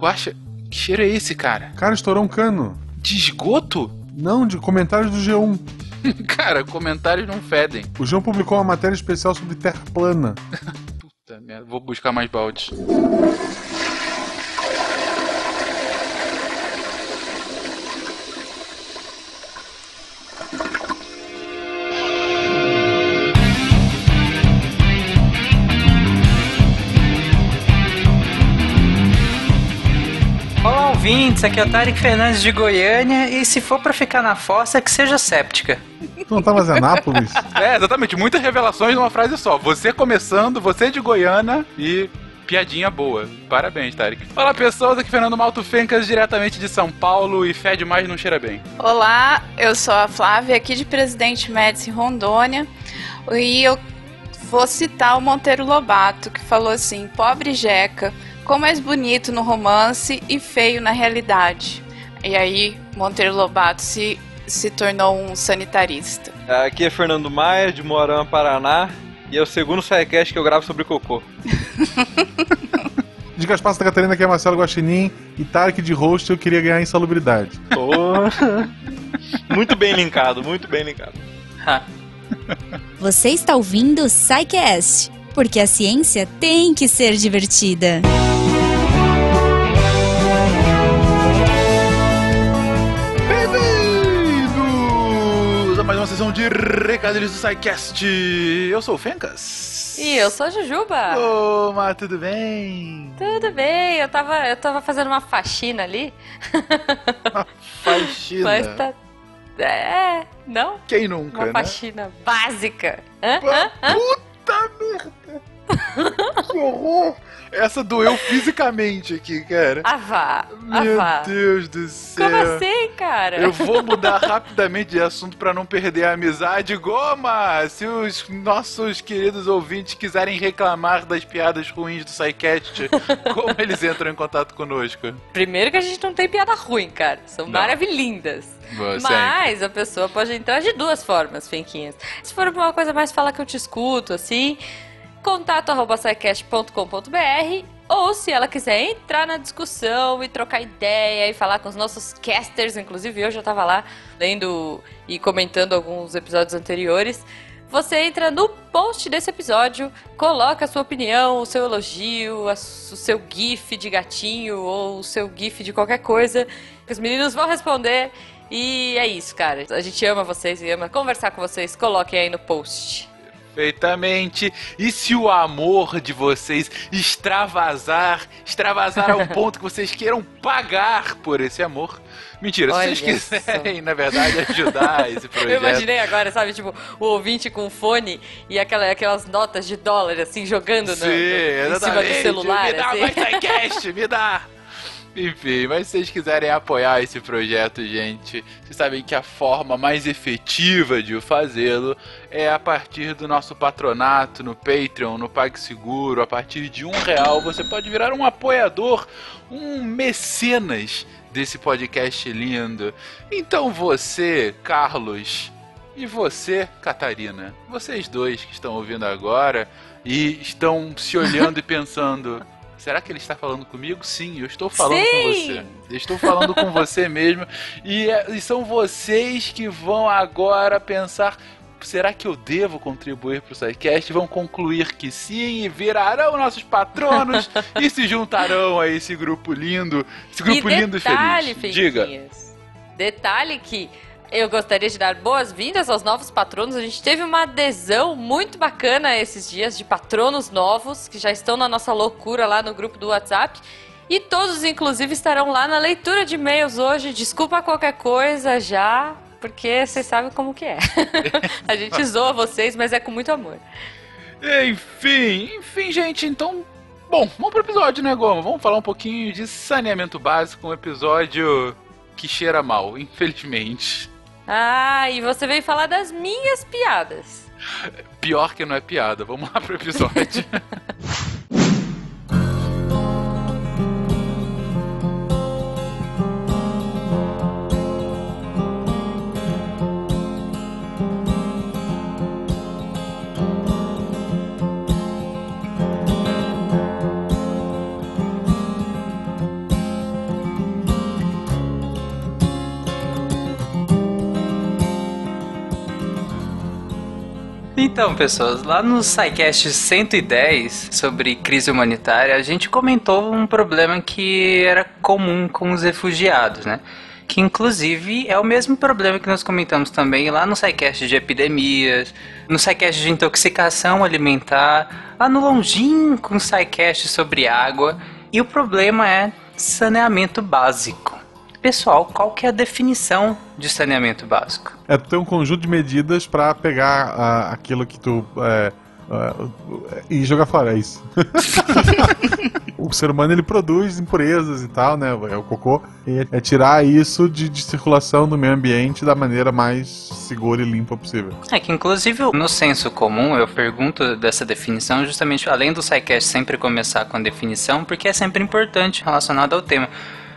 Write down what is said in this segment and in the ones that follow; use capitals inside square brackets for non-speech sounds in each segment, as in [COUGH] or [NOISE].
Guaxa, que cheiro é esse, cara? Cara, estourou um cano. De esgoto? [LAUGHS] Não, de comentários do G1. cara, comentários não fedem. O G1 publicou uma matéria especial sobre terra plana. [LAUGHS] Puta merda, vou buscar mais baldes. Ouvintes. Aqui é o Tarek Fernandes de Goiânia. E se for pra ficar na fossa, que seja séptica. Tu não tá mais em Anápolis? [LAUGHS] É, exatamente. Muitas revelações numa frase só. Você começando, você de Goiânia e piadinha boa. Parabéns, Tarek. Fala pessoas, aqui Fernando Malto Fencas, diretamente de São Paulo e fé demais não cheira bem. Olá, eu sou a Flávia, aqui de Presidente Médici Rondônia. E eu vou citar o Monteiro Lobato, que falou assim: pobre Jeca, como és bonito no romance e feio na realidade. E aí, Monteiro Lobato se, se tornou um sanitarista. Aqui é Fernando Maia, de Moarama, Paraná. E é o segundo SciCast que eu gravo sobre cocô. [LAUGHS] De Gaspar Santa Catarina, que é Marcelo Guaxinim. E Tarek de host, eu queria ganhar insalubridade. Oh. muito bem linkado, muito bem linkado. Você está ouvindo o SciCast, porque a ciência tem que ser divertida. Bem-vindos a mais uma sessão de recadilhos do SciCast. Eu sou o Fencas. E eu sou a Jujuba. Ô, mas tudo bem? Tudo bem, eu tava, eu tava fazendo uma faxina ali. Faxina. Mas tá. É, não? Quem nunca, Uma né? faxina básica. Hã? Hã? Hã? Puta merda! [LAUGHS] que horror! Essa doeu fisicamente aqui, cara. Ah, vá. Ah, Meu vá. Deus do céu. Como assim, cara? Eu vou mudar rapidamente de assunto pra não perder a amizade. Goma, se os nossos queridos ouvintes quiserem reclamar das piadas ruins do SciCast, [LAUGHS] como eles entram em contato conosco? Primeiro que a gente não tem piada ruim, cara. São Não. maravilhindas. Boa, Mas a pessoa pode entrar de duas formas, Fenquinhas. Se for uma coisa mais, fala que eu te escuto, assim. Contato arroba scicast.com.br ou se ela quiser entrar na discussão e trocar ideia e falar com os nossos casters, inclusive eu já tava lá lendo e comentando alguns episódios anteriores. Você entra no post desse episódio, coloca a sua opinião, o seu elogio, o seu gif de gatinho ou o seu gif de qualquer coisa, que os meninos vão responder. E é isso, cara. A gente ama vocês e ama conversar com vocês. Coloquem aí no post. Perfeitamente. E se o amor de vocês extravasar, extravasar ao [LAUGHS] ponto que vocês queiram pagar por esse amor? Mentira, Olha se vocês quiserem, na verdade, ajudar [LAUGHS] esse projeto. Eu imaginei agora, sabe, tipo, o ouvinte com fone e aquela, aquelas notas de dólar, assim, jogando no, Sim, no- em cima do celular. Me dá assim. mais [LAUGHS] SciCast, me dá! Enfim, mas se vocês quiserem apoiar esse projeto, gente, vocês sabem que a forma mais efetiva de o fazê-lo é a partir do nosso patronato no Patreon, no PagSeguro. A partir de um real você pode virar um apoiador, um mecenas desse podcast lindo. Então você, Carlos, e você, Catarina, vocês dois que estão ouvindo agora e estão se olhando e [LAUGHS] pensando. Será que ele está falando comigo? Sim, eu estou falando com Sim! você. Eu estou falando com você [LAUGHS] mesmo. E, é- e são vocês que vão agora pensar. Será que eu devo contribuir para o SciCast? Vão concluir que sim e virarão nossos patronos [LAUGHS] e se juntarão a esse grupo lindo, esse grupo e lindo e detalhe, feliz. Diga. Detalhe que eu gostaria de dar boas-vindas aos novos patronos. A gente teve uma adesão muito bacana esses dias de patronos novos que já estão na nossa loucura lá no grupo do WhatsApp. E todos, inclusive, estarão lá na leitura de e-mails hoje. Desculpa qualquer coisa já, porque vocês sabem como que é. [LAUGHS] a gente zoa vocês, mas é com muito amor. Enfim, enfim, gente, então. Bom, vamos pro episódio, né, Goma? Vamos falar um pouquinho de saneamento básico, um episódio que cheira mal, infelizmente. Ah, e você veio falar das minhas piadas. Pior que não é piada. Vamos lá pro episódio. [LAUGHS] Então, pessoas, lá no SciCast 110 sobre crise humanitária, a gente comentou um problema que era comum com os refugiados, né? Que inclusive é o mesmo problema que nós comentamos também lá no SciCast de epidemias, no SciCast de intoxicação alimentar, lá no longínquo SciCast sobre água. E o problema é saneamento básico. Pessoal, qual que é a definição de saneamento básico? É ter um conjunto de medidas pra pegar ah, aquilo que tu. é, ah, e jogar fora, é isso. [LAUGHS] o ser humano ele produz impurezas e tal, né? É o cocô. E é tirar isso de, de circulação do meio ambiente da maneira mais segura e limpa possível. É que inclusive no senso comum eu pergunto dessa definição justamente além do SciCast sempre começar com a definição, porque é sempre importante relacionado ao tema.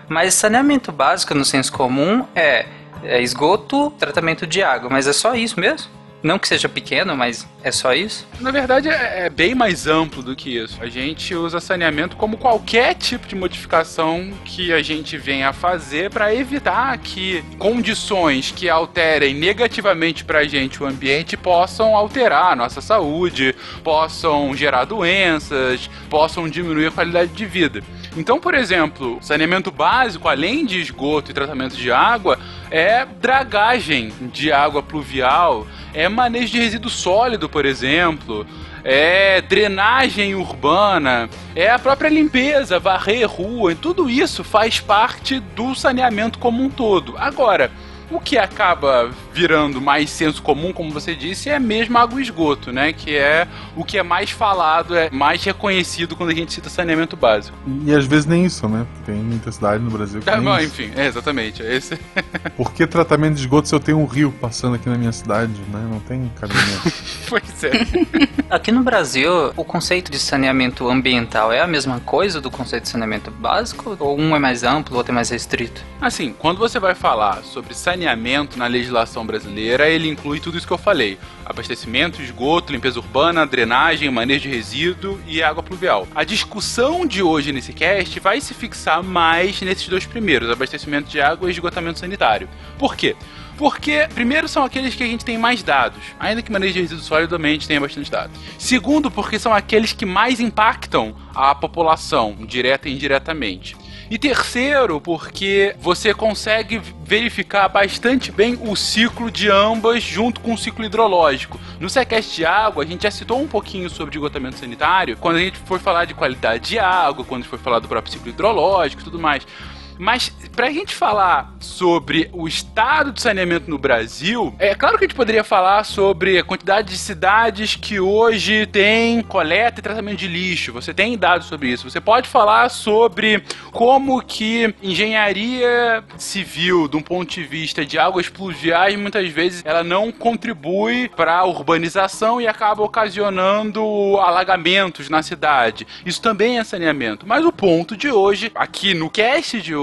Mas saneamento básico no senso comum é, é esgoto, tratamento de água, mas é só isso mesmo? Não que seja pequeno, mas é só isso? Na verdade, é, é bem mais amplo do que isso. A gente usa saneamento como qualquer tipo de modificação que a gente venha a fazer para evitar que condições que alterem negativamente para a gente o ambiente possam alterar a nossa saúde, possam gerar doenças, possam diminuir a qualidade de vida. Então, por exemplo, saneamento básico, além de esgoto e tratamento de água, é dragagem de água pluvial, é manejo de resíduo sólido, por exemplo, é drenagem urbana, é a própria limpeza, varrer rua, e tudo isso faz parte do saneamento como um todo. Agora, o que acaba virando mais senso comum, como você disse, é mesmo água e esgoto, né? Que é o que é mais falado, é mais reconhecido quando a gente cita saneamento básico. E às vezes nem isso, né? Tem muita cidade no Brasil que Ah, nem bom, isso. enfim, é exatamente. é Esse... [LAUGHS] Por que tratamento de esgoto se eu tenho um rio passando aqui na minha cidade, né? Não tem cabimento. [LAUGHS] pois é. [LAUGHS] Aqui no Brasil, o conceito de saneamento ambiental é a mesma coisa do conceito de saneamento básico? Ou um é mais amplo, o outro é mais restrito? Assim, quando você vai falar sobre saneamento na legislação brasileira, ele inclui tudo isso que eu falei: abastecimento, esgoto, limpeza urbana, drenagem, manejo de resíduo e água pluvial. A discussão de hoje nesse cast vai se fixar mais nesses dois primeiros: abastecimento de água e esgotamento sanitário. Por quê? Porque, primeiro, são aqueles que a gente tem mais dados, ainda que manejo de resíduo sólido também a gente tenha bastante dados. Segundo, porque são aqueles que mais impactam a população, direta e indiretamente. E terceiro, porque você consegue verificar bastante bem o ciclo de ambas junto com o ciclo hidrológico. No sequestro de água, a gente já citou um pouquinho sobre esgotamento sanitário, quando a gente foi falar de qualidade de água, quando foi falar do próprio ciclo hidrológico e tudo mais. Mas pra gente falar sobre o estado de saneamento no Brasil, é claro que a gente poderia falar sobre a quantidade de cidades que hoje tem coleta e tratamento de lixo. Você tem dados sobre isso. Você pode falar sobre como que engenharia civil, de um ponto de vista de águas pluviais, muitas vezes ela não contribui para a urbanização e acaba ocasionando alagamentos na cidade. Isso também é saneamento. Mas o ponto de hoje, aqui no cast de hoje,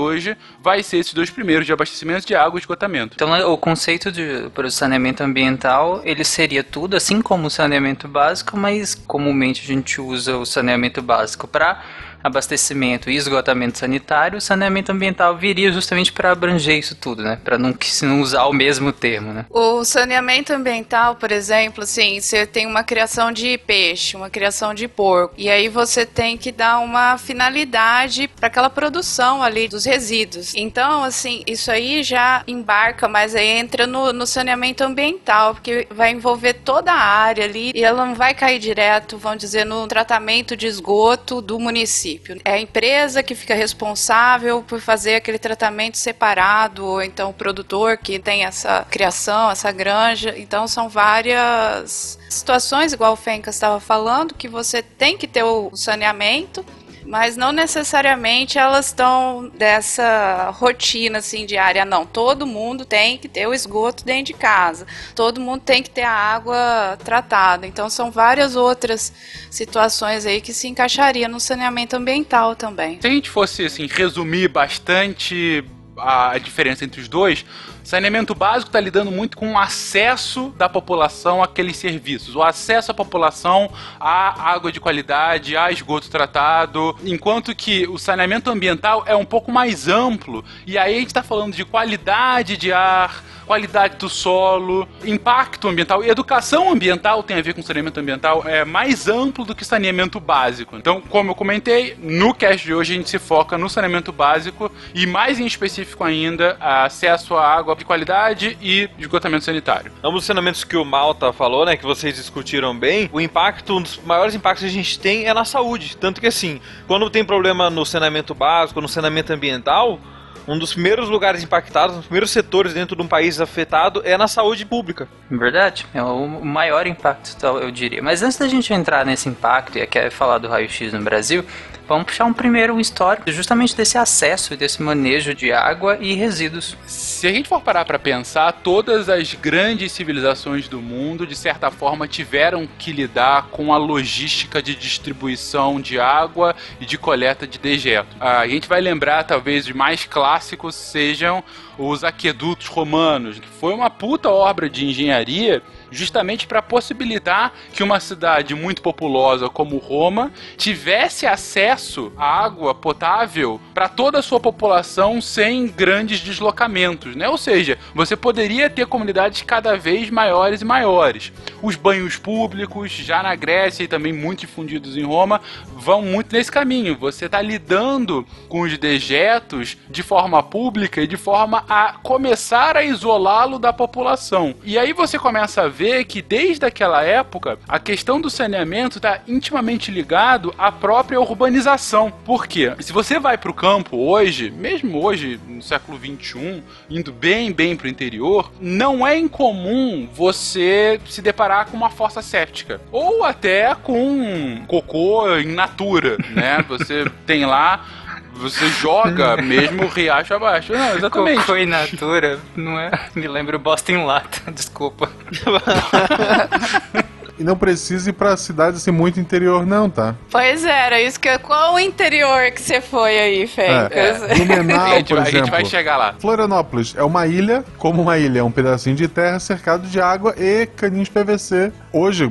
vai ser esses dois primeiros de abastecimento de água e esgotamento. Então, o conceito de saneamento ambiental, ele seria tudo, assim como o saneamento básico, mas comumente a gente usa o saneamento básico para abastecimento e esgotamento sanitário, o saneamento ambiental viria justamente para abranger isso tudo, né? Para não, não usar o mesmo termo, né? O saneamento ambiental, por exemplo, assim, você tem uma criação de peixe, uma criação de porco, e aí você tem que dar uma finalidade para aquela produção ali dos resíduos. Então, assim, isso aí já embarca, mas aí entra no, no saneamento ambiental, porque vai envolver toda a área ali e ela não vai cair direto, vamos dizer, no tratamento de esgoto do município. É a empresa que fica responsável por fazer aquele tratamento separado, ou então o produtor que tem essa criação, essa granja. Então são várias situações, igual o Fencas estava falando, que você tem que ter o saneamento, mas não necessariamente elas estão dessa rotina assim diária, não. Todo mundo tem que ter o esgoto dentro de casa. Todo mundo tem que ter a água tratada. Então são várias outras situações aí que se encaixaria no saneamento ambiental também. Se a gente fosse assim resumir bastante a diferença entre os dois, saneamento básico está lidando muito com o acesso da população àqueles serviços, o acesso à população à água de qualidade, a esgoto tratado, enquanto que o saneamento ambiental é um pouco mais amplo. E aí a gente está falando de qualidade de ar, qualidade do solo, impacto ambiental. E educação ambiental tem a ver com saneamento ambiental, é mais amplo do que saneamento básico. Então, como eu comentei, no cast de hoje a gente se foca no saneamento básico e mais em específico ainda, acesso à água de qualidade e esgotamento sanitário. Ambos os saneamentos que o Malta falou, né, que vocês discutiram bem, o impacto, um dos maiores impactos que a gente tem é na saúde. Tanto que assim, quando tem problema no saneamento básico, no saneamento ambiental, um dos primeiros lugares impactados, um dos primeiros setores dentro de um país afetado é na saúde pública. Verdade, é o maior impacto, eu diria. Mas antes da gente entrar nesse impacto e quer falar do raio-x no Brasil, vamos puxar um primeiro histórico justamente desse acesso e desse manejo de água e resíduos. Se a gente for parar para pensar, todas as grandes civilizações do mundo, de certa forma, tiveram que lidar com a logística de distribuição de água e de coleta de dejetos. A gente vai lembrar, talvez, os mais clássicos sejam os aquedutos romanos, que foi uma puta obra de engenharia justamente para possibilitar que uma cidade muito populosa como Roma tivesse acesso à água potável para toda a sua população sem grandes deslocamentos, né? Ou seja, você poderia ter comunidades cada vez maiores e maiores. Os banhos públicos, já na Grécia e também muito difundidos em Roma, vão muito nesse caminho. Você está lidando com os dejetos de forma pública e de forma a começar a isolá-lo da população. E aí você começa a ver que desde aquela época a questão do saneamento está intimamente ligado à própria urbanização. Por quê? Se você vai para o campo hoje, mesmo hoje no século 21, indo bem bem para o interior, não é incomum você se deparar com uma fossa séptica ou até com cocô in natura, né? Você [LAUGHS] tem lá você joga [LAUGHS] mesmo o riacho abaixo. Não, exatamente. Cocô in natura, não é? Me lembro bosta em lata, [LAUGHS] desculpa. [LAUGHS] E não precisa ir pra cidade assim muito interior, não, tá? Pois é, era isso que. Qual o interior que você foi aí, Fencas? É. Blumenau, a, gente, por vai- a exemplo. gente vai chegar lá. Florianópolis é uma ilha, como uma ilha, é um pedacinho de terra cercado de água e caninhos PVC. Hoje,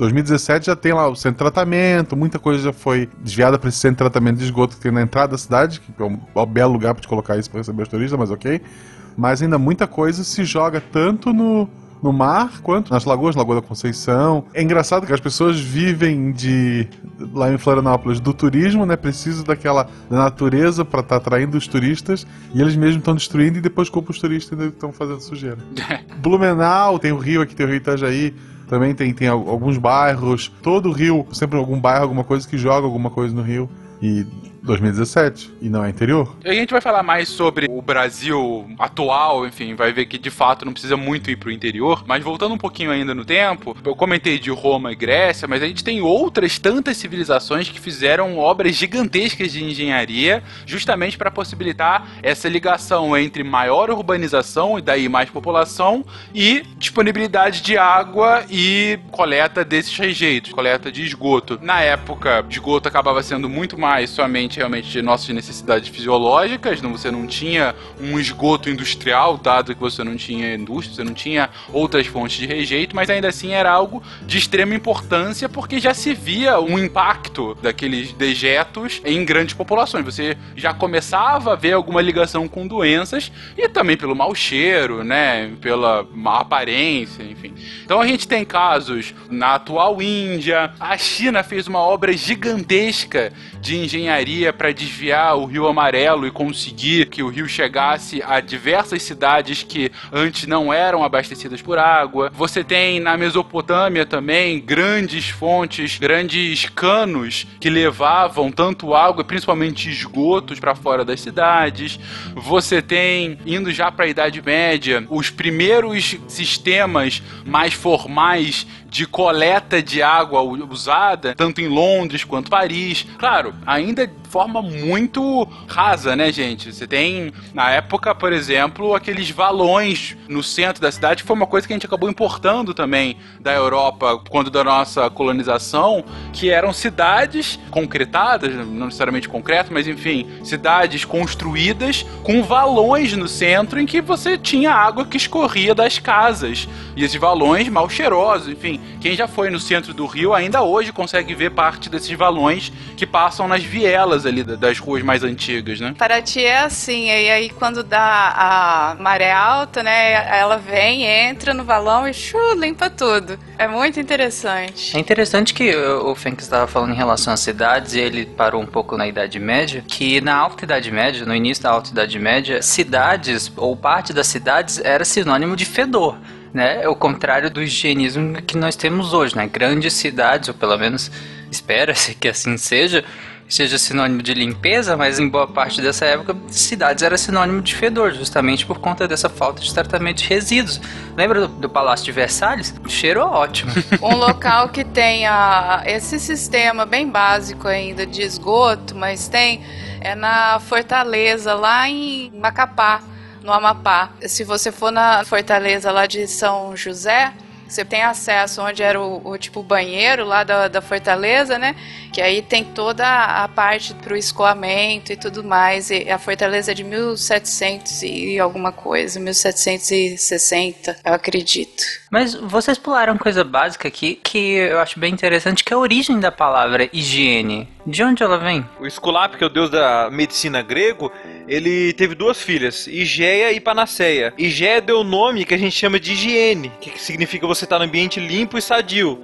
2017, já tem lá o centro de tratamento, muita coisa já foi desviada para esse centro de tratamento de esgoto que tem na entrada da cidade, que é um, um belo lugar para te colocar isso para receber os turistas, mas ok. Mas ainda muita coisa se joga tanto no, no mar quanto nas lagoas, Lagoa da Conceição. É engraçado que as pessoas vivem de lá em Florianópolis do turismo, né? Precisam daquela da natureza para estar atraindo os turistas e eles mesmos estão destruindo e depois culpam os turistas e ainda estão fazendo sujeira. [LAUGHS] Blumenau, tem o Rio aqui, tem o Rio Itajaí. Também tem, tem al- alguns bairros, todo o Rio, sempre algum bairro, alguma coisa que joga alguma coisa no Rio. E 2017, e não é interior. A gente vai falar mais sobre o Brasil atual, enfim, vai ver que de fato não precisa muito ir pro interior, mas voltando um pouquinho ainda no tempo, eu comentei de Roma e Grécia, mas a gente tem outras tantas civilizações que fizeram obras gigantescas de engenharia, justamente para possibilitar essa ligação entre maior urbanização e daí mais população e disponibilidade de água e coleta desses rejeitos, coleta de esgoto. Na época, esgoto acabava sendo muito mais somente realmente de nossas necessidades fisiológicas, não, você não tinha um esgoto industrial, dado que você não tinha indústria, você não tinha outras fontes de rejeito, mas ainda assim era algo de extrema importância porque já se via um impacto daqueles dejetos em grandes populações. Você já começava a ver alguma ligação com doenças e também pelo mau cheiro, né, pela má aparência, enfim. Então a gente tem casos na atual Índia, a China fez uma obra gigantesca de engenharia para desviar o Rio Amarelo e conseguir que o rio chegasse a diversas cidades que antes não eram abastecidas por água. Você tem na Mesopotâmia também grandes fontes, grandes canos que levavam tanto água, principalmente esgotos para fora das cidades. Você tem indo já para a Idade Média, os primeiros sistemas mais formais de coleta de água usada, tanto em Londres quanto Paris. Claro, ainda de forma muito rasa, né, gente? Você tem, na época, por exemplo, aqueles valões no centro da cidade, que foi uma coisa que a gente acabou importando também da Europa quando da nossa colonização, que eram cidades concretadas, não necessariamente concreto, mas enfim, cidades construídas com valões no centro em que você tinha água que escorria das casas. E esses valões mal cheirosos, enfim. Assim, quem já foi no centro do Rio ainda hoje consegue ver parte desses valões que passam nas vielas ali da- das ruas mais antigas, né? Paraty é assim, e aí quando dá a maré alta, né, ela vem, entra no valão e chu, limpa tudo. É muito interessante. É interessante que o o Fenk estava falando em relação às cidades e ele parou um pouco na Idade Média, que na Alta Idade Média, no início da Alta Idade Média, cidades ou parte das cidades era sinônimo de fedor. Né? É o contrário do higienismo que nós temos hoje, né? Grandes cidades, ou pelo menos espera-se que assim seja, seja sinônimo de limpeza, mas em boa parte dessa época, cidades era sinônimo de fedor, justamente por conta dessa falta de tratamento de resíduos. Lembra do, do Palácio de Versalhes? O cheiro é ótimo. [LAUGHS] Um local que tenha esse sistema bem básico ainda de esgoto, mas tem é na Fortaleza, lá em Macapá, no Amapá. Se você for na Fortaleza lá de São José, você tem acesso onde era o, o tipo banheiro lá da, da Fortaleza, né? Que aí tem toda a parte pro escoamento e tudo mais. E a Fortaleza é de 1700 e alguma coisa, 1760, eu acredito. Mas vocês pularam coisa básica aqui que eu acho bem interessante, que é a origem da palavra higiene. De onde ela vem? O Esculápio, que é o deus da medicina grego, ele teve duas filhas, Igeia e Panaceia. Igeia deu o nome que a gente chama de higiene, que significa você estar no ambiente limpo e sadio.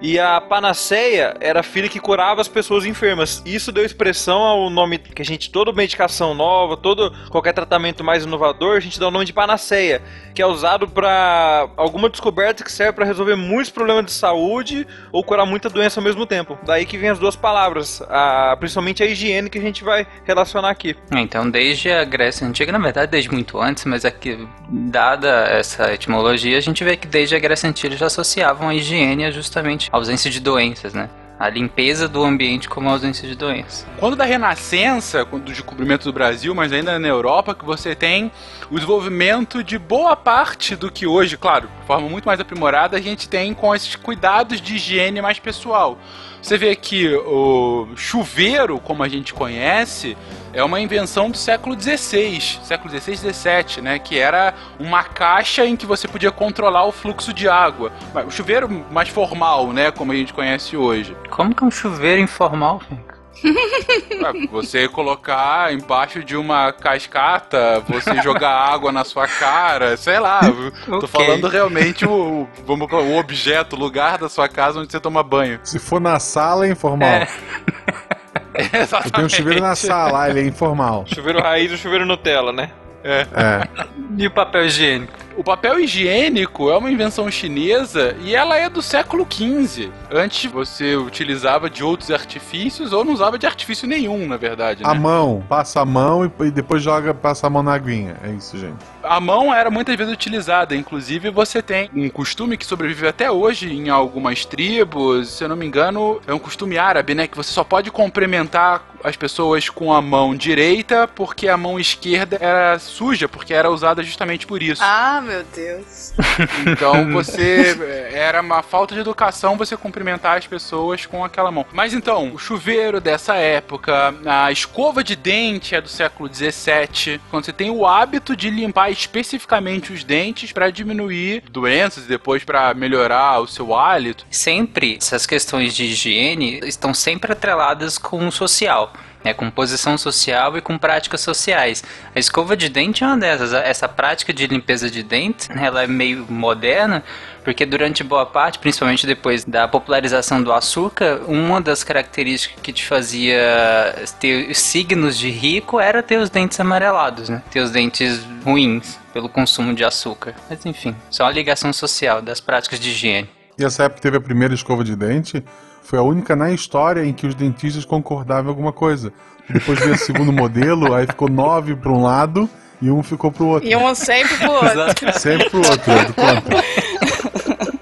E a Panaceia era a filha que curava as pessoas enfermas. Isso deu expressão ao nome que a gente, toda medicação nova, todo qualquer tratamento mais inovador, a gente dá o nome de Panaceia, que é usado para alguma descoberta que serve para resolver muitos problemas de saúde ou curar muita doença ao mesmo tempo. Daí que vem as duas palavras, a, principalmente a higiene que a gente vai relacionar aqui. É, Então, desde a Grécia Antiga, na verdade, desde muito antes, mas aqui, dada essa etimologia, a gente vê que desde a Grécia Antiga já associavam a higiene a justamente ausência de doenças, né? A limpeza do ambiente como ausência de doenças. Quando da Renascença, quando do descobrimento do Brasil, mas ainda na Europa, que você tem o desenvolvimento de boa parte do que hoje, claro, de forma muito mais aprimorada, a gente tem com esses cuidados de higiene mais pessoal. Você vê que o chuveiro, como a gente conhece, é uma invenção do século XVI, século XVI, XVII, né? Que era uma caixa em que você podia controlar o fluxo de água. O chuveiro mais formal, né? Como a gente conhece hoje. Como que é um chuveiro informal, [LAUGHS] Você colocar embaixo de uma cascata, você jogar [LAUGHS] água na sua cara, sei lá. Tô Ok. falando realmente o, vamos, o objeto, o lugar da sua casa onde você toma banho. Se for na sala, é informal. É. [LAUGHS] [LAUGHS] Exatamente. Tenho um chuveiro na sala, ele é informal. Chuveiro raiz e o chuveiro Nutella, né? É. E o papel higiênico? O papel higiênico é uma invenção chinesa e ela é do século XV. Antes você utilizava de outros artifícios ou não usava de artifício nenhum, na verdade. A Né? mão, passa a mão e, e depois joga, passa a mão na aguinha. É isso, gente. A mão era muitas vezes utilizada, inclusive você tem um costume que sobrevive até hoje em algumas tribos, se eu não me engano, é um costume árabe, né? Que você só pode cumprimentar as pessoas com a mão direita porque a mão esquerda era suja, porque era usada justamente por isso. Ah, meu Deus. Então [LAUGHS] você era uma falta de educação você cumprimentar as pessoas com aquela mão. Mas então, o chuveiro dessa época, a escova de dente é do século 17, quando você tem o hábito de limpar especificamente os dentes para diminuir doenças e depois para melhorar o seu hálito. Sempre essas questões de higiene estão sempre atreladas com o social. Né, com posição social e com práticas sociais. A escova de dente é uma dessas. Essa prática de limpeza de dente, ela é meio moderna, porque durante boa parte, principalmente depois da popularização do açúcar, uma das características que te fazia ter signos de rico era ter os dentes amarelados, né? Ter os dentes ruins pelo consumo de açúcar. Mas enfim, só uma ligação social das práticas de higiene. E essa época teve a primeira escova de dente, foi a única na história em que os dentistas concordavam em alguma coisa. Depois veio o segundo modelo, aí ficou nove para um lado e um ficou pro outro. E um sempre pro outro. Sempre outro, é do contra.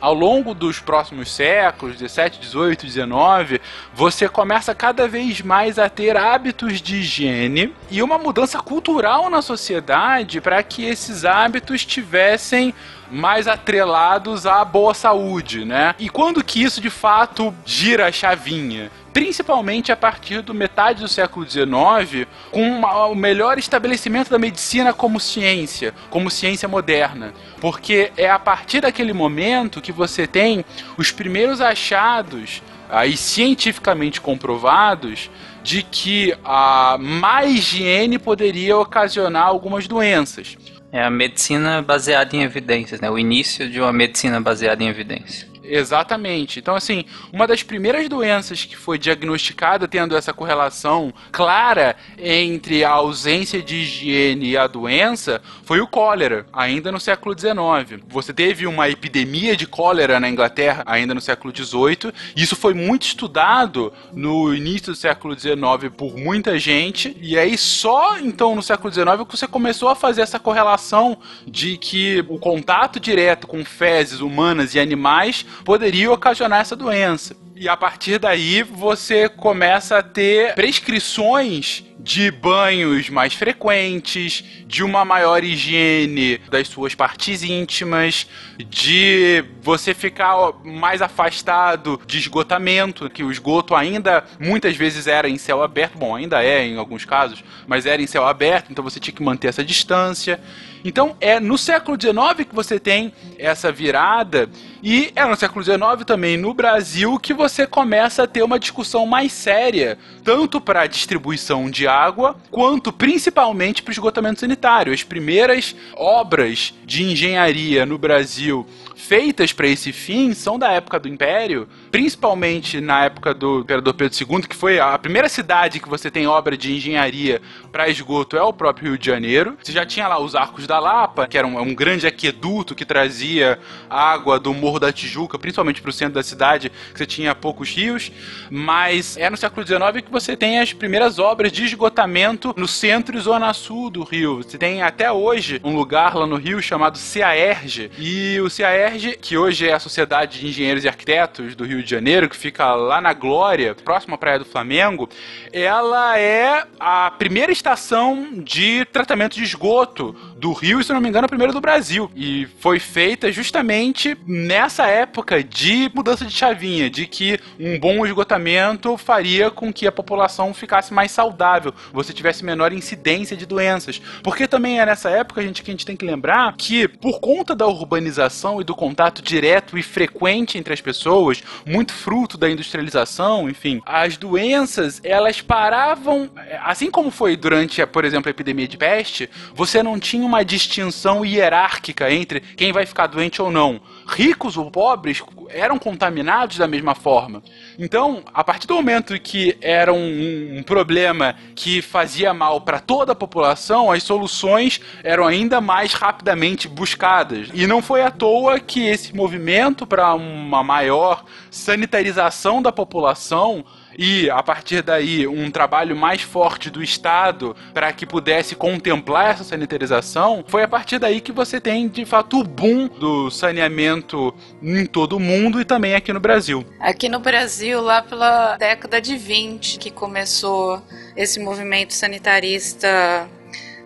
Ao longo dos próximos séculos, 17, 18, 19, você começa cada vez mais a ter hábitos de higiene e uma mudança cultural na sociedade para que esses hábitos tivessem mais atrelados à boa saúde, né? E quando que isso de fato gira a chavinha? Principalmente a partir do metade do século XIX, com uma, o melhor estabelecimento da medicina como ciência, como ciência moderna. Porque é a partir daquele momento que você tem os primeiros achados aí cientificamente comprovados de que a má higiene poderia ocasionar algumas doenças. É a medicina baseada em evidências, né? O início de uma medicina baseada em evidências. Exatamente. Então, assim, uma das primeiras doenças que foi diagnosticada tendo essa correlação clara entre a ausência de higiene e a doença foi o cólera, ainda no século XIX. Você teve uma epidemia de cólera na Inglaterra ainda no século XVIII. E isso foi muito estudado no início do século XIX por muita gente. E aí, só então no século XIX que você começou a fazer essa correlação de que o contato direto com fezes humanas e animais poderia ocasionar essa doença. E a partir daí você começa a ter prescrições de banhos mais frequentes, de uma maior higiene das suas partes íntimas, de você ficar mais afastado de esgotamento, que o esgoto ainda muitas vezes era em céu aberto, bom, ainda é em alguns casos, mas era em céu aberto, então você tinha que manter essa distância. Então é no século XIX que você tem essa virada e é no século XIX também no Brasil que você começa a ter uma discussão mais séria, tanto para a distribuição de água, quanto principalmente para o esgotamento sanitário. As primeiras obras de engenharia no Brasil feitas para esse fim são da época do Império, principalmente na época do Imperador Pedro II, que foi a primeira cidade que você tem obra de engenharia para esgoto é o próprio Rio de Janeiro. Você já tinha lá os Arcos da Lapa, que era um, um grande aqueduto que trazia água do Morro da Tijuca, principalmente para o centro da cidade, que você tinha poucos rios, mas é no século XIX que você tem as primeiras obras de esgotamento no centro e zona sul do Rio. Você tem até hoje um lugar lá no Rio chamado CAERJ, e o CAERJ que hoje é a Sociedade de Engenheiros e Arquitetos do Rio de Janeiro, que fica lá na Glória, próxima à Praia do Flamengo, ela é a primeira estação de tratamento de esgoto do Rio e, se não me engano, a primeira do Brasil. E foi feita justamente nessa época de mudança de chavinha, de que um bom esgotamento faria com que a população ficasse mais saudável, você tivesse menor incidência de doenças. Porque também é nessa época, gente, que a gente tem que lembrar que, por conta da urbanização e do contato direto e frequente entre as pessoas, muito fruto da industrialização, enfim, as doenças elas paravam, assim como foi durante, por exemplo, a epidemia de peste, você não tinha uma distinção hierárquica entre quem vai ficar doente ou não. Ricos ou pobres eram contaminados da mesma forma. Então, a partir do momento que era um, um problema que fazia mal para toda a população, as soluções eram ainda mais rapidamente buscadas. E não foi à toa que esse movimento para uma maior sanitarização da população e a partir daí um trabalho mais forte do Estado para que pudesse contemplar essa sanitarização, foi a partir daí que você tem de fato o boom do saneamento em todo o mundo e também aqui no Brasil. Aqui no Brasil, lá pela década de 20, que começou esse movimento sanitarista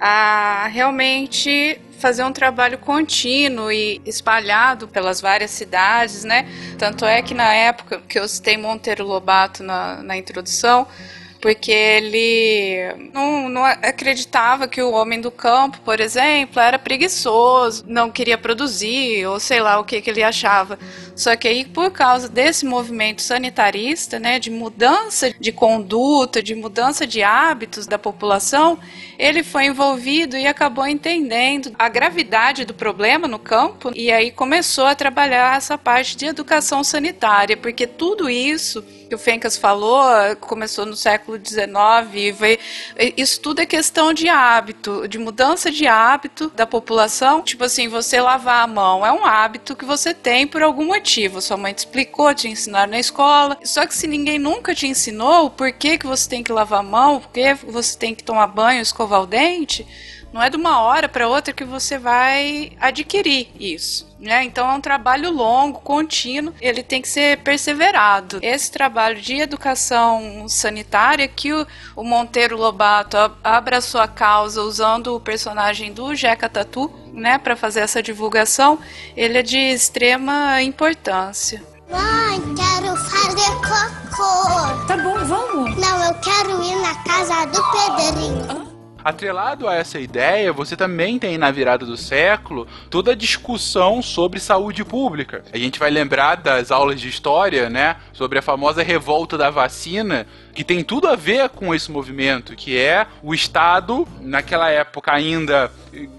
a realmente fazer um trabalho contínuo e espalhado pelas várias cidades, né? Tanto é que na época que eu citei Monteiro Lobato na, na introdução, porque ele não, não, acreditava que o homem do campo, por exemplo, era preguiçoso, não queria produzir, ou sei lá o que, que ele achava. Só que aí, por causa desse movimento sanitarista, né, de mudança de conduta, de mudança de hábitos da população, ele foi envolvido e acabou entendendo a gravidade do problema no campo e aí começou a trabalhar essa parte de educação sanitária, porque tudo isso que o Fencas falou começou no século XIX, veio, isso tudo é questão de hábito, de mudança de hábito da população. Tipo assim, você lavar a mão é um hábito que você tem por algum motivo. Sua mãe te explicou, te ensinaram na escola. Só que se ninguém nunca te ensinou por que, que você tem que lavar a mão, por que você tem que tomar banho, escovar o dente, não é de uma hora para outra que você vai adquirir isso. Né? Então é um trabalho longo, contínuo, ele tem que ser perseverado. Esse trabalho de educação sanitária que o, o Monteiro Lobato abraçou a causa usando o personagem do Jeca Tatu, né, para fazer essa divulgação, ele é de extrema importância. Mãe, quero fazer cocô. Tá bom, vamos. Não, eu quero ir na casa do Pedrinho. Atrelado a essa ideia, você também tem na virada do século toda a discussão sobre saúde pública. A gente vai lembrar das aulas de história, né, sobre a famosa revolta da vacina, que tem tudo a ver com esse movimento, que é o Estado, naquela época ainda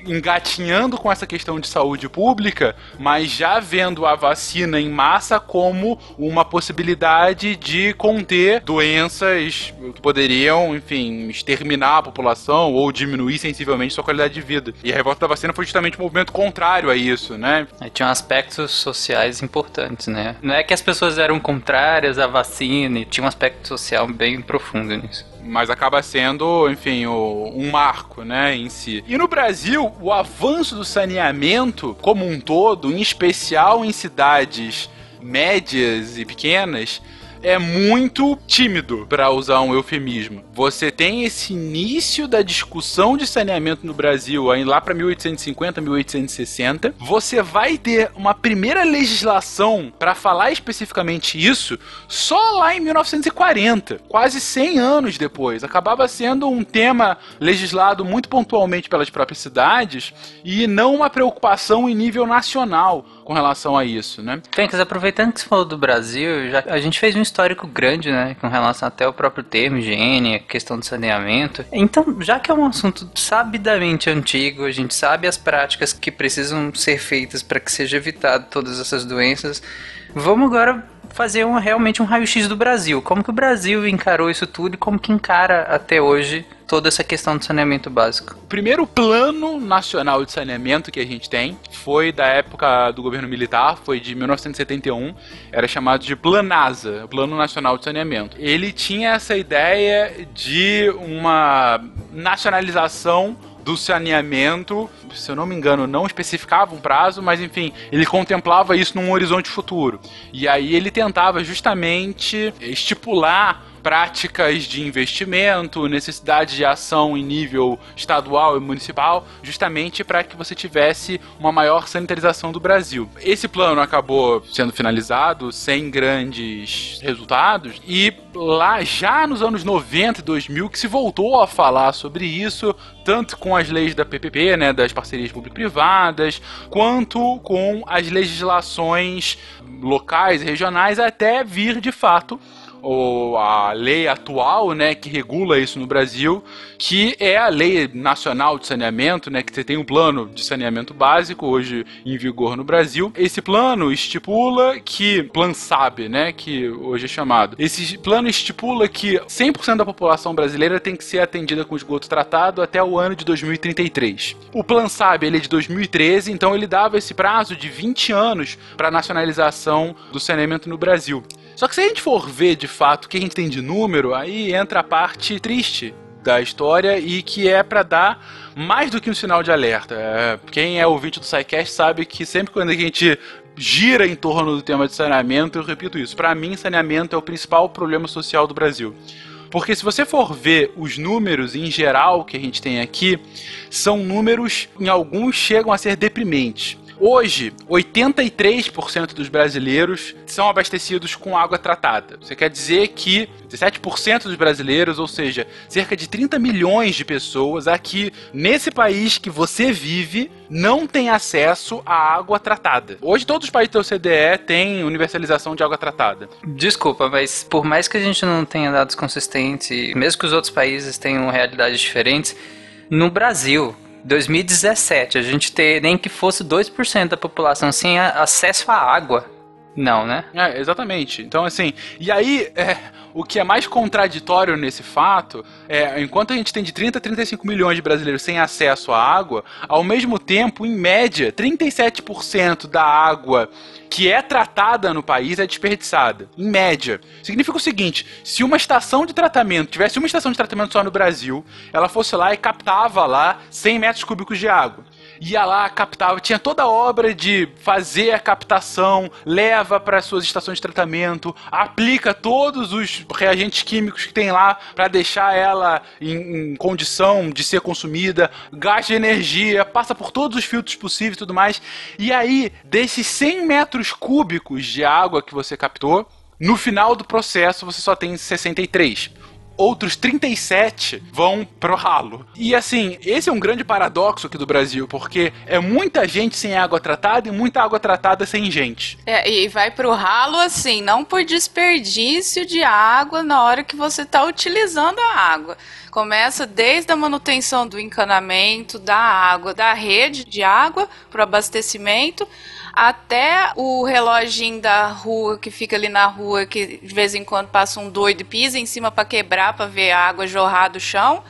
engatinhando com essa questão de saúde pública, mas já vendo a vacina em massa como uma possibilidade de conter doenças que poderiam, enfim, exterminar a população ou diminuir sensivelmente sua qualidade de vida. E a revolta da vacina foi justamente um movimento contrário a isso, né? Aí tinha aspectos sociais importantes, né? Não é que as pessoas eram contrárias à vacina, e tinha um aspecto social bem profundo nisso. mas acaba sendo, enfim, um marco, né, em si. E no Brasil, o avanço do saneamento como um todo, em especial em cidades médias e pequenas, é muito tímido, para usar um eufemismo. Você tem esse início da discussão de saneamento no Brasil aí lá para 1850, 1860. Você vai ter uma primeira legislação para falar especificamente isso só lá em 1940, quase 100 anos depois. Acabava sendo um tema legislado muito pontualmente pelas próprias cidades e não uma preocupação em nível nacional com relação a isso, né? Fênix, aproveitando que você falou do Brasil, já, a gente fez um histórico grande, né, com relação até ao próprio termo higiene, questão do saneamento. Então, já que é um assunto sabidamente antigo, a gente sabe as práticas que precisam ser feitas para que seja evitado todas essas doenças, vamos agora fazer um, realmente um raio-x do Brasil. Como que o Brasil encarou isso tudo e como que encara até hoje toda essa questão do saneamento básico? O primeiro plano nacional de saneamento que a gente tem foi da época do governo militar, foi de 1971, era chamado de Planasa, Plano Nacional de Saneamento. Ele tinha essa ideia de uma nacionalização do saneamento, se eu não me engano, não especificava um prazo, mas enfim, ele contemplava isso num horizonte futuro. E aí ele tentava justamente estipular práticas de investimento, necessidade de ação em nível estadual e municipal, justamente para que você tivesse uma maior sanitarização do Brasil. Esse plano acabou sendo finalizado sem grandes resultados e lá já nos anos 90 e 2000 que se voltou a falar sobre isso, tanto com as leis da PPP, né, das parcerias público-privadas, quanto com as legislações locais e regionais até vir de fato ou a lei atual, né, que regula isso no Brasil, que é a Lei Nacional de Saneamento, né, que você tem um plano de saneamento básico hoje em vigor no Brasil. Esse plano estipula que Plan SAB, né, que hoje é chamado. Esse plano estipula que 100% da população brasileira tem que ser atendida com esgoto tratado até o ano de 2033. O Plan SAB ele é de 2013, então ele dava esse prazo de 20 anos para nacionalização do saneamento no Brasil. Só que se a gente for ver de fato o que a gente tem de número, aí entra a parte triste da história e que é para dar mais do que um sinal de alerta. É, quem é ouvinte do SciCast sabe que sempre quando a gente gira em torno do tema de saneamento, eu repito isso. Para mim, saneamento é o principal problema social do Brasil. Porque se você for ver os números em geral que a gente tem aqui, são números, em alguns chegam a ser deprimentes. Hoje, 83% dos brasileiros são abastecidos com água tratada. Isso quer dizer que 17% dos brasileiros, ou seja, cerca de 30 milhões de pessoas aqui nesse país que você vive, não tem acesso à água tratada. Hoje todos os países da OCDE têm universalização de água tratada. Desculpa, mas por mais que a gente não tenha dados consistentes, mesmo que os outros países tenham realidades diferentes, no Brasil, 2017, a gente ter nem que fosse 2% da população sem a- acesso à água. Não, né? É, exatamente. Então, assim, e aí, é, o que é mais contraditório nesse fato é, enquanto a gente tem de 30 a 35 milhões de brasileiros sem acesso à água, ao mesmo tempo, em média, 37% da água que é tratada no país é desperdiçada. Em média. Significa o seguinte: se uma estação de tratamento, tivesse uma estação de tratamento só no Brasil, ela fosse lá e captava lá 100 metros cúbicos de água ia lá, captava, tinha toda a obra de fazer a captação, leva para suas estações de tratamento, aplica todos os reagentes químicos que tem lá para deixar ela em, em condição de ser consumida, gasta energia, passa por todos os filtros possíveis e tudo mais. E aí, desses 100 metros cúbicos de água que você captou, No final do processo, você só tem 63 outros 37 vão pro ralo. E assim, esse é um grande paradoxo aqui do Brasil, porque é muita gente sem água tratada e muita água tratada sem gente. É, e vai pro ralo assim, não por desperdício de água na hora que você tá utilizando a água. Começa desde a manutenção do encanamento, da água, da rede de água para abastecimento, até o reloginho da rua que fica ali na rua, que de vez em quando passa um doido e pisa em cima para quebrar, para ver a água jorrar do chão,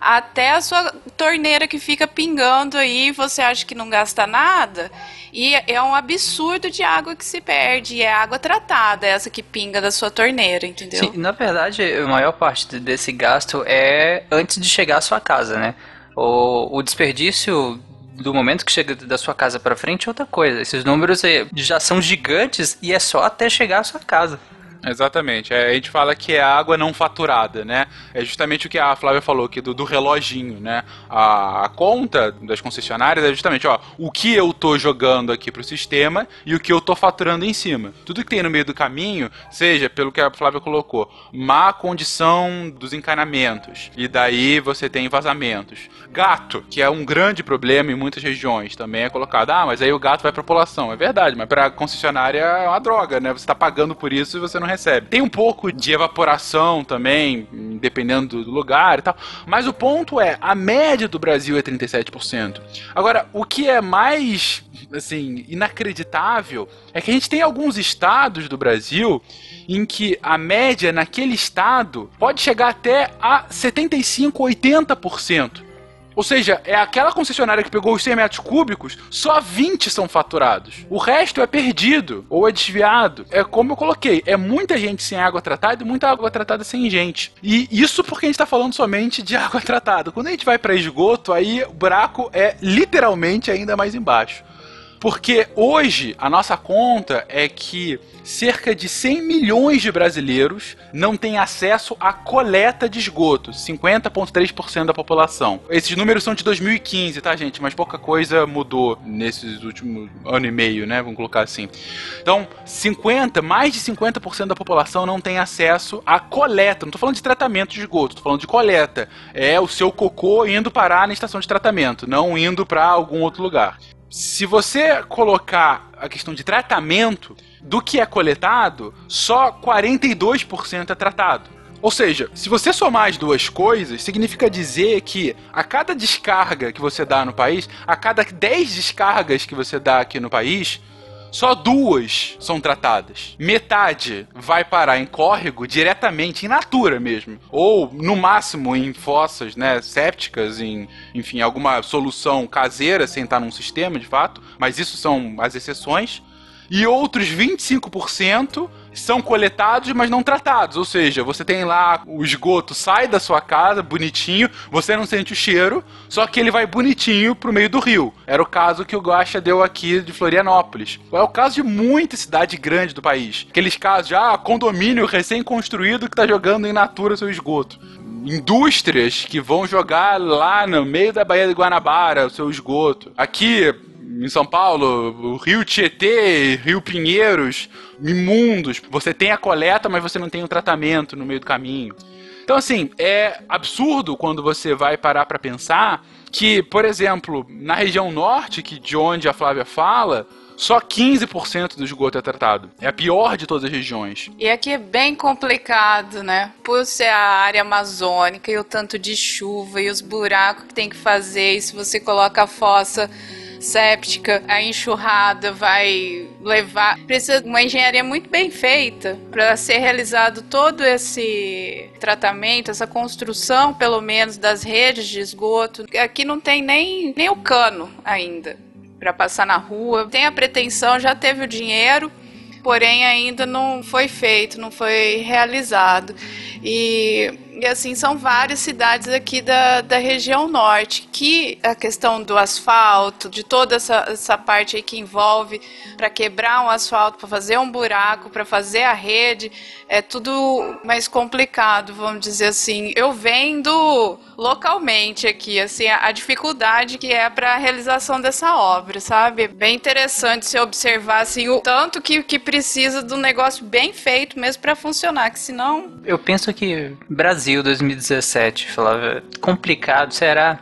até a sua torneira que fica pingando aí, você acha que não gasta nada, e é um absurdo de água que se perde, e é água tratada, essa que pinga da sua torneira, entendeu? Sim, na verdade, a maior parte desse gasto é antes de chegar à sua casa, né? O, o desperdício do momento que chega da sua casa para frente é outra coisa. Esses números é, já são gigantes e é só até chegar à sua casa. Exatamente. É, a gente fala que é água não faturada, né? É justamente o que a Flávia falou aqui do, do reloginho, né? A, a, conta das concessionárias é justamente, ó, o que eu tô jogando aqui pro sistema e o que eu tô faturando em cima. Tudo que tem no meio do caminho, seja pelo que a Flávia colocou, má condição dos encanamentos, e daí você tem vazamentos. Gato, que é um grande problema em muitas regiões, também é colocado, ah, mas aí o gato vai pra população. É verdade, mas pra concessionária é uma droga, né? Você tá pagando por isso e você não recebe. Tem um pouco de evaporação também, dependendo do lugar e tal. Mas o ponto é, a média do Brasil é 37%. Agora, o que é mais, assim, inacreditável é que a gente tem alguns estados do Brasil em que a média naquele estado pode chegar até a 75, 80%. Ou seja, é aquela concessionária que pegou os 100 metros cúbicos, só 20 são faturados. O resto é perdido ou é desviado. É como eu coloquei, é muita gente sem água tratada e muita água tratada sem gente. E isso porque a gente está falando somente de [LAUGHS] água tratada. Quando a gente vai para esgoto, aí o buraco é literalmente ainda mais embaixo. Porque hoje a nossa conta é que cerca de 100 milhões de brasileiros não têm acesso à coleta de esgoto, 50,3% da população. Esses números são de 2015, tá, gente? Mas pouca coisa mudou nesses últimos ano e meio, né? Vamos colocar assim. Então, 50, mais de 50% da população não tem acesso à coleta. Não tô falando de tratamento de esgoto, tô falando de coleta. É o seu cocô indo parar na estação de tratamento, não indo para algum outro lugar se você colocar a questão de tratamento do que é coletado, só 42% é tratado. Ou seja, se você somar as duas coisas, significa dizer que a cada descarga que você dá no país, a cada 10 descargas que você dá aqui no país, só duas são tratadas. Metade vai parar em córrego diretamente, em natura mesmo. Ou, no máximo, em fossas, né, sépticas, em, enfim, alguma solução caseira, sem estar num sistema, de fato. Mas isso são as exceções. E outros 25% são coletados, mas não tratados. Ou seja, você tem lá o esgoto sai da sua casa, bonitinho, você não sente o cheiro, só que ele vai bonitinho pro meio do rio. Era o caso que o Guaxa deu aqui de Florianópolis. É o caso de muita cidade grande do país. Aqueles casos de ah, condomínio recém-construído que tá jogando em natura seu esgoto indústrias que vão jogar lá no meio da Baía de Guanabara o seu esgoto. Aqui, em São Paulo, o Rio Tietê, Rio Pinheiros, imundos. Você tem a coleta, mas você não tem o tratamento no meio do caminho. Então, assim, é absurdo quando você vai parar para pensar que, por exemplo, na região norte, que de onde a Flávia fala, só 15% do esgoto é tratado. É a pior de todas as regiões. E aqui é bem complicado, né? Por ser a área amazônica e o tanto de chuva e os buracos que tem que fazer, e se você coloca a fossa séptica, a enxurrada vai levar. Precisa de uma engenharia muito bem feita para ser realizado todo esse tratamento, essa construção, pelo menos, das redes de esgoto. Aqui não tem nem, nem o cano ainda para passar na rua. Tem a pretensão, já teve o dinheiro, porém ainda não foi feito, não foi realizado. E E assim, são várias cidades aqui da, da região norte que a questão do asfalto, de toda essa, essa parte aí que envolve para quebrar um asfalto, para fazer um buraco, para fazer a rede, é tudo mais complicado, vamos dizer assim. Eu vendo localmente aqui, assim, a, a dificuldade que é para a realização dessa obra, sabe? Bem interessante se observar, assim, o tanto que, que precisa de um negócio bem feito mesmo para funcionar, que senão... Eu penso que Brasil 2017, falava, complicado, será...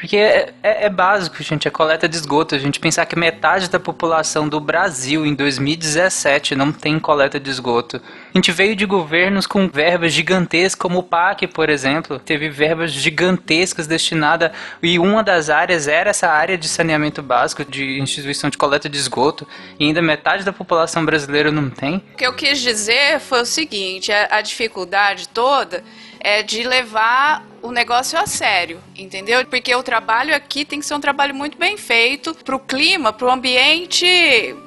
Porque é, é, é, básico, gente, a coleta de esgoto. A gente pensar que metade da população do Brasil em 2017 não tem coleta de esgoto. A gente veio de governos com verbas gigantescas, como o PAC, por exemplo. Teve verbas gigantescas destinadas, e uma das áreas era essa área de saneamento básico, de instituição de coleta de esgoto, e ainda metade da população brasileira não tem. O que eu quis dizer foi o seguinte: a, a dificuldade toda é de levar o negócio a sério, entendeu? Porque o trabalho aqui tem que ser um trabalho muito bem feito para o clima, para o ambiente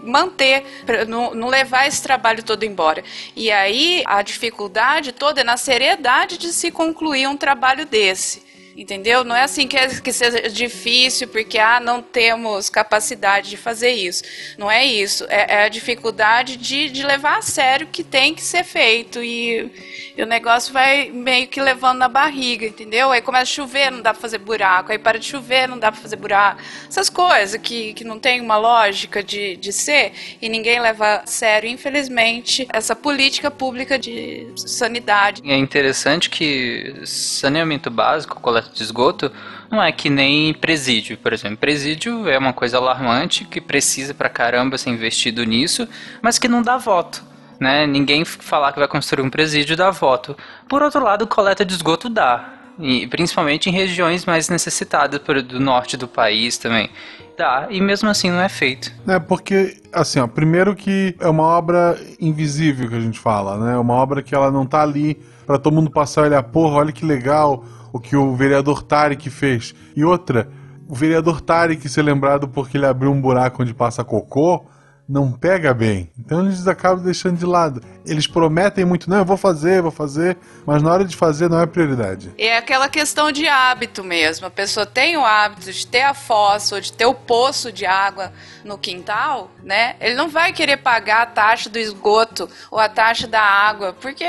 manter, não, não levar esse trabalho todo embora. E aí a dificuldade toda é na seriedade de se concluir um trabalho desse. Entendeu? Não é assim que, é, que seja difícil porque ah, não temos capacidade de fazer isso. Não é isso. É, é a dificuldade de, de levar a sério o que tem que ser feito. E, e, o negócio vai meio que levando na barriga, entendeu? Aí começa a chover, não dá pra fazer buraco. Aí para de chover, não dá pra fazer buraco. Essas coisas que, que não tem uma lógica de, de ser e ninguém leva a sério, infelizmente, essa política pública de sanidade. É interessante que saneamento básico, coleta de esgoto não é que nem presídio, por exemplo. Presídio é uma coisa alarmante que precisa pra caramba ser investido nisso, mas que não dá voto. Né? Ninguém falar que vai construir um presídio dá voto. Por outro lado, coleta de esgoto dá. E principalmente em regiões mais necessitadas do norte do país também. Dá, e mesmo assim não é feito. É porque, assim, ó, primeiro que é uma obra invisível que a gente fala, né? Uma obra que ela não tá ali para todo mundo passar e olhar, porra, olha que legal, o que o vereador Tarek fez. E outra, o vereador Tarek ser lembrado porque ele abriu um buraco onde passa cocô, não pega bem. Então eles acabam deixando de lado. Eles prometem muito, não, eu vou fazer, vou fazer, mas na hora de fazer não é prioridade. É aquela questão de hábito mesmo. A pessoa tem o hábito de ter a fossa ou de ter o poço de água no quintal, né? Ele não vai querer pagar a taxa do esgoto ou a taxa da água, porque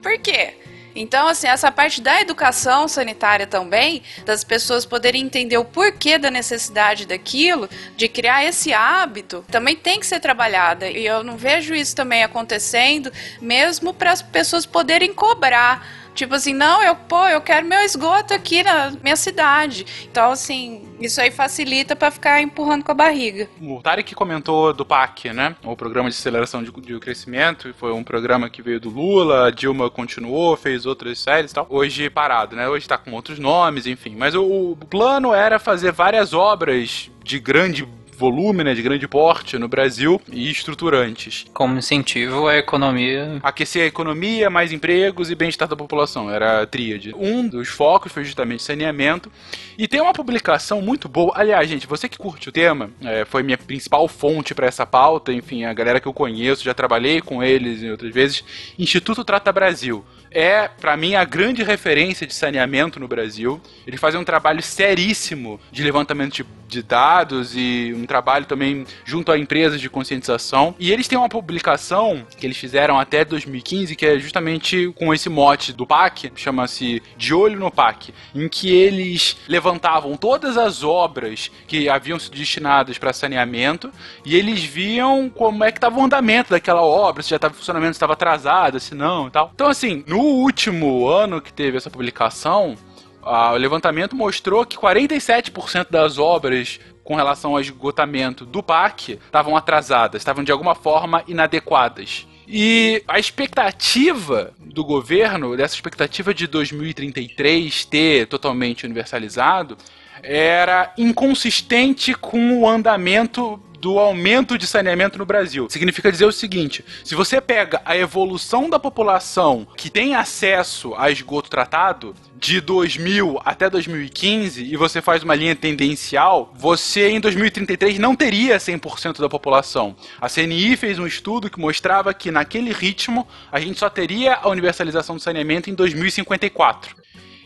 por quê? Então, assim, essa parte da educação sanitária também, das pessoas poderem entender o porquê da necessidade daquilo, de criar esse hábito, também tem que ser trabalhada. E eu não vejo isso também acontecendo, mesmo para as pessoas poderem cobrar Tipo assim, não, eu, pô, eu quero meu esgoto aqui na minha cidade. Então, assim, isso aí facilita para ficar empurrando com a barriga. O Tarek comentou do PAC, né? O Programa de Aceleração de, de Crescimento. Foi um programa que veio do Lula, a Dilma continuou, fez outras séries e tal. Hoje parado, né? Hoje tá com outros nomes, enfim. Mas o, o plano era fazer várias obras de grande volume, né, de grande porte no Brasil e estruturantes. Como incentivo à economia. Aquecer a economia, mais empregos e bem-estar da população, era a tríade. Um dos focos foi justamente saneamento. E tem uma publicação muito boa. Aliás, gente, você que curte o tema, é, foi minha principal fonte para essa pauta. Enfim, a galera que eu conheço, já trabalhei com eles em outras vezes. Instituto Trata Brasil é, para mim, a grande referência de saneamento no Brasil. Eles fazem um trabalho seríssimo de levantamento de, de, dados e um trabalho também junto a empresas de conscientização. E eles têm uma publicação que eles fizeram até 2015, que é justamente com esse mote do PAC, chama-se De Olho no PAC, em que eles levantavam todas as obras que haviam sido destinadas para saneamento e eles viam como é que estava o andamento daquela obra, se já estava funcionamento, se estava atrasado, se não e tal. Então, assim, no último ano que teve essa publicação, o levantamento mostrou que 47% das obras com relação ao esgotamento do parque estavam atrasadas, estavam de alguma forma inadequadas. E a expectativa do governo, dessa expectativa de 2033 ter totalmente universalizado, era inconsistente com o andamento do aumento de saneamento no Brasil. Significa dizer o seguinte: se você pega a evolução da população que tem acesso a esgoto tratado, de 2000 até 2015 e você faz uma linha tendencial, você em 2033 não teria 100% da população. A CNI fez um estudo que mostrava que naquele ritmo a gente só teria a universalização do saneamento em 2054.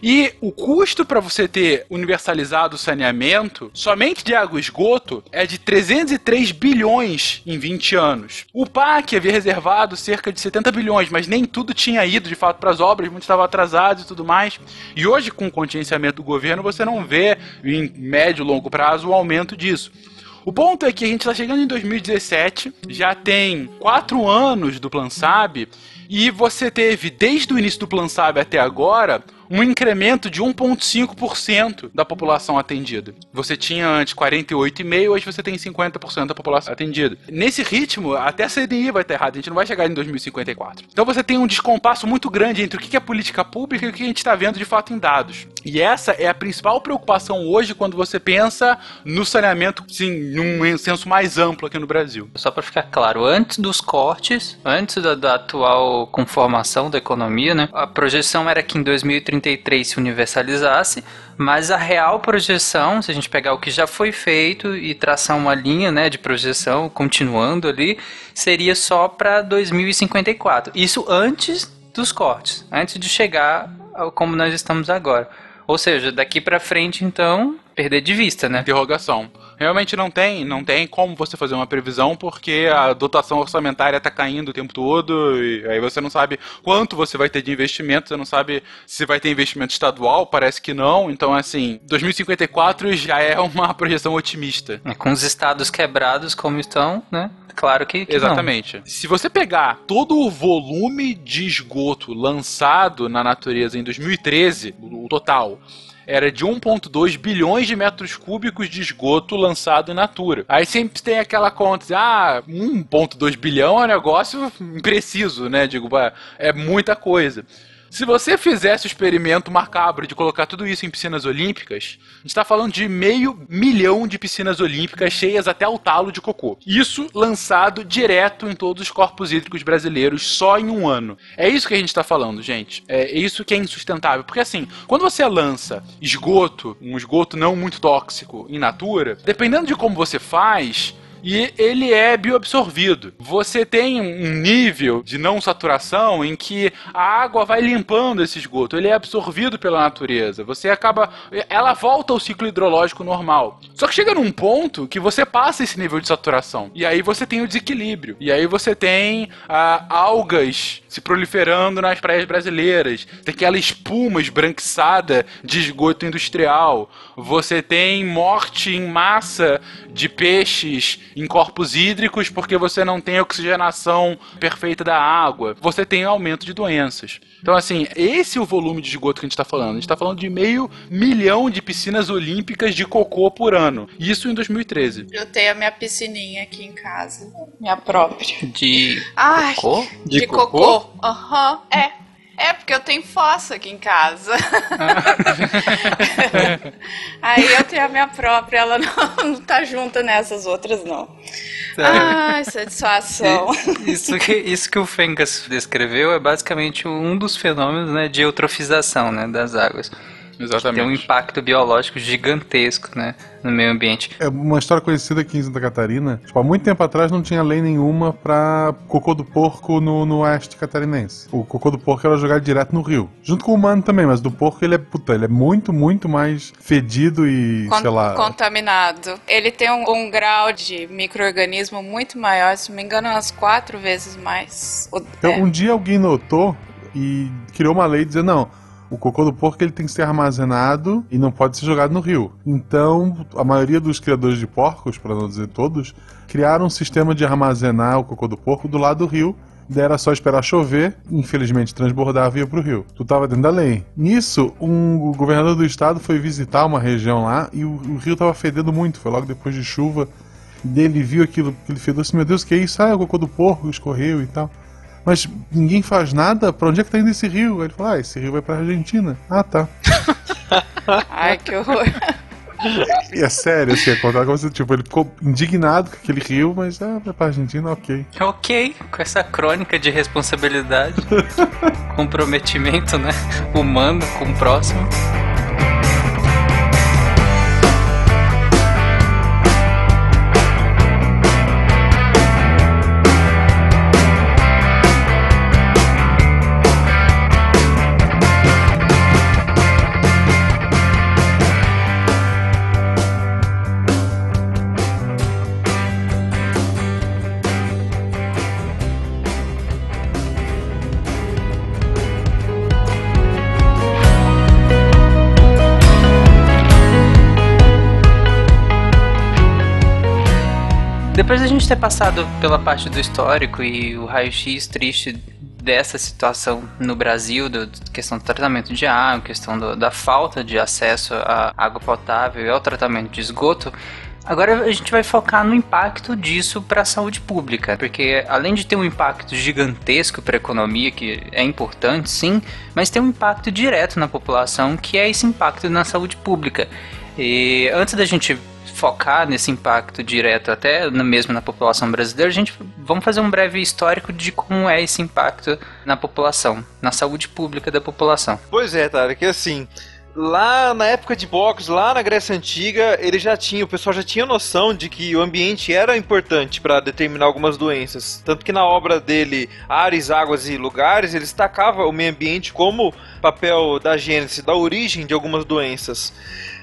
E o custo para você ter universalizado o saneamento, somente de água e esgoto, é de 303 bilhões em 20 anos. O PAC havia reservado cerca de 70 bilhões, mas nem tudo tinha ido de fato para as obras, muitos estavam atrasados e tudo mais. E hoje, com o contingenciamento do governo, você não vê em médio e longo prazo o aumento disso. O ponto é que a gente está chegando em 2017, já tem quatro anos do Plan SAB, e você teve, desde o início do Plan SAB até agora, um incremento de 1,5% da população atendida. Você tinha antes 48,5%, hoje você tem 50% da população atendida. Nesse ritmo, até a CDI vai estar errada, a gente não vai chegar em 2054. Então você tem um descompasso muito grande entre o que é política pública e o que a gente está vendo de fato em dados. E essa é a principal preocupação hoje quando você pensa no saneamento, sim, num senso mais amplo aqui no Brasil. Só para ficar claro, antes dos cortes, antes da, da atual conformação da economia, né, a projeção era que em 2033 se universalizasse, mas a real projeção, se a gente pegar o que já foi feito e traçar uma linha né, de projeção continuando ali, seria só para 2054. Isso antes dos cortes, antes de chegar ao como nós estamos agora. Ou seja, daqui para frente, então, perder de vista, né? Interrogação. Realmente não tem, não tem como você fazer uma previsão porque a dotação orçamentária está caindo o tempo todo e aí você não sabe quanto você vai ter de investimento, você não sabe se vai ter investimento estadual, parece que não. Então, assim, 2054 já é uma [LAUGHS] projeção otimista. É, com os estados quebrados como estão, né? Claro que, que Exatamente. Não. Se você pegar todo o volume de esgoto lançado na natureza em 2013, o total, era de 1,2 bilhões de metros cúbicos de esgoto lançado em natura. Aí sempre tem aquela conta, ah, 1,2 bilhão é um negócio impreciso, né? Digo, é muita coisa. Se você fizesse o experimento macabro de colocar tudo isso em piscinas olímpicas, a gente está falando de meio milhão de piscinas olímpicas cheias até o talo de cocô. Isso lançado direto em todos os corpos hídricos brasileiros só em um ano. É isso que a gente está falando, gente. É isso que é insustentável. Porque assim, quando você lança esgoto, um esgoto não muito tóxico em natura, dependendo de como você faz, e ele é bioabsorvido. Você tem um nível de não saturação em que a água vai limpando esse esgoto, ele é absorvido pela natureza. Você acaba. Ela volta ao ciclo hidrológico normal. Só que chega num ponto que você passa esse nível de saturação. E aí você tem o desequilíbrio. E aí você tem ah, algas se proliferando nas praias brasileiras. Tem aquela espuma esbranquiçada de esgoto industrial. Você tem morte em massa de peixes em corpos hídricos porque você não tem oxigenação perfeita da água. Você tem aumento de doenças. Então, assim, esse é o volume de esgoto que a gente está falando. A gente está falando de meio milhão de piscinas olímpicas de cocô por ano. Isso em 2013. Eu tenho a minha piscininha aqui em casa. Minha própria. De Ai, cocô? De, De cocô? cocô? Aham, é. É, porque eu tenho fossa aqui em casa. [LAUGHS] Aí eu tenho a minha própria, ela não, [LAUGHS] não tá junta nessas outras, não. Ai, satisfação. E- Isso que, isso que o Fencas descreveu é basicamente um dos fenômenos né, de eutrofização né, das águas. Exatamente. Tem um impacto biológico gigantesco né, no meio ambiente. É uma história conhecida aqui em Santa Catarina. Tipo, há muito tempo atrás não tinha lei nenhuma pra cocô do porco no, no oeste catarinense. O cocô do porco era jogado direto no rio. Junto com o humano também, mas do porco ele é, puta, ele é muito, muito mais fedido e, Con- sei lá... Contaminado. Ele tem um, um grau de microorganismo muito maior, se não me engano, umas quatro vezes mais. O- Então, é. um dia alguém notou e criou uma lei dizendo, não, o cocô do porco ele tem que ser armazenado e não pode ser jogado no rio. Então, a maioria dos criadores de porcos, para não dizer todos, criaram um sistema de armazenar o cocô do porco do lado do rio. Daí era só esperar chover, infelizmente transbordava e ia pro rio. Tu tava dentro da lei. Nisso, um o governador do estado foi visitar uma região lá e o, o rio tava fedendo muito, foi logo depois de chuva. E ele viu aquilo, aquele fedor assim, meu Deus, que é isso? Ah, é o cocô do porco escorreu e tal. Mas ninguém faz nada? Pra onde é que tá indo esse rio? Aí ele falou, ah, esse rio vai pra Argentina. Ah, tá. [LAUGHS] Ai, que horror. E é sério, assim, é contar como se, tipo, ele ficou indignado com aquele rio, mas ah, vai pra Argentina, ok. Ok, com essa crônica de responsabilidade, [LAUGHS] comprometimento, né? Humano com o próximo. Depois da gente ter passado pela parte do histórico e o raio-x triste dessa situação no Brasil, do questão do tratamento de água, questão do, da falta de acesso à água potável e ao tratamento de esgoto, Agora a gente vai focar no impacto disso para a saúde pública, porque além de ter um impacto gigantesco para a economia, que é importante sim, mas tem um impacto direto na população, que é esse impacto na saúde pública. E antes da gente focar nesse impacto direto até mesmo na população brasileira, a gente vamos fazer um breve histórico de como é esse impacto na população, na saúde pública da população. Pois é, que assim, lá na época de Bocos, lá na Grécia Antiga, ele já tinha, o pessoal já tinha noção de que o ambiente era importante para determinar algumas doenças. Tanto que na obra dele, Ares, Águas e Lugares, ele destacava o meio ambiente como papel da gênese, da origem de algumas doenças.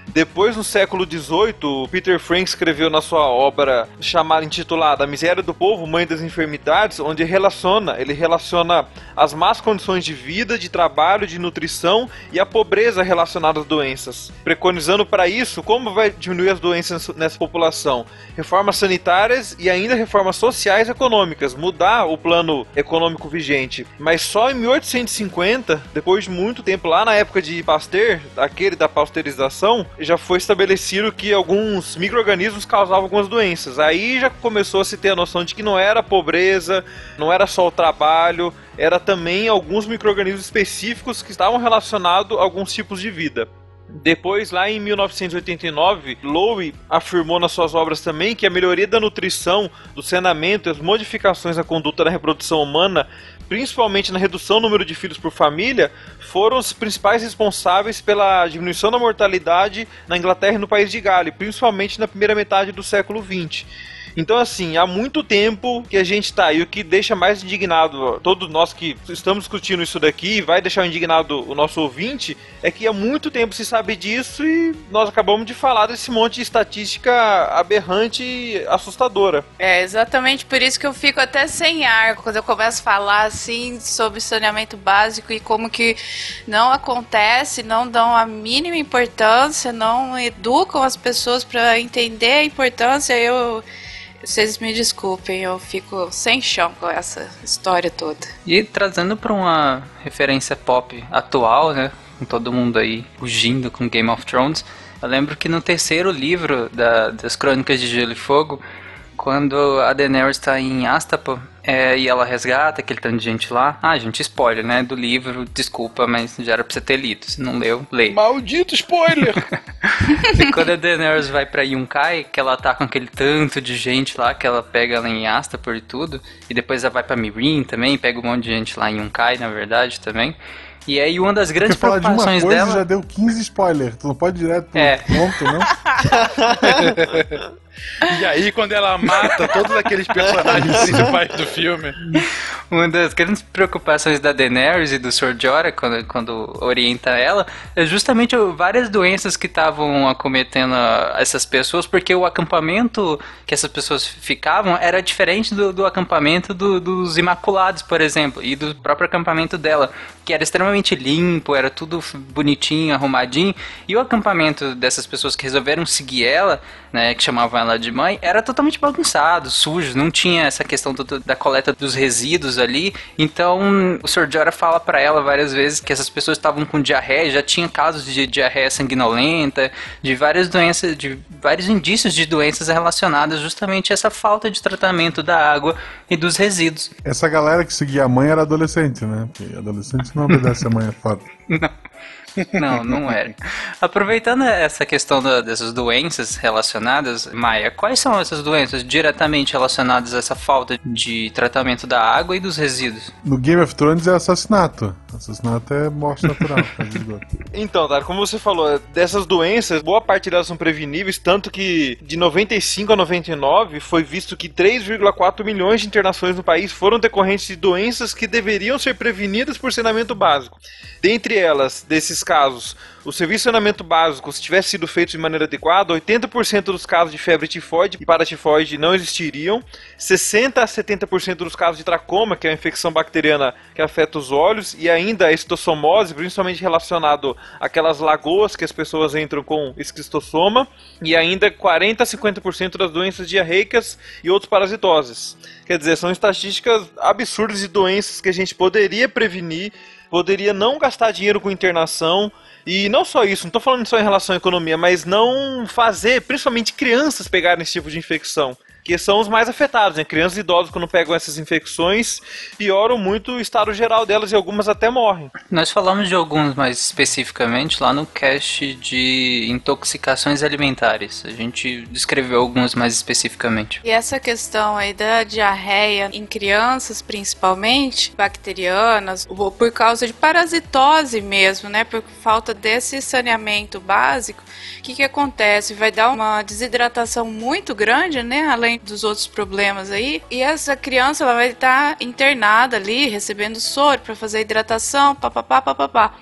Depois, no século XVIII, Peter Frank escreveu na sua obra chamada intitulada A Miséria do Povo, Mãe das Enfermidades, onde relaciona, ele relaciona as más condições de vida, de trabalho, de nutrição e a pobreza relacionada às doenças, preconizando para isso como vai diminuir as doenças nessa população. Reformas sanitárias e ainda reformas sociais e econômicas, mudar o plano econômico vigente. Mas só em 1850, depois de muito tempo, lá na época de Pasteur, aquele da pasteurização, já foi estabelecido que alguns micro-organismos causavam algumas doenças. Aí já começou a se ter a noção de que não era pobreza, não era só o trabalho, era também alguns micro-organismos específicos que estavam relacionados a alguns tipos de vida. Depois, lá em 1989, Lowe afirmou nas suas obras também que a melhoria da nutrição, do saneamento e as modificações na conduta da reprodução humana, principalmente na redução do número de filhos por família, foram os principais responsáveis pela diminuição da mortalidade na Inglaterra e no país de Gales, principalmente na primeira metade do século XX. Então, assim, há muito tempo que a gente tá. E o que deixa mais indignado todos nós que estamos discutindo isso daqui, vai deixar indignado o nosso ouvinte, é que há muito tempo se sabe disso e nós acabamos de falar desse monte de estatística aberrante e assustadora. É exatamente por isso que eu fico até sem ar quando eu começo a falar assim sobre saneamento básico e como que não acontece, não dão a mínima importância, não educam as pessoas para entender a importância. Eu vocês me desculpem, eu fico sem chão com essa história toda. E trazendo para uma referência pop atual, né? Com todo mundo aí fugindo com Game of Thrones. Eu lembro que no terceiro livro da, das Crônicas de Gelo e Fogo, quando a Daenerys está em Astapor, é, e ela resgata aquele tanto de gente lá. Ah, gente, spoiler, né? Do livro, desculpa, mas já era pra você ter lido. Se não leu, leia. Maldito spoiler! [LAUGHS] [LAUGHS] e quando a Daenerys vai pra Yunkai, que ela tá com aquele tanto de gente lá, que ela pega ela em Astapor e tudo, e depois ela vai pra Mirin também, pega um monte de gente lá em Yunkai, na verdade, também. E aí uma das grandes falar de uma preocupações coisa dela... já deu 15 spoilers. Tu não pode ir direto pro É. ponto, não? [LAUGHS] e aí, quando ela mata todos aqueles personagens principais do filme. Uma das grandes preocupações da Daenerys e do Sr. Jorah quando, quando orienta ela é justamente várias doenças que estavam acometendo essas pessoas, porque o acampamento que essas pessoas ficavam era diferente do, do acampamento do- dos Imaculados, por exemplo, e do próprio acampamento dela, que era extremamente limpo, era tudo bonitinho, arrumadinho, e o acampamento dessas pessoas que resolveram seguir ela, né, que chamavam ela de mãe, era totalmente bagunçado, sujo, não tinha essa questão do- da coleta dos resíduos ali. Então, o Sr. Jorah fala pra ela várias vezes que essas pessoas estavam com diarreia, já tinha casos de diarreia sanguinolenta, de várias doenças, de vários indícios de doenças relacionadas justamente a essa falta de tratamento da água e dos resíduos. Essa galera que seguia a mãe era adolescente, né? Porque adolescente não obedece a mãe, é fato. [LAUGHS] Não, não era. Aproveitando essa questão da- dessas doenças relacionadas, Maia, quais são essas doenças diretamente relacionadas a essa falta de tratamento da água e dos resíduos? No Game of Thrones é assassinato. Assassinato é morte natural. Então, Tara, como você falou, dessas doenças, boa parte delas são preveníveis, tanto que de 95 a 99 foi visto que 3,4 milhões de internações no país foram decorrentes de doenças que deveriam ser prevenidas por saneamento básico. Dentre elas, desses casos, o serviço de saneamento básico, se tivesse sido feito de maneira adequada, 80% dos casos de febre tifoide e paratifoide não existiriam, 60 a 70% dos casos de tracoma, que é uma infecção bacteriana que afeta os olhos, e ainda a estossomose, principalmente relacionado àquelas lagoas que as pessoas entram com esquistossoma, e ainda 40 a 50% das doenças diarreicas e outros parasitoses. Quer dizer, são estatísticas absurdas de doenças que a gente poderia prevenir, poderia não gastar dinheiro com internação, e não só isso, não tô falando só em relação à economia, mas não fazer, principalmente crianças pegarem esse tipo de infecção. Que são os mais afetados, né? Crianças e idosos, quando pegam essas infecções, pioram muito o estado geral delas e algumas até morrem. Nós falamos de alguns mais especificamente lá no cast de intoxicações alimentares. A gente descreveu alguns mais especificamente. E essa questão aí da diarreia em crianças, principalmente, bacterianas, ou por causa de parasitose mesmo, né? Por falta desse saneamento básico, o que, que acontece? Vai dar uma desidratação muito grande, né? Além dos outros problemas aí. E essa criança ela vai estar internada ali, recebendo soro para fazer hidratação, papapá, papapá.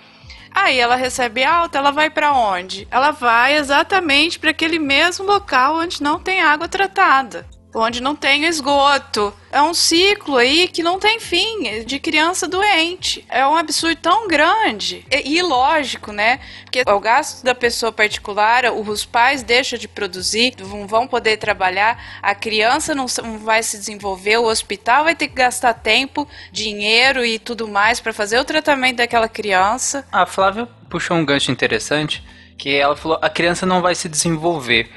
Aí ela recebe alta, ela vai para onde? Ela vai exatamente para aquele mesmo local onde não tem água tratada, onde não tem esgoto. É um ciclo aí que não tem fim, de criança doente. É um absurdo tão grande e ilógico, né? Porque o gasto da pessoa particular, os pais deixam de produzir, não vão poder trabalhar, a criança não vai se desenvolver, o hospital vai ter que gastar tempo, dinheiro e tudo mais para fazer o tratamento daquela criança. A Flávia puxou um gancho interessante, que ela falou a criança não vai se desenvolver.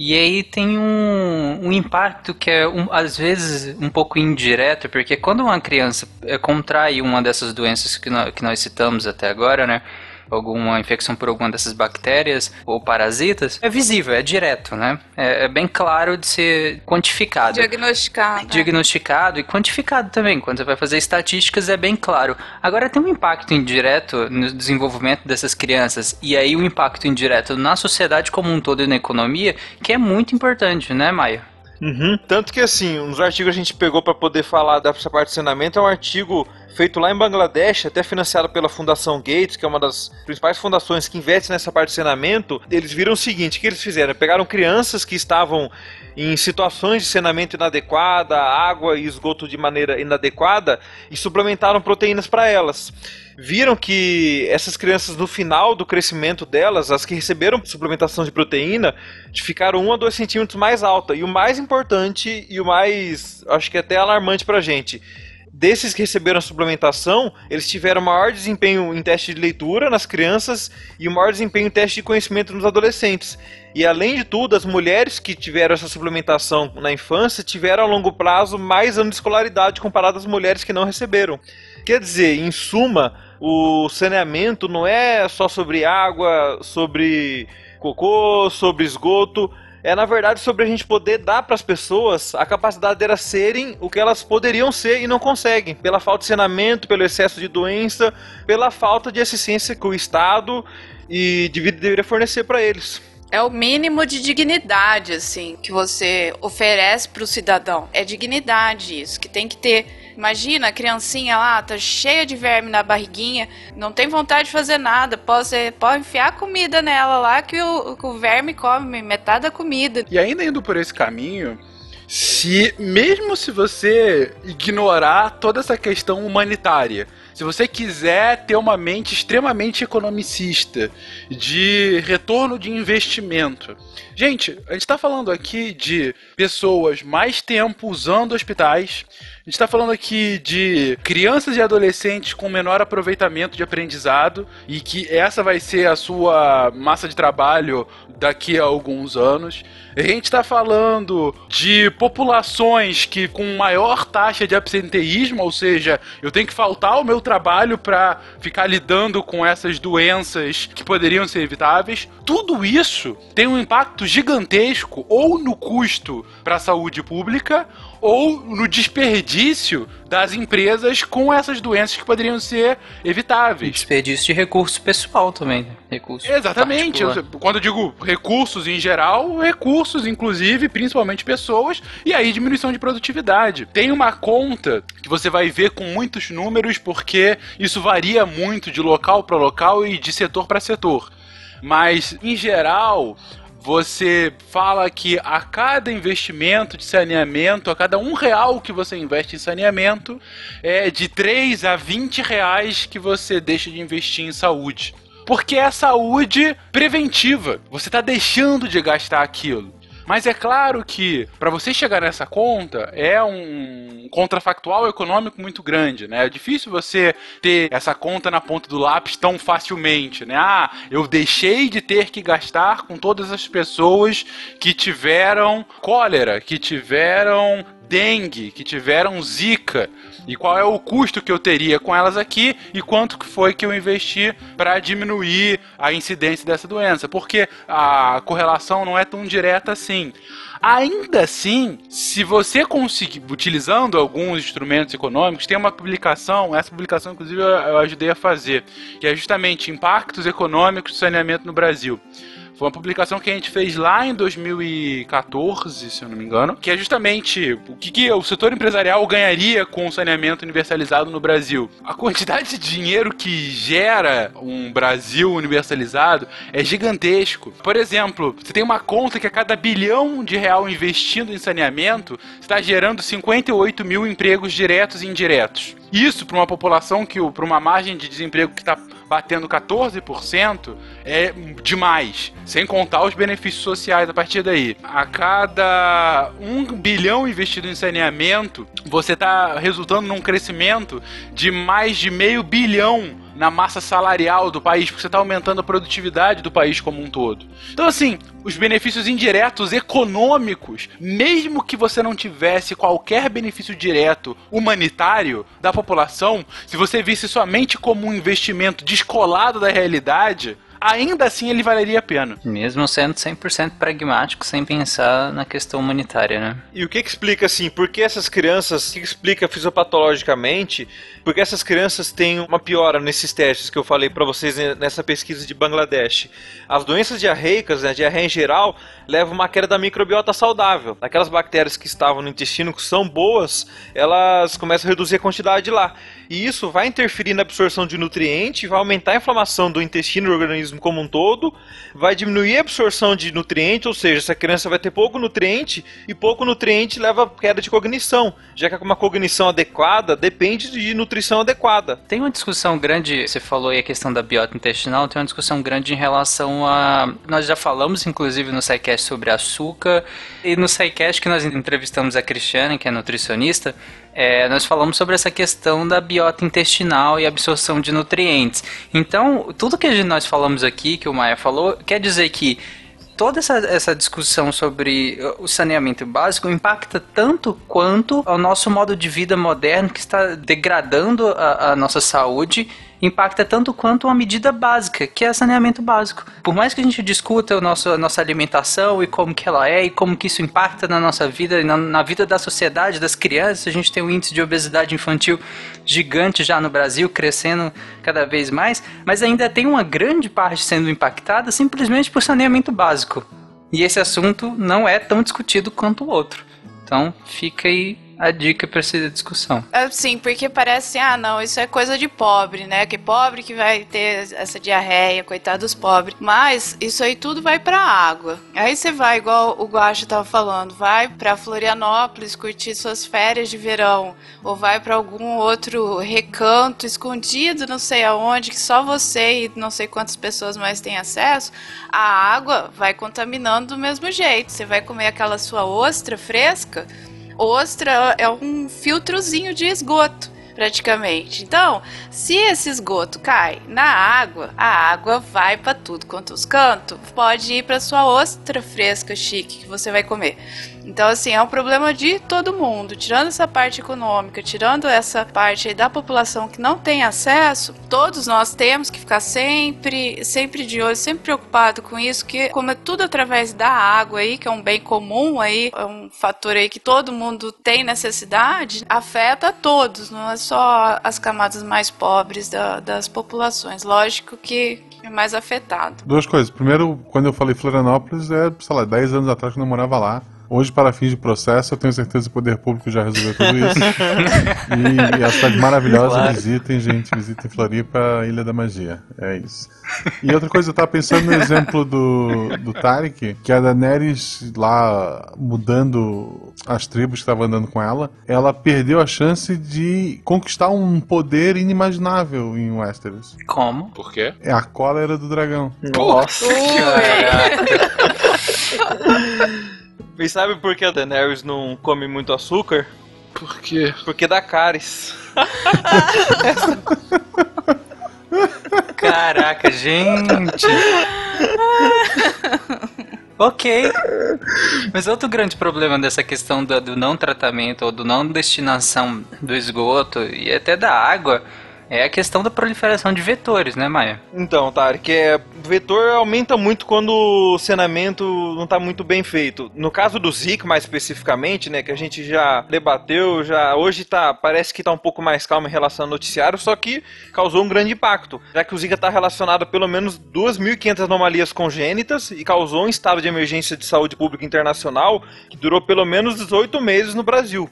E aí tem um, um impacto que é, um- às vezes, um pouco indireto, porque quando uma criança eh, contrai uma dessas doenças que nós, que nós citamos até agora, né? Alguma infecção por alguma dessas bactérias ou parasitas, é visível, é direto, né? É, é bem claro de ser quantificado Diagnosticado. diagnosticado e quantificado também. Quando você vai fazer estatísticas é bem claro. Agora tem um impacto indireto no desenvolvimento dessas crianças e aí o impacto indireto na sociedade como um todo e na economia que é muito importante, né, Maia? Tanto que assim, um dos artigos que a gente pegou para poder falar dessa parte de saneamento é um artigo feito lá em Bangladesh, até financiado pela Fundação Gates, que é uma das principais fundações que investe nessa parte de saneamento. Eles viram o seguinte, o que eles fizeram? Pegaram crianças que estavam em situações de saneamento inadequada, água e esgoto de maneira inadequada e suplementaram proteínas para elas. Viram que essas crianças no final do crescimento delas, as que receberam suplementação de proteína, ficaram 1 a 2 centímetros mais alta. E o mais importante e o mais, acho que até alarmante pra gente, desses que receberam a suplementação, eles tiveram maior desempenho em teste de leitura nas crianças e maior desempenho em teste de conhecimento nos adolescentes. E além de tudo, as mulheres que tiveram essa suplementação na infância tiveram a longo prazo mais anos de escolaridade comparado às mulheres que não receberam. Quer dizer, em suma, o saneamento não é só sobre água, sobre cocô, sobre esgoto. É na verdade sobre a gente poder dar para as pessoas a capacidade delas serem o que elas poderiam ser e não conseguem, pela falta de saneamento, pelo excesso de doença, pela falta de assistência que o Estado e de vida deveria fornecer para eles. É o mínimo de dignidade, assim, que você oferece pro cidadão. É dignidade isso, que tem que ter. Imagina, a criancinha lá, tá cheia de verme na barriguinha, não tem vontade de fazer nada, pode, pode enfiar comida nela lá que o, o verme come metade da comida. E ainda indo por esse caminho, se mesmo se você ignorar toda essa questão humanitária, se você quiser ter uma mente extremamente economicista, de retorno de investimento. Gente, a gente está falando aqui de pessoas mais tempo usando hospitais. Gente está falando aqui de crianças e adolescentes com menor aproveitamento de aprendizado e que essa vai ser a sua massa de trabalho daqui a alguns anos. A gente está falando de populações que com maior taxa de absenteísmo, ou seja, eu tenho que faltar ao meu trabalho para ficar lidando com essas doenças que poderiam ser evitáveis. Tudo isso tem um impacto gigantesco ou no custo para a saúde pública ou no desperdício das empresas com essas doenças que poderiam ser evitáveis. Desperdício de recurso pessoal também. né? Recurso Exatamente. Eu- quando eu digo recursos em geral, recursos, inclusive, principalmente pessoas, e aí diminuição de produtividade. Tem uma conta que você vai ver com muitos números, porque isso varia muito de local para local e de setor para setor. Mas, em geral, você fala que a cada investimento de saneamento, a cada um real que você investe em saneamento, é de 3 a 20 reais que você deixa de investir em saúde. Porque é saúde preventiva. Você está deixando de gastar aquilo. Mas é claro que para você chegar nessa conta é um contrafactual econômico muito grande, né? É difícil você ter essa conta na ponta do lápis tão facilmente, né? Ah, eu deixei de ter que gastar com todas as pessoas que tiveram cólera, que tiveram dengue, que tiveram zika, e qual é o custo que eu teria com elas aqui e quanto que foi que eu investi para diminuir a incidência dessa doença, porque a correlação não é tão direta assim. Ainda assim, se você conseguir, utilizando alguns instrumentos econômicos, tem uma publicação, essa publicação inclusive eu, eu ajudei a fazer, que é justamente Impactos Econômicos do Saneamento no Brasil. Foi uma publicação que a gente fez lá em 2014, se eu não me engano, que é justamente o que, que o setor empresarial ganharia com o saneamento universalizado no Brasil. A quantidade de dinheiro que gera um Brasil universalizado é gigantesco. Por exemplo, você tem uma conta que a cada bilhão de real investindo em saneamento está gerando 58 mil empregos diretos e indiretos. Isso para uma população que, para uma margem de desemprego que está batendo 14%, é demais. Sem contar os benefícios sociais a partir daí. A cada um bilhão investido em saneamento, você está resultando num crescimento de mais de meio bilhão na massa salarial do país, porque você está aumentando a produtividade do país como um todo. Então, assim, os benefícios indiretos econômicos, mesmo que você não tivesse qualquer benefício direto humanitário da população, se você visse somente como um investimento descolado da realidade, ainda assim ele valeria a pena. Mesmo sendo 100% pragmático, sem pensar na questão humanitária, né? E o que, que explica assim, por que essas crianças, o que, explica fisiopatologicamente, por que essas crianças têm uma piora nesses testes que eu falei pra vocês nessa pesquisa de Bangladesh? As doenças diarreicas, né, diarreia em geral, levam uma queda da microbiota saudável. Aquelas bactérias que estavam no intestino que são boas, elas começam a reduzir a quantidade lá. E isso vai interferir na absorção de nutriente, vai aumentar a inflamação do intestino do organismo como um todo, vai diminuir a absorção de nutriente, ou seja, essa criança vai ter pouco nutriente e pouco nutriente leva a queda de cognição, já que uma cognição adequada depende de nutrição adequada. Tem uma discussão grande, você falou aí a questão da biota intestinal, tem uma discussão grande em relação a. Nós já falamos, inclusive, no SciCast sobre açúcar, e no SciCast que nós entrevistamos a Cristiane, que é nutricionista, é, nós falamos sobre essa questão da biota intestinal e absorção de nutrientes. Então, tudo que nós falamos aqui, que o Maia falou, quer dizer que toda essa, essa discussão sobre o saneamento básico impacta tanto quanto ao nosso modo de vida moderno que está degradando a, a nossa saúde impacta tanto quanto uma medida básica, que é saneamento básico. Por mais que a gente discuta o nosso, a nossa alimentação e como que ela é e como que isso impacta na nossa vida e na, na vida da sociedade, das crianças, a gente tem um índice de obesidade infantil gigante já no Brasil, crescendo cada vez mais, mas ainda tem uma grande parte sendo impactada simplesmente por saneamento básico. E esse assunto não é tão discutido quanto o outro. Então, fica aí a dica para essa discussão. Assim, porque parece, ah, não, isso é coisa de pobre, né? Que pobre que vai ter essa diarreia, coitado dos pobres. Mas isso aí tudo vai pra água. Aí você vai, igual o Guacho tava falando, vai pra Florianópolis curtir suas férias de verão, ou vai pra algum outro recanto escondido, não sei aonde, que só você e não sei quantas pessoas mais têm acesso. A água vai contaminando do mesmo jeito. Você vai comer aquela sua ostra fresca ostra é um filtrozinho de esgoto. praticamente. Então, se esse esgoto cai na água, a água vai para tudo quanto os cantos, pode ir para sua ostra fresca chique que você vai comer. Então, assim, é um problema de todo mundo. Tirando essa parte econômica, tirando essa parte da população que não tem acesso, todos nós temos que ficar sempre, sempre de olho, sempre preocupado com isso, que como é tudo através da água aí, que é um bem comum aí, é um fator aí que todo mundo tem necessidade, afeta a todos, não é só as camadas mais pobres da, das populações. Lógico que é mais afetado. Duas coisas. Primeiro, quando eu falei Florianópolis, é, sei lá, 10 anos atrás que eu morava lá. Hoje, para fins de processo, eu tenho certeza que o poder público já resolveu tudo isso. [LAUGHS] e, e a cidade maravilhosa, Claro. visitem, gente, visitem Floripa, Ilha da Magia. É isso. E outra coisa, eu tava pensando no exemplo do, do Tarek, que a Daenerys lá mudando as tribos que estavam andando com ela, ela perdeu a chance de conquistar um poder inimaginável em Westeros. Como? Por quê? É a cólera do dragão. Nossa. [LAUGHS] E sabe por que a Daenerys não come muito açúcar? Por quê? Porque dá cáries. [LAUGHS] Caraca, gente. [LAUGHS] ok. Mas outro grande problema dessa questão do, do não tratamento ou do não destinação do esgoto e até da água é a questão da proliferação de vetores, né, Maia? Então, Tarek, é, vetor aumenta muito quando o saneamento não está muito bem feito. No caso do Zika, mais especificamente, né, que a gente já debateu, já hoje tá, parece que está um pouco mais calmo em relação ao noticiário, só que causou um grande impacto, já que o Zika está relacionado a pelo menos 2.500 anomalias congênitas e causou um estado de emergência de saúde pública internacional que durou pelo menos 18 meses no Brasil.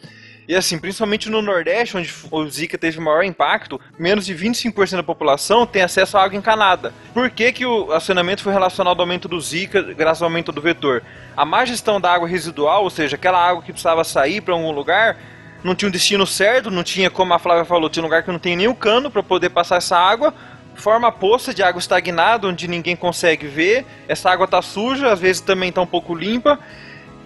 E assim, principalmente no Nordeste, onde o Zika teve maior impacto, menos de 25% da população tem acesso à água encanada. Por que, que o acionamento foi relacionado ao aumento do Zika graças ao aumento do vetor? A má gestão da água residual, ou seja, aquela água que precisava sair para algum lugar, não tinha um destino certo, não tinha, como a Flávia falou, tinha um lugar que não tem nenhum cano para poder passar essa água, forma poça de água estagnada, onde ninguém consegue ver, essa água tá suja, às vezes também tá um pouco limpa,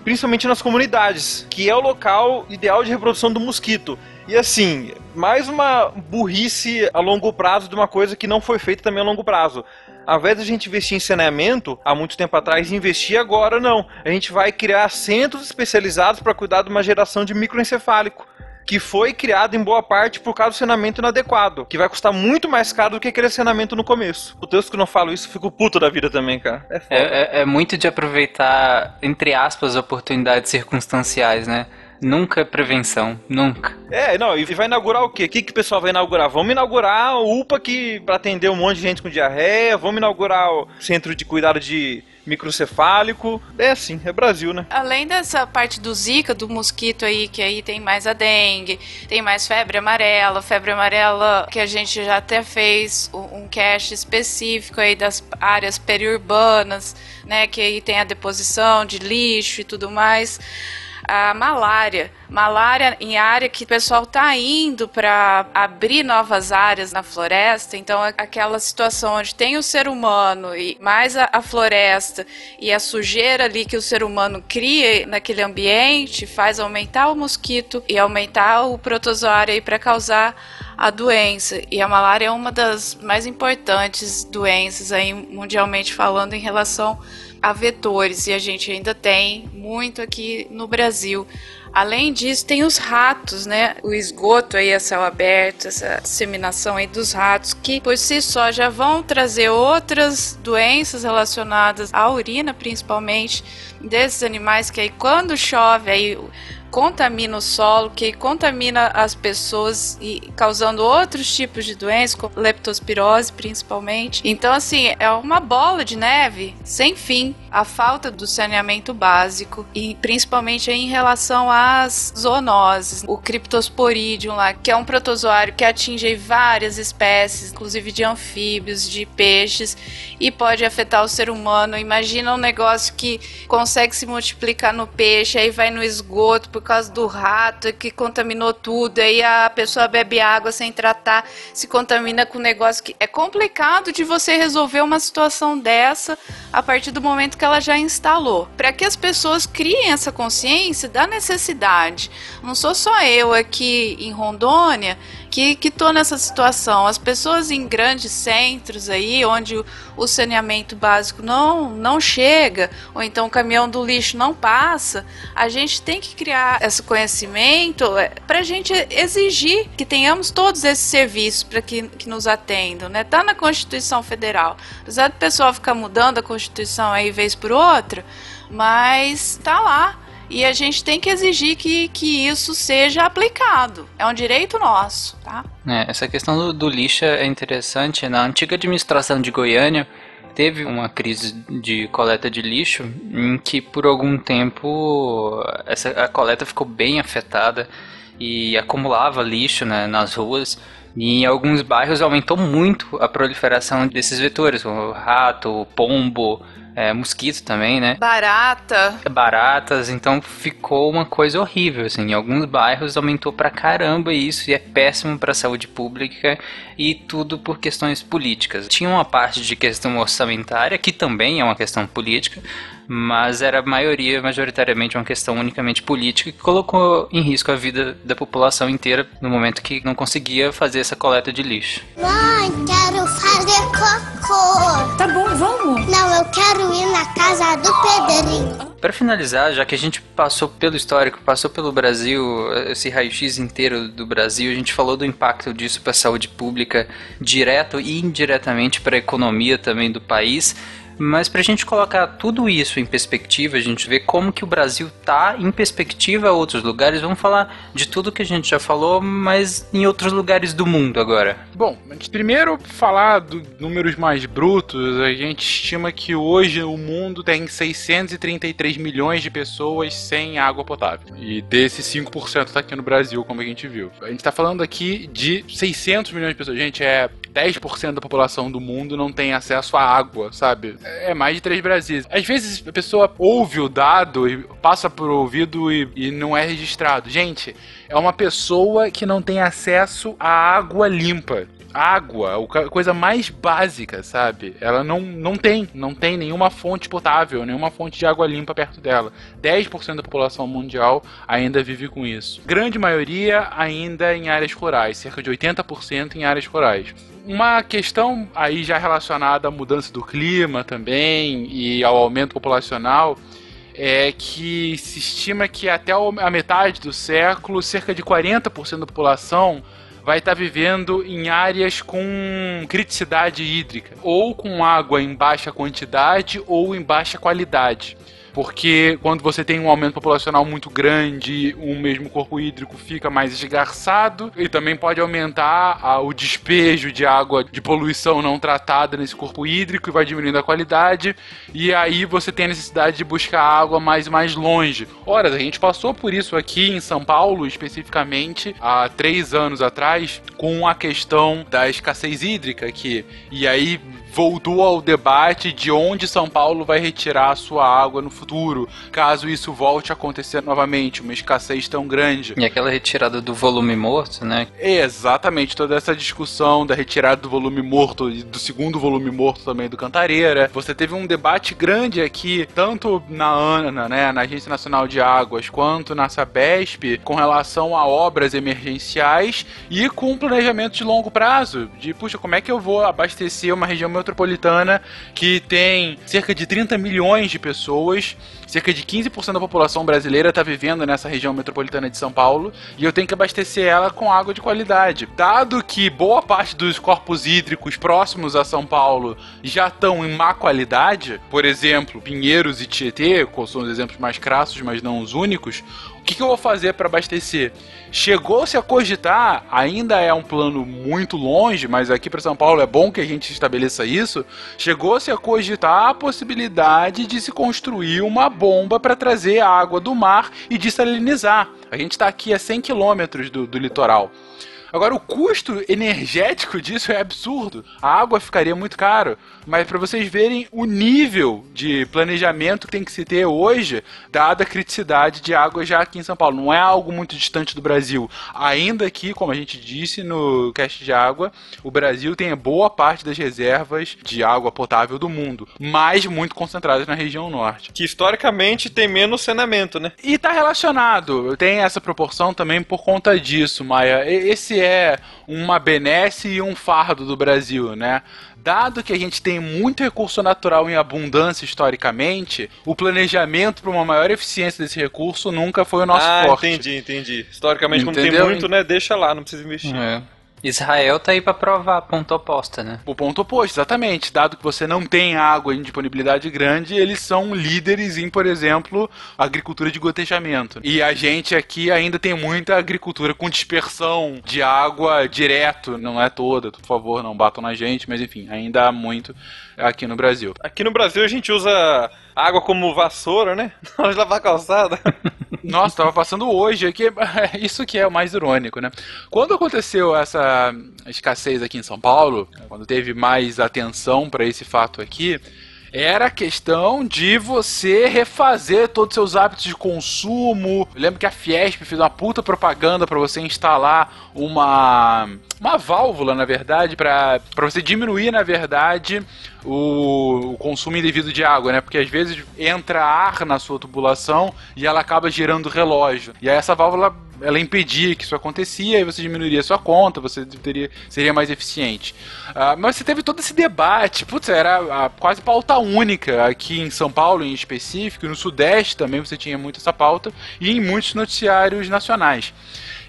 principalmente nas comunidades, que é o local ideal de reprodução do mosquito. E assim, mais uma burrice a longo prazo de uma coisa que não foi feita também a longo prazo. Ao invés de a gente investir em saneamento, há muito tempo atrás, investir agora não. A gente vai criar centros especializados para cuidar de uma geração de microencefálico. Que foi criado em boa parte por causa do saneamento inadequado, que vai custar muito mais caro do que aquele saneamento no começo. O Deus que não falo isso, eu fico puto da vida também, cara. É. É, é- é muito de aproveitar, entre aspas, oportunidades circunstanciais, né? Nunca é prevenção, nunca. É, não, e vai inaugurar o quê? O que, que o pessoal vai inaugurar? Vamos inaugurar o UPA que para atender um monte de gente com diarreia, vamos inaugurar o centro de cuidado de microcefálico. É assim, é Brasil, né? Além dessa parte do Zika, do mosquito aí, que aí tem mais a dengue, tem mais febre amarela, febre amarela que a gente já até fez um cast específico aí das áreas periurbanas, né, que aí tem a deposição de lixo e tudo mais. A malária, malária em área que o pessoal tá indo para abrir novas áreas na floresta, então é aquela situação onde tem o ser humano e mais a, a floresta e a sujeira ali que o ser humano cria naquele ambiente faz aumentar o mosquito e aumentar o protozoário aí para causar a doença. E a malária é uma das mais importantes doenças aí mundialmente falando em relação a vetores e a gente ainda tem muito aqui no Brasil. Além disso, tem os ratos, né? O esgoto aí a céu aberto, essa disseminação aí dos ratos, que por si só já vão trazer outras doenças relacionadas à urina, principalmente, desses animais que aí quando chove aí contamina o solo, que contamina as pessoas e causando outros tipos de doenças, como leptospirose principalmente. Então, assim, é uma bola de neve sem fim a falta do saneamento básico e principalmente em relação às zoonoses, o Cryptosporidium lá, que é um protozoário que atinge várias espécies, inclusive de anfíbios, de peixes e pode afetar o ser humano. Imagina um negócio que consegue se multiplicar no peixe, aí vai no esgoto por causa do rato que contaminou tudo, aí a pessoa bebe água sem tratar, se contamina com um negócio que é complicado de você resolver uma situação dessa a partir do momento que ela já instalou. Para que as pessoas criem essa consciência da necessidade. Não sou só eu aqui em Rondônia que estou nessa situação. As pessoas em grandes centros aí, onde o, saneamento básico não, não chega, ou então o caminhão do lixo não passa, a gente tem que criar esse conhecimento para a gente exigir que tenhamos todos esses serviços para que, que nos atendam. Né? Tá na Constituição Federal. Apesar do pessoal ficar mudando a Constituição aí vez por outra, mas tá lá. E a gente tem que exigir que, que isso seja aplicado. É um direito nosso, tá? É, essa questão do, do lixo é interessante. Na antiga administração de Goiânia, teve uma crise de coleta de lixo em que por algum tempo essa, a coleta ficou bem afetada e acumulava lixo né, nas ruas. E em alguns bairros aumentou muito a proliferação desses vetores, o rato, pombo, é, mosquito também, né? Barata. Baratas, então ficou uma coisa horrível, assim. Em alguns bairros aumentou pra caramba isso e é péssimo pra saúde pública e tudo por questões políticas. Tinha uma parte de questão orçamentária, que também é uma questão política, mas era a maioria, majoritariamente, uma questão unicamente política que colocou em risco a vida da população inteira no momento que não conseguia fazer essa coleta de lixo. Mãe, quero fazer cocô. Tá bom, vamos. Não, eu quero ir na casa do Pedrinho. Para finalizar, já que a gente passou pelo histórico, passou pelo Brasil, esse raio-x inteiro do Brasil, a gente falou do impacto disso para a saúde pública, direto e indiretamente para a economia também do país. Mas para a gente colocar tudo isso em perspectiva, a gente ver como que o Brasil tá em perspectiva a outros lugares, vamos falar de tudo que a gente já falou, mas em outros lugares do mundo agora. Bom, antes primeiro falar dos números mais brutos, a gente estima que hoje o mundo tem 633 milhões de pessoas sem água potável. E desses 5% está aqui no Brasil, como a gente viu. A gente está falando aqui de 600 milhões de pessoas. Gente, é 10% da população do mundo não tem acesso à água, sabe? É mais de três Brasis. Às vezes a pessoa ouve o dado e passa por ouvido e, e não é registrado. Gente, é uma pessoa que não tem acesso à água limpa água, a coisa mais básica, sabe? Ela não, não tem, não tem nenhuma fonte potável, nenhuma fonte de água limpa perto dela. 10% da população mundial ainda vive com isso. Grande maioria ainda em áreas rurais, cerca de 80% em áreas rurais uma questão aí já relacionada à mudança do clima também e ao aumento populacional é que se estima que até a metade do século, cerca de 40% da população vai estar vivendo em áreas com criticidade hídrica, ou com água em baixa quantidade ou em baixa qualidade porque quando você tem um aumento populacional muito grande, o mesmo corpo hídrico fica mais esgarçado e também pode aumentar a, o despejo de água de poluição não tratada nesse corpo hídrico e vai diminuindo a qualidade, e aí você tem a necessidade de buscar água mais mais longe. Ora, a gente passou por isso aqui em São Paulo, especificamente, há três anos atrás, com a questão da escassez hídrica aqui. E aí voltou ao debate de onde São Paulo vai retirar a sua água no futuro, caso isso volte a acontecer novamente, uma escassez tão grande. E aquela retirada do volume morto, né? Exatamente, toda essa discussão da retirada do volume morto e do segundo volume morto também do Cantareira. Você teve um debate grande aqui, tanto na ANA, né, na Agência Nacional de Águas, quanto na Sabesp, com relação a obras emergenciais e com planejamento de longo prazo, de, puxa, como é que eu vou abastecer uma região metropolitana que tem cerca de 30 milhões de pessoas, cerca de 15% da população brasileira está vivendo nessa região metropolitana de São Paulo, e eu tenho que abastecer ela com água de qualidade. Dado que boa parte dos corpos hídricos próximos a São Paulo já estão em má qualidade, por exemplo, Pinheiros e Tietê, são os exemplos mais crassos, mas não os únicos, o que, que eu vou fazer para abastecer? Chegou-se a cogitar, ainda é um plano muito longe, mas aqui para São Paulo é bom que a gente estabeleça isso. Chegou-se a cogitar a possibilidade de se construir uma bomba para trazer água do mar e desalinizar. A gente está aqui a 100 quilômetros do, do litoral. Agora, o custo energético disso é absurdo. A água ficaria muito caro. Mas para vocês verem o nível de planejamento que tem que se ter hoje, dada a criticidade de água já aqui em São Paulo. Não é algo muito distante do Brasil. Ainda que, como a gente disse no cast de água, o Brasil tem boa parte das reservas de água potável do mundo, mas muito concentradas na região norte. Que historicamente tem menos saneamento, né? E tá relacionado, tem essa proporção também por conta disso, Maia. Esse é uma benesse e um fardo do Brasil, né? Dado que a gente tem muito recurso natural em abundância historicamente, o planejamento para uma maior eficiência desse recurso nunca foi o nosso ah, forte. entendi, entendi. Historicamente, quando tem Entendeu? muito, né? Deixa lá, não precisa investir. É. Israel tá aí pra provar a ponta oposta, né? O ponto oposto, exatamente. Dado que você não tem água em disponibilidade grande, eles são líderes em, por exemplo, agricultura de gotejamento. E a gente aqui ainda tem muita agricultura com dispersão de água direto, não é toda, por favor, não batam na gente, mas enfim, ainda há muito aqui no Brasil. Aqui no Brasil a gente usa água como vassoura, né? [LAUGHS] Na hora de lavar a calçada. [LAUGHS] Nossa, tava passando hoje aqui. [LAUGHS] Isso que é o mais irônico, né? Quando aconteceu essa escassez aqui em São Paulo, quando teve mais atenção para esse fato aqui, era a questão de você refazer todos os seus hábitos de consumo. Eu lembro que a Fiesp fez uma puta propaganda para você instalar uma uma válvula, na verdade, para você diminuir, na verdade, o, o consumo indevido de água, né? Porque às vezes entra ar na sua tubulação e ela acaba girando relógio. E aí essa válvula ela impedia que isso acontecia e você diminuiria a sua conta, você teria, seria mais eficiente. Ah, mas você teve todo esse debate, putz, era ah, quase pauta única aqui em São Paulo em específico, no Sudeste também você tinha muito essa pauta, e em muitos noticiários nacionais.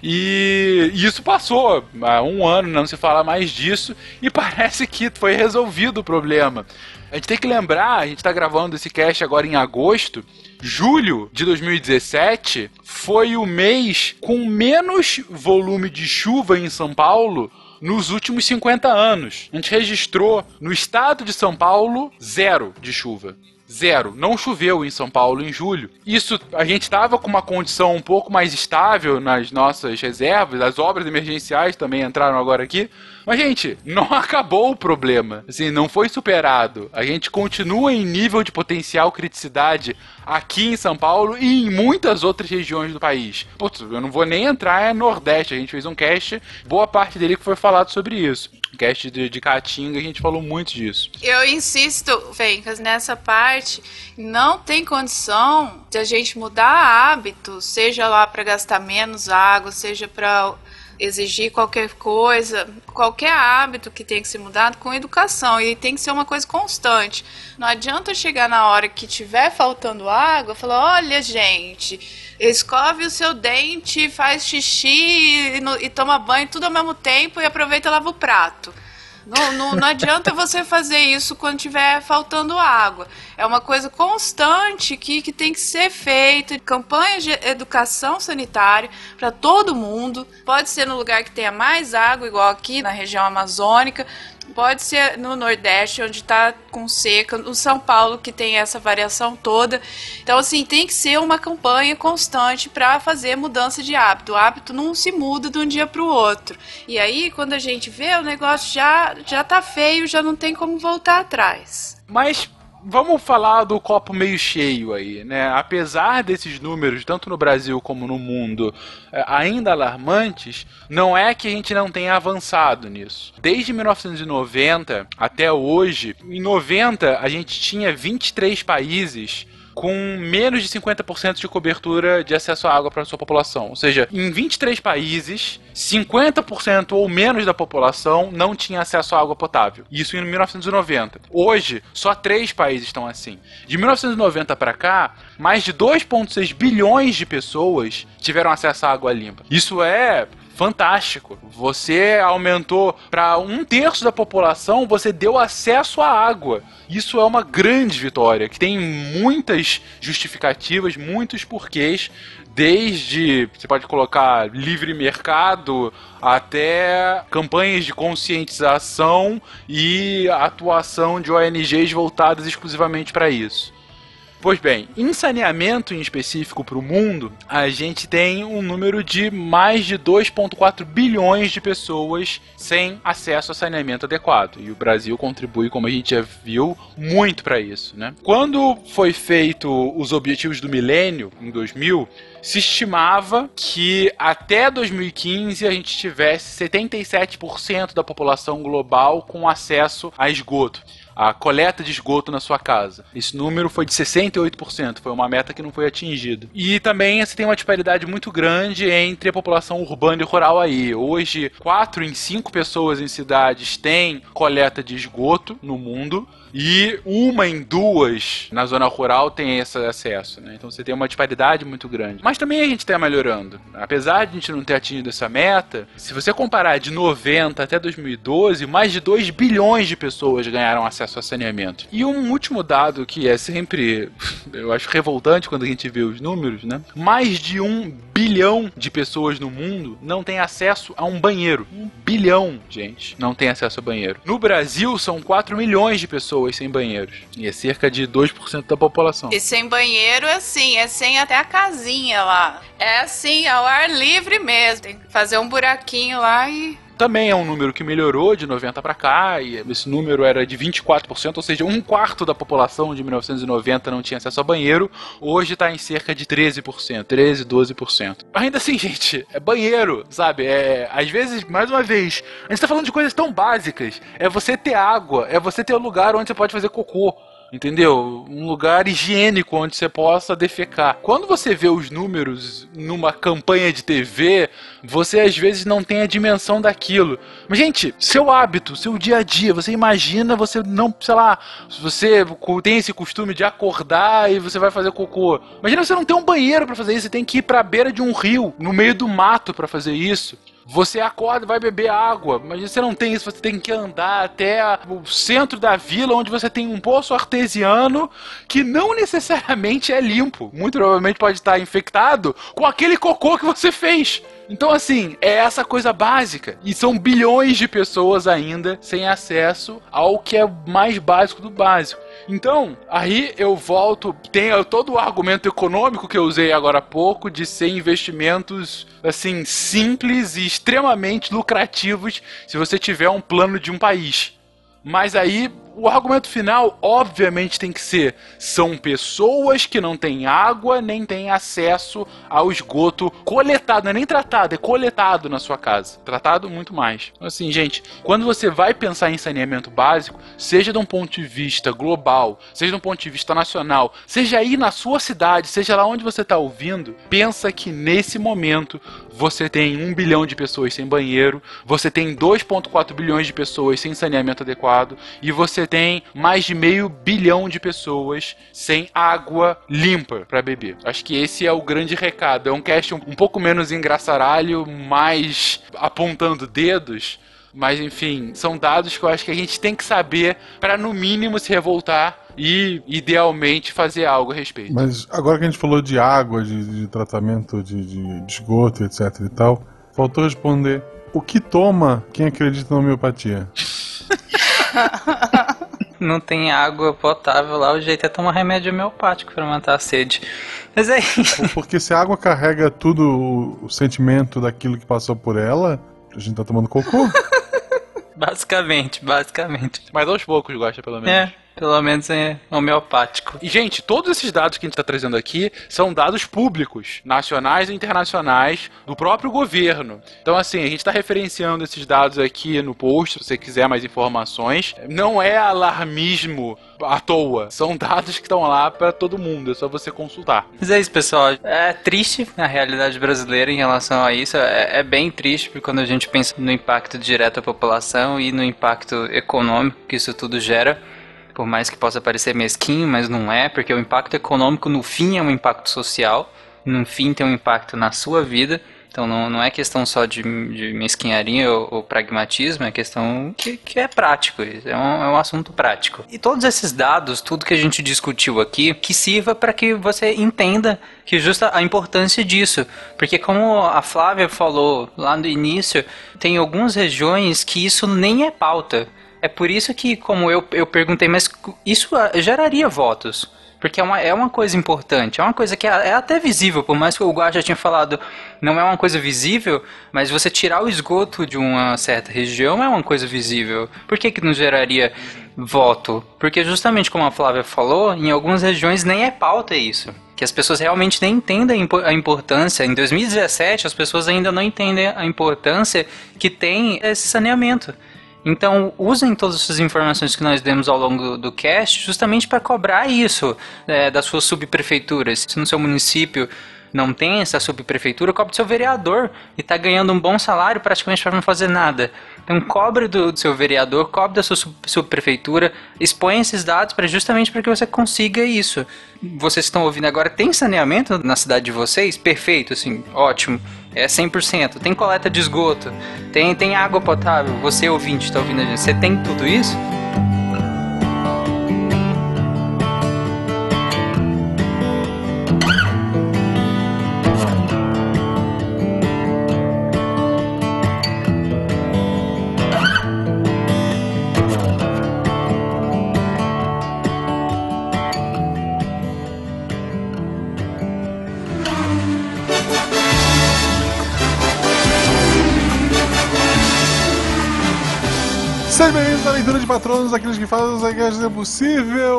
E isso passou há um ano, não se fala mais disso, e [LAUGHS] parece que foi resolvido o problema. A gente tem que lembrar, a gente está gravando esse cast agora em agosto. Julho de 2017 foi o mês com menos volume de chuva em São Paulo nos últimos 50 anos. A gente registrou no estado de São Paulo zero de chuva. Zero. Não choveu em São Paulo em julho. Isso, a gente estava com uma condição um pouco mais estável nas nossas reservas. As obras emergenciais também entraram agora aqui. Mas, gente, não [LAUGHS] acabou o problema. Assim, não foi superado. A gente continua em nível de potencial criticidade aqui em São Paulo e em muitas outras regiões do país. Putz, eu não vou nem entrar no Nordeste. A gente fez um cast, boa parte dele que foi falado sobre isso. Cast de, de Caatinga, a gente falou muito disso. Eu insisto, Fencas, nessa parte, não tem condição de a gente mudar hábitos, seja lá para gastar menos água, seja para exigir qualquer coisa, qualquer hábito que tem que ser mudado com educação e tem que ser uma coisa constante. Não adianta chegar na hora que tiver faltando água, falar: "Olha, gente, escove o seu dente, faz xixi e, no- e toma banho tudo ao mesmo tempo e aproveita e lava o prato". Não, não, não adianta você fazer isso quando tiver faltando água. É uma coisa constante que, que tem que ser feita. Campanhas de educação sanitária para todo mundo. Pode ser no lugar que tenha mais água, igual aqui na região amazônica. Pode ser no Nordeste, onde está com seca, no São Paulo, que tem essa variação toda. Então, assim, tem que ser uma campanha constante para fazer mudança de hábito. O hábito não se muda de um dia para o outro. E aí, quando a gente vê, o negócio já, já tá feio, já não tem como voltar atrás. Mas vamos falar do copo meio cheio aí, né? Apesar desses números, tanto no Brasil como no mundo, eh, ainda alarmantes, não é que a gente não tenha avançado nisso. Desde 1990 até hoje, em 90 a gente tinha 23 países com menos de 50% de cobertura de acesso à água para sua população. Ou seja, em 23 países, 50% ou menos da população não tinha acesso à água potável. Isso em 1990. Hoje, só três países estão assim. De 1990 para cá, mais de 2,6 bilhões de pessoas tiveram acesso à água limpa. Isso é fantástico. Você aumentou para um terço da população, você deu acesso à água. Isso é uma grande vitória, que tem muitas justificativas, muitos porquês. Desde você pode colocar livre mercado até campanhas de conscientização e atuação de ONGs voltadas exclusivamente para isso. Pois bem, em saneamento em específico para o mundo, a gente tem um número de mais de 2,4 bilhões de pessoas sem acesso a saneamento adequado. E o Brasil contribui, como a gente já viu, muito para isso. Né? Quando foi feito os Objetivos do Milênio, em 2000, se estimava que até 2015 a gente tivesse 77% da população global com acesso a esgoto a coleta de esgoto na sua casa. Esse número foi de 68%, foi uma meta que não foi atingida. E também você tem uma disparidade muito grande entre a população urbana e rural aí. Hoje, 4 em 5 pessoas em cidades têm coleta de esgoto no mundo e uma em duas na zona rural tem esse acesso, né? Então você tem uma disparidade muito grande. Mas também a gente está melhorando. Apesar de a gente não ter atingido essa meta, se você comparar de 90 até 2012, mais de 2 bilhões de pessoas ganharam acesso a saneamento. E um último dado que é sempre, [LAUGHS] eu acho revoltante quando a gente vê os números, né? Mais de um bilhão de pessoas no mundo não tem acesso a um banheiro. Um bilhão, gente, não tem acesso a banheiro. No Brasil, são 4 milhões de pessoas sem banheiros. E é cerca de 2% da população. E sem banheiro é assim, é sem até a casinha lá. É assim, ao ar livre mesmo. Tem que fazer um buraquinho lá e também é um número que melhorou de 90 para cá, e esse número era de 24%, ou seja, um quarto da população de 1990 não tinha acesso a banheiro, hoje está em cerca de 13%, 13, 12%. Ainda assim, [LAUGHS] gente, é banheiro, sabe? É, às vezes, mais uma vez, a gente tá falando de coisas tão básicas. É você ter água, é você ter um lugar onde você pode fazer cocô entendeu? Um lugar higiênico onde você possa defecar. Quando você vê os números numa campanha de TV, você às vezes não tem a dimensão daquilo. Mas, gente, seu hábito, seu dia a dia, você imagina, você não, sei lá, você tem esse costume de acordar e você vai fazer cocô. Imagina você não tem um banheiro para fazer isso, você tem que ir pra beira de um rio, no meio do mato para fazer isso. Você acorda vai beber água, mas você não tem isso, você tem que andar até o centro da vila, onde você tem um poço artesiano que não necessariamente é limpo. Muito provavelmente pode estar infectado com aquele cocô que você fez. Então, assim, é essa coisa básica. E são bilhões de pessoas ainda sem acesso ao que é mais básico do básico. Então, aí eu volto, tem todo o argumento econômico que eu usei agora há pouco de ser investimentos assim simples e extremamente lucrativos se você tiver um plano de um país. Mas aí o argumento final, obviamente, tem que ser: são pessoas que não têm água nem têm acesso ao esgoto coletado, não é nem tratado, é coletado na sua casa. Tratado muito mais. Então, assim, gente, quando você vai pensar em saneamento básico, seja de um ponto de vista global, seja de um ponto de vista nacional, seja aí na sua cidade, seja lá onde você está ouvindo, pensa que nesse momento você tem um bilhão de pessoas sem banheiro, você tem 2,4 bilhões de pessoas sem saneamento adequado e você tem mais de meio bilhão de pessoas sem água limpa para beber. Acho que esse é o grande recado. É um cast um, um pouco menos engraçaralho, mais apontando dedos. Mas enfim, são dados que eu acho que a gente tem que saber para no mínimo se revoltar e idealmente fazer algo a respeito. Mas agora que a gente falou de água, de, de tratamento de, de, de esgoto, etc e tal, faltou responder o que toma quem acredita na homeopatia? [LAUGHS] Não tem água potável lá, o jeito é tomar remédio homeopático para matar a sede. Mas aí. Porque se a água carrega tudo o, o sentimento daquilo que passou por ela, a gente tá tomando cocô. [LAUGHS] basicamente, basicamente. Mas aos poucos gosta, pelo menos. É. Pelo menos é homeopático. E, gente, todos esses dados que a gente está trazendo aqui são dados públicos, nacionais e internacionais, do próprio governo. Então, assim, a gente está referenciando esses dados aqui no post, se você quiser mais informações. Não é alarmismo à toa. São [LAUGHS] dados que estão lá para todo mundo, é só você consultar. Mas é isso, pessoal. É triste a realidade brasileira em relação a isso. É, é bem triste porque quando a gente pensa no impacto direto à população e no impacto econômico que isso tudo gera. Por mais que possa parecer mesquinho, mas não é, porque o impacto econômico no fim é um impacto social, no fim tem um impacto na sua vida. Então não, não é questão só de, de mesquinharia ou, ou, pragmatismo, é questão que, que é prático, é um, é um assunto prático. E todos esses dados, tudo que a gente discutiu aqui, que sirva para que você entenda que justa a importância disso. Porque como a Flávia falou lá no início, tem algumas regiões que isso nem é pauta. É por isso que, como eu, eu perguntei, mas isso geraria votos. Porque é uma, é uma coisa importante, é uma coisa que é, é até visível, por mais que o Guar já tinha falado, não é uma coisa visível, mas você tirar o esgoto de uma certa região é uma coisa visível. Por que que não geraria voto? Porque justamente como a Flávia falou, em algumas regiões nem é pauta isso. Que as pessoas realmente nem entendem a importância. Em 2017, as pessoas ainda não entendem a importância que tem esse saneamento. Então, usem todas essas informações que nós demos ao longo do, do cast justamente para cobrar isso é, das suas subprefeituras. Se no seu município não tem essa subprefeitura, cobre seu vereador e está ganhando um bom salário praticamente para não fazer nada. Então, cobre do, do seu vereador, cobre da sua sub- subprefeitura, expõe esses dados para justamente para que você consiga isso. Vocês estão ouvindo agora, tem saneamento na cidade de vocês? Perfeito, assim, ótimo. É 100%. Tem coleta de esgoto, tem, tem água potável. Você, ouvinte, está ouvindo a gente, você tem tudo isso? De patronos, aqueles que fazem o Zycast é possível.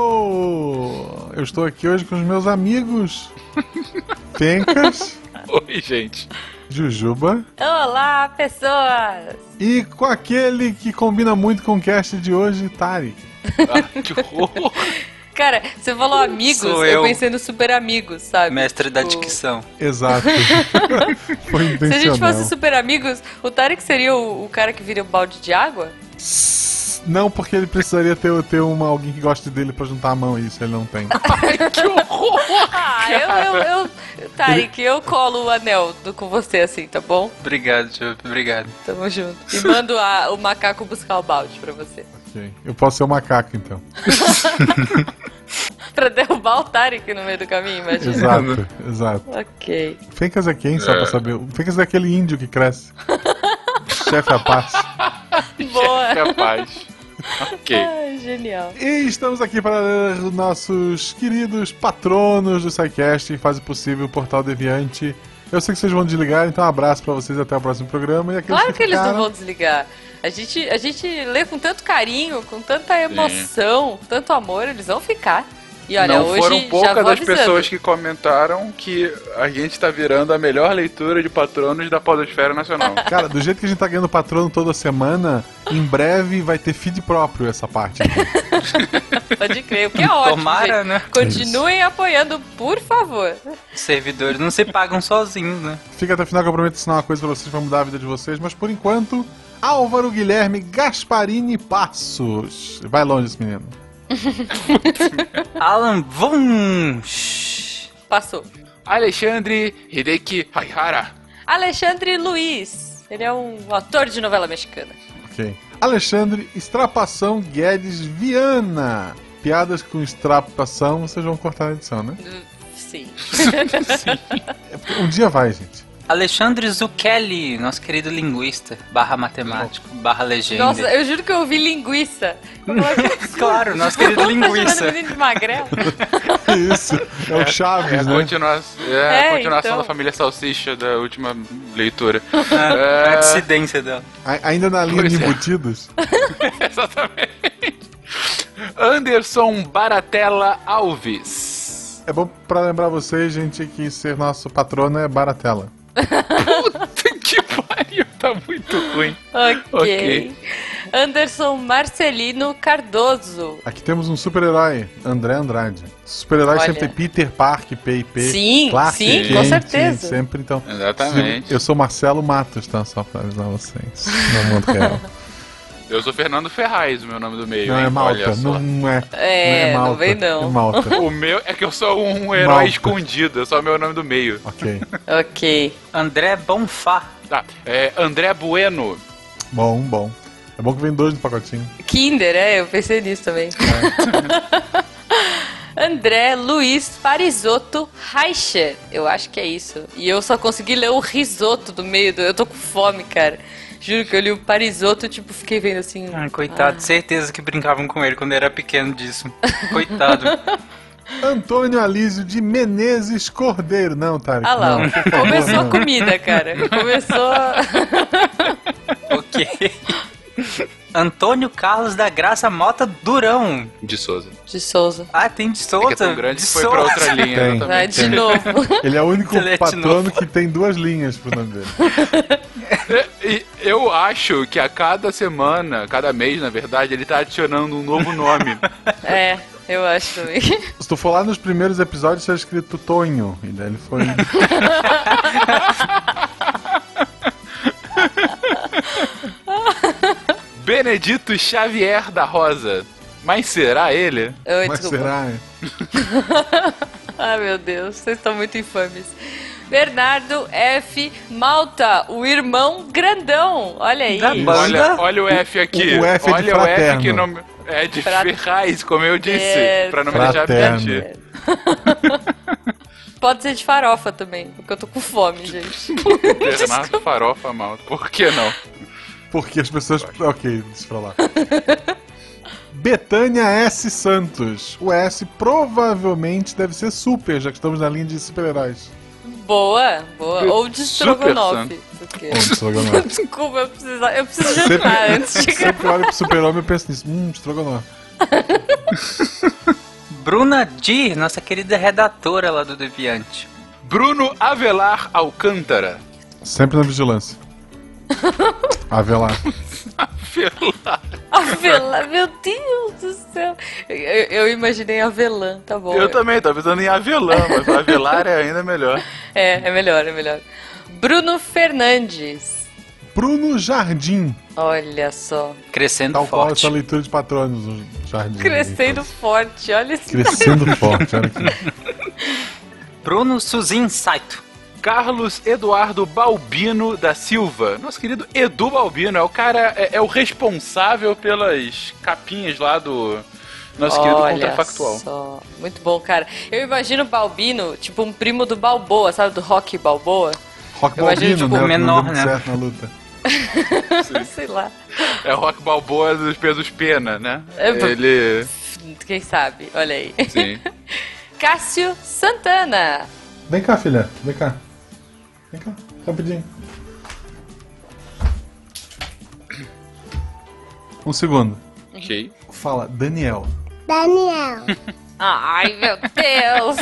Eu estou aqui hoje com os meus amigos [LAUGHS] Pencas, Oi, gente. Jujuba Olá, pessoas! e com aquele que combina muito com o cast de hoje, Tarek. Ah, que horror. [LAUGHS] Cara, você falou amigos, eu eu. pensei no super amigos, sabe? Mestre da Tipo, dicção. Exato. [LAUGHS] Foi Se a gente fosse super amigos, o Tarek seria o, o cara que vira um balde de água? Não, porque ele precisaria ter, ter uma, alguém que goste dele pra juntar a mão, e isso ele não tem. [LAUGHS] que horror. Ah, eu, eu, eu Tarek, eu colo o anel do, com você assim, tá bom? Obrigado, Júlio, obrigado. Tamo junto. E mando a- o macaco buscar o balde pra você. Ok. Eu posso ser o macaco, então. [LAUGHS] Pra derrubar o Tarek no meio do caminho, imagina. Exato, exato. Ok. Fencas é quem, só pra saber? O Fencas é aquele índio que cresce. [LAUGHS] Chefe Apache. Boa. Capaz. Ok. Ai, genial. E estamos aqui para ler os nossos queridos patronos do SciCast que fazem possível o Portal Deviante. Eu sei que vocês vão desligar, então um abraço pra vocês até o próximo programa. E aqueles Claro que eles não ficaram- vão desligar. A gente, a gente lê com tanto carinho, com tanta emoção, tanto amor, eles vão ficar. E olha, não hoje foram poucas as pessoas que comentaram que a gente tá virando a melhor leitura de patronos da Podosfera Nacional. [LAUGHS] Cara, do jeito que a gente tá ganhando patrono toda semana, em breve vai ter feed próprio essa parte. aqui. [LAUGHS] Pode crer, o que é ótimo. Tomara, gente. né? Continuem apoiando, por favor. Os servidores não se pagam sozinhos, né? Fica até o final que eu prometo ensinar uma coisa pra vocês pra mudar a vida de vocês, mas por enquanto, Álvaro Guilherme Gasparini Passos. Vai longe esse menino. [LAUGHS] Alan Von... Passou. Alexandre Hideki Haihara. Alexandre Luiz. Ele é um ator de novela mexicana. Ok. Alexandre Estrapação Guedes Viana. Piadas com estrapação, vocês vão cortar na edição, né? Sim. [LAUGHS] Porque [LAUGHS] Um dia vai, gente. Alexandre Zucchelli, nosso querido linguista, barra matemático, barra legenda. Nossa, eu juro que eu ouvi linguiça. claro, nosso querido linguista. de magrelo. [LAUGHS] Isso. É o Chaves, É a, né? continua é a É, continuação então. da família Salsicha da última leitura. [LAUGHS] É, a É, dissidência dela. A- Ainda na linha Pois de é. embutidos. [LAUGHS] Exatamente. Anderson Baratella Alves. É bom pra lembrar vocês, gente, que ser nosso patrono é baratela. Puta que pariu, tá muito ruim. ok. Ok. Anderson Marcelino Cardoso. Aqui temos um super-herói, André Andrade. Super-herói sempre tem Peter, Park, P&P, Sim, Clark, sim, Kent, com certeza. Sempre, então. Exatamente. Eu sou Marcelo Matos, tá? Só pra avisar vocês. No mundo real. Eu sou Fernando Ferraz, o meu nome do meio. Não hein? é Malta, Olha só. não, não é. É, não, é não Malta, vem não. É Malta. O meu é que eu sou um herói Malta. escondido, é só o meu nome do meio. ok. Ok. André Bonfá. Tá, é André Bueno. Bom, bom. É bom que vem dois no pacotinho. Kinder, é, eu pensei nisso também. [LAUGHS] André Luiz Parisotto Reicher. Eu acho que é isso. E eu só consegui ler o risoto do meio do. Eu tô com fome, cara. Juro que eu li o Parisotto, tipo, fiquei vendo assim. Ah, coitado, certeza que brincavam com ele quando era pequeno disso. Coitado. [LAUGHS] Antônio Alísio de Menezes Cordeiro. Não, Tarek. Ah lá, não, [LAUGHS] começou a comida, cara. Começou. a- [LAUGHS] Ok. Antônio Carlos da Graça Mota Durão. De Souza. De Souza. Ah, tem de É Souza. que é tão grande de que foi pra outra Souza. linha. Tem. Vai Exatamente. de novo. [LAUGHS] Ele é o único é patrono que tem duas linhas pro nome dele. E eu acho que a cada semana, cada mês, na verdade, ele tá adicionando um novo nome. [LAUGHS] É, eu acho também. [LAUGHS] Se tu for lá nos primeiros episódios, tinha escrito Tonho. E daí ele foi. Benedito Xavier da Rosa. Mas será ele? Oi, Mas desculpa. será? Ai, [LAUGHS] meu Deus, vocês estão muito infames. Bernardo F. Malta, o irmão grandão. Olha aí. Olha, olha o F aqui. O- o F é de olha o F que não. É de Fra- Ferraz, como eu disse. É, Pra não me deixar mentir. [LAUGHS] Pode ser de farofa também, porque eu tô com fome, gente. [LAUGHS] Bernardo Farofa Malta. Por que não? Porque as pessoas. Ok, deixa pra lá. [LAUGHS] Betânia S. Santos. O S provavelmente deve ser super, já que estamos na linha de super-heróis. Boa, boa. Ou de estrogonofe. porque- Bom, estrogonofe. [LAUGHS] Desculpa, eu preciso, eu preciso Sempre, jantar [LAUGHS] antes de sempre que eu olho pro super-homem eu penso nisso. Hum, estrogonofe. Bruna Dir, nossa querida redatora lá do Deviante. Bruno Avelar Alcântara. Sempre na vigilância. [LAUGHS] Avelar. Avelar. Avelã, meu Deus do céu. Eu, eu imaginei avelã, tá bom. Eu também, tô pensando em avelã, mas Avelar é ainda melhor. [LAUGHS] É, é melhor, é melhor. Bruno Fernandes. Bruno Jardim. Olha só. Crescendo Tal qual forte. essa leitura de patronos do Jardim. Crescendo forte, olha esse Crescendo forte, olha aqui. [LAUGHS] Bruno Suzin Saito. Carlos Eduardo Balbino da Silva. Nosso querido Edu Balbino é o cara, é, é o responsável pelas capinhas lá do nosso querido Olha Contrafactual. só. Muito bom, cara. Eu imagino o Balbino, tipo um primo do Balboa, sabe? Do Rock Balboa. Rock Eu imagino, Balbino, tipo, né? menor, né? certo na luta. [LAUGHS] Sei lá. É o Rock Balboa dos pesos pena, né? É, Ele. Quem sabe? Olha aí. Sim. [LAUGHS] Cássio Santana. Vem cá, filha. Vem cá. Vem cá, rapidinho. Um segundo. ok. Fala, Daniel. Daniel. [LAUGHS] Ai, meu Deus.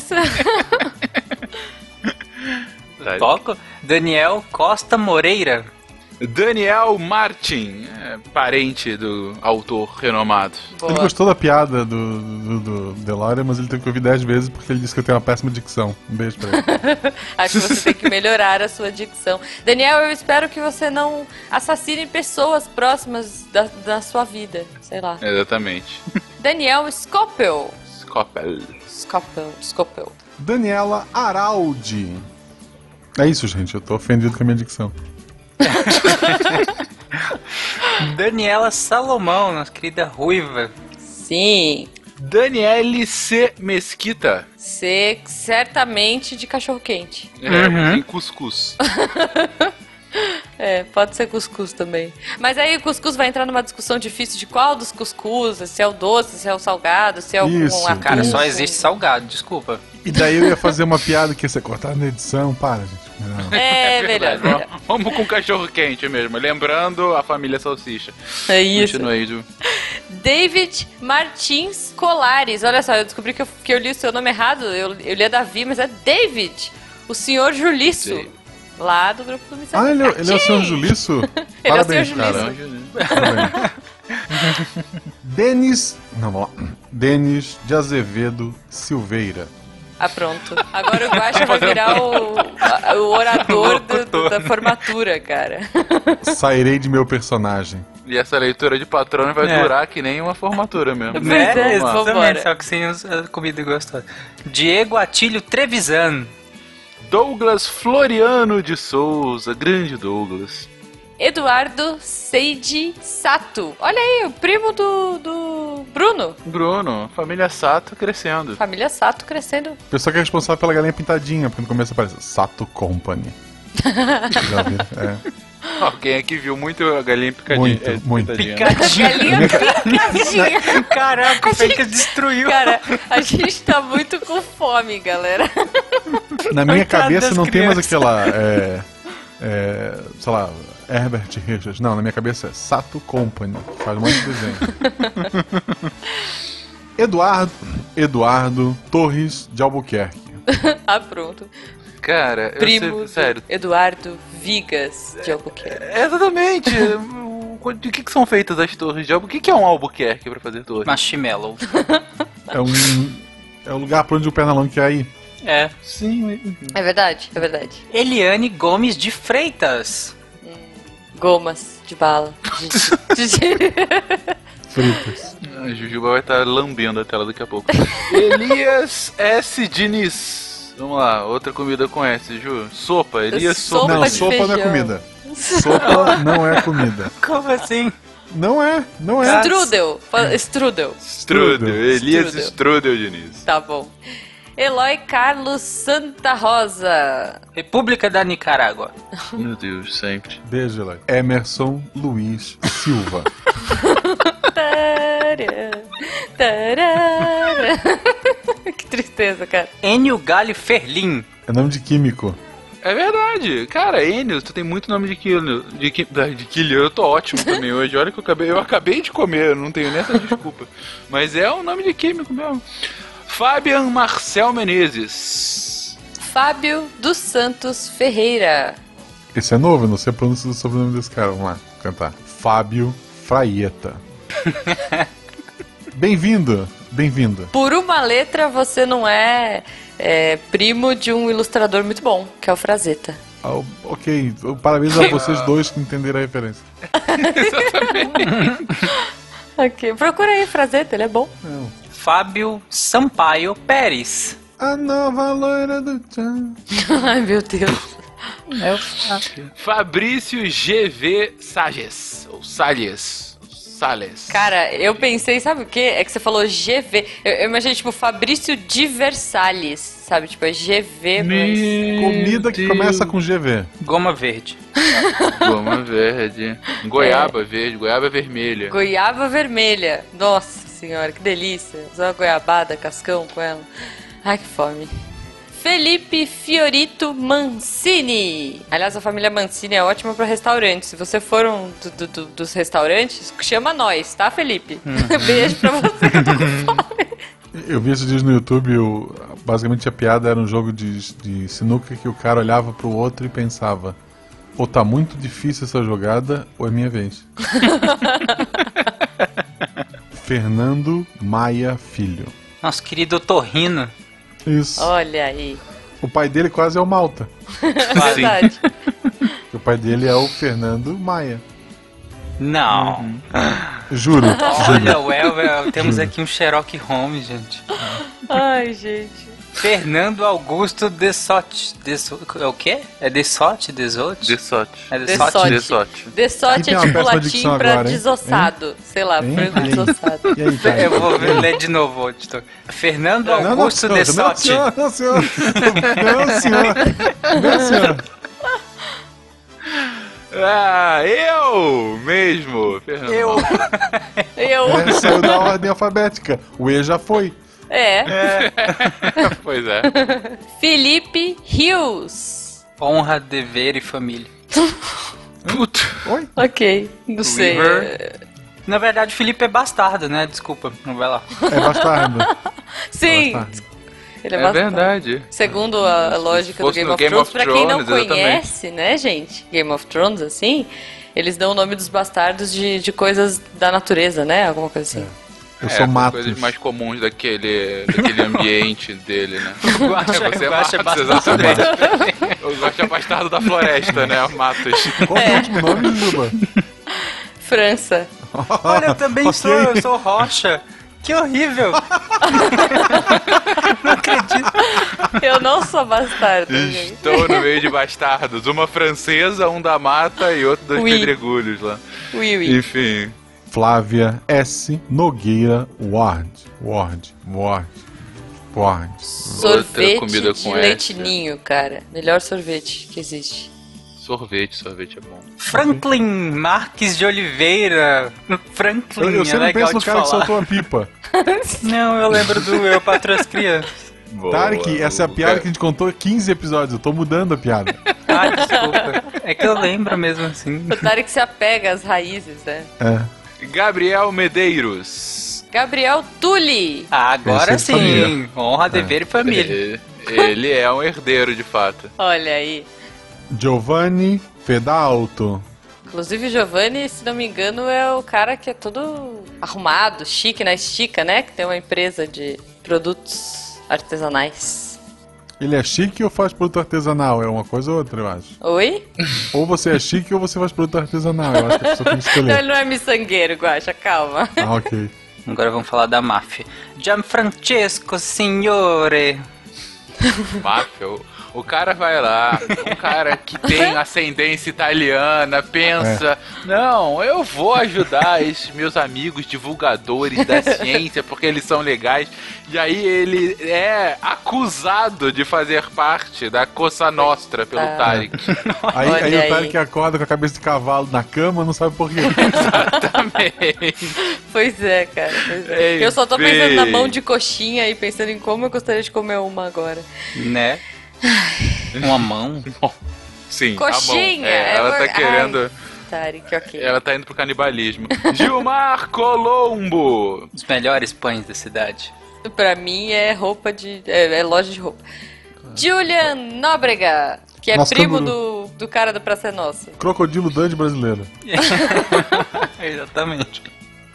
[LAUGHS] Toco. Daniel Costa Moreira. Daniel Martin, é, parente do autor renomado. Ele Boa. gostou da piada do, do, do mas ele teve que ouvir 10 vezes porque ele disse que eu tenho uma péssima dicção. Um beijo pra ele. [LAUGHS] Acho que você tem que melhorar a sua dicção. Daniel, eu espero que você não assassine pessoas próximas da, da sua vida. Sei lá. Exatamente. [LAUGHS] Daniel Scopel. Scopel. Scopel, Scopel. Daniela Araldi. É isso, gente. Eu tô ofendido com a minha dicção. [LAUGHS] Daniela Salomão, nossa querida ruiva. Sim. Daniele C. Mesquita. Ser certamente de cachorro quente. É, Uhum. em cuscuz. [LAUGHS] É, pode ser cuscuz também. Mas aí o cuscuz vai entrar numa discussão difícil de qual dos cuscuz, se é o doce, se é o salgado, se é o Isso. com Cara, atum. só existe salgado, desculpa. E daí eu ia fazer uma piada que ia ser cortada na edição. Para, gente. Não. É, melhor, melhor. Vamos com cachorro quente mesmo. Lembrando a família Salsicha. É isso. Continua aí, Ju. David Martins Colares. Olha só, eu descobri que eu, que eu li o seu nome errado. Eu, eu li a Davi, mas é David. O senhor Juliço. Sim. Lá do grupo do Missão. Ah, ele, é- [LAUGHS] ele é o senhor Juliço? Ele é o Parabéns, senhor cara. Juliço. Parabéns. Denis. Não, vamos lá. Denis de Azevedo Silveira. Ah, pronto. Agora o Guaxa vai virar o, o orador do- do- da formatura, cara. Sairei de meu personagem. E essa leitura de patrono vai É. durar que nem uma formatura mesmo. Pois é, Vamos lá. vambora. Exatamente, só que sem a comida gostosa. Diego Atílio Trevisan. Douglas Floriano de Souza, grande Douglas. Eduardo Seiji Sato. Olha aí, o primo do, do Bruno. Bruno, família Sato crescendo. Família Sato crescendo. Pessoa que é responsável pela galinha pintadinha, porque no começo aparece Sato Company. [LAUGHS] Já ouviram? É. Alguém aqui viu muito a galinha picadinha. Muito, é, muito. pitadinha. [LAUGHS] [LAUGHS] Galinha picadinha. Caraca, o Fake destruiu. Cara, a gente tá muito com fome, galera. Na minha Coitado cabeça não crianças. temos aquela. É, é, sei lá, Herbert Richards. Não, na minha cabeça é Sato Company. que Faz um monte de desenho. [LAUGHS] Eduardo, Eduardo Torres de Albuquerque. [LAUGHS] Ah, pronto. Cara, eu Primo sei, sério. Eduardo Vigas de Albuquerque. É, Exatamente. O- De que, que são feitas as torres de Albuquerque? O que, que é um Albuquerque pra fazer torre? Marshmallow. É um. É o lugar pra onde o Pernalonga quer ir. É. Sim, É verdade, é verdade. Eliane Gomes de Freitas. Gomas de bala. De- de- [LAUGHS] Fritas. a Jujuba vai estar lambendo a tela daqui a pouco. [LAUGHS] Elias S. Diniz. Vamos lá, outra comida com S, Ju. Sopa, Elias Sopa. Não, de sopa não é feijão. comida. [LAUGHS] Sopa não é comida. Como assim? Não é, não é. Strudel. Fa- Strudel. Strudel, Elias Strudel. Strudel Diniz. Tá bom. Eloy Carlos Santa Rosa. República da Nicarágua. [LAUGHS] Meu Deus, sempre. Beijo, Eloy. Emerson Luiz Silva. [LAUGHS] Tará, tará. [LAUGHS] que tristeza, cara. Enio Galho Ferlin. É nome de químico. É verdade. Cara, Enio, tu tem muito nome de quilo. De, da- de quilho. Eu tô ótimo também hoje. Olha que eu acabei, eu acabei de comer, eu não tenho nem essa desculpa. Mas é um nome de químico mesmo. Fabian Marcel Menezes. Fábio dos Santos Ferreira. Esse é novo, eu não sei a pronúncia do sobrenome desse cara. Vamos lá, cantar. Fábio Fraieta. [LAUGHS] Bem-vindo, bem-vindo. Por uma letra, você não é, é, primo de um ilustrador muito bom, que é o Frazetta. Ah, ok, parabéns a [LAUGHS] vocês dois que entenderam a referência. [LAUGHS] Ok, procura aí, Frazetta, ele é bom. Não. Fábio Sampaio Pérez. A nova loira do tchan. [LAUGHS] Ai, meu Deus. É o Fábio. Fabrício GV Sages. Ou Salles. Sales. Cara, eu pensei, sabe o que? É que você falou GV. Eu, eu imaginei, tipo, Fabrício de Versalhes, sabe? Tipo, é GV, mas... Comida que começa com GV. Goma Verde. [LAUGHS] Goma verde. Goiaba verde, goiaba vermelha. Goiaba vermelha. Nossa senhora, que delícia. Usar uma goiabada, cascão com ela. Ai, que fome. Felipe Fiorito Mancini. Aliás, a família Mancini é ótima para restaurantes. Se você for um do- do- do- dos restaurantes, chama nós, tá, Felipe? [LAUGHS] Beijo pra você que eu tô com [LAUGHS] fome. Eu vi esses dias no YouTube, o- basicamente a piada era um jogo de, de sinuca que o cara olhava pro outro e pensava: ou tá muito difícil essa jogada, ou é minha vez. [LAUGHS] Fernando Maia Filho. Nosso querido Torrino. Isso. Olha aí. O pai dele quase é o Malta. [LAUGHS] Verdade. O pai dele é o Fernando Maia. Não. Juro. [LAUGHS] Olha, o Elvel, temos aqui um Sherlock Holmes, gente. Ai, gente. Fernando Augusto Dessotti. Desso... É o quê? É Dessotti? Desotti? Dessote. É Dessotti. Dessote. Dessote Quem é tem uma tipo latim pra agora, hein? desossado. Sei lá, Hein? frango E aí? desossado. E aí? Eu vou ler de novo, editor. Fernando Não, não, Augusto senhor, não, Dessotti. senhor, não, senhor. Não, senhor. Não, senhor. Ah, eu mesmo, Fernando. Eu. [LAUGHS] Eu. É, saiu da ordem alfabética. O E já foi. É. [LAUGHS] Pois é. Felipe Rios. Honra, dever e família. Puta. Oi? Ok, não sei. River. é, Na verdade, o Felipe é bastardo, né? Desculpa, não vai lá. É bastardo. [LAUGHS] Sim, Bastardo. ele é, É bastante. verdade. Segundo a lógica do Game of Game Thrones, of pra quem não Thrones, conhece, né, gente? Game of Thrones, assim, eles dão o nome dos bastardos de, de coisas da natureza, né? Alguma coisa assim. Eu é, sou com Matos. coisas mais comuns daquele, daquele ambiente dele, né? [LAUGHS] Guaxa, É, você é Guaxa é Matos, bastardo. exatamente. [LAUGHS] Eu gosto de bastardo da floresta, né? Matos. [LAUGHS] Qual é o último nome, Juba? França. Olha, eu também Ok. sou, eu sou Rocha. Que horrível. não acredito. Eu não sou bastardo, gente. Estou no meio de bastardos. Uma francesa, um da mata e outro dos Oui. pedregulhos lá. Ui, ui. Enfim. Flávia S. Nogueira Ward. Ward. Ward. Ward. Sorvete comida de com leite S. ninho, cara. Melhor sorvete que existe. Sorvete, sorvete é bom. Franklin Marques de Oliveira. Franklin, Eu, eu é sempre legal penso no de cara que falar. soltou a pipa. [LAUGHS] Não, eu lembro do Eu Patrão as Crianças. Tarek, essa é a piada que a gente contou 15 episódios. Eu tô mudando a piada. Ah, desculpa. É que eu lembro mesmo assim. O Tarek se apega às raízes, né? É. Gabriel Medeiros. Gabriel Tulli. Ah, agora é de sim. família. Honra, dever e família. Ele, ele é um herdeiro, de fato. Olha aí. Giovanni Fedalto. Inclusive, o Giovanni, se não me engano, é o cara que é todo arrumado, chique na estica, né? Que tem uma empresa de produtos artesanais. Ele é chique ou faz produto artesanal? É uma coisa ou outra, eu acho. Oi? Ou você é chique ou você faz produto artesanal. Eu acho que a pessoa tem que Não, escolher. ele não é miçangueiro, Guaxa, calma. Ah, ok. Agora vamos falar da máfia. Gianfrancesco Signore. Máfia, o, cara vai lá, um cara que tem [LAUGHS] ascendência italiana, pensa: não, eu vou ajudar esses meus amigos divulgadores da [LAUGHS] ciência porque eles são legais. E aí ele é acusado de fazer parte da Cosa Nostra pelo Ah. Tarek. [LAUGHS] Aí, Olha aí o aí. Tarek acorda com a cabeça de cavalo na cama, não sabe por quê. Exatamente. Pois é, cara. pois é. Ei, eu só tô pensando na mão de coxinha e pensando em como eu gostaria de comer uma agora. Né? Uma mão. [LAUGHS] Sim, Coxinha, tá bom. É, é ela tá por- querendo. Tarek, ok. Ela tá indo pro canibalismo. [LAUGHS] Gilmar Colombo. Os melhores pães da cidade. Pra mim é roupa de. É, é loja de roupa. Julian Nóbrega, que é Nosso primo canguru. do, do cara da Praça é Nossa. Crocodilo Dante brasileiro. [LAUGHS] Exatamente.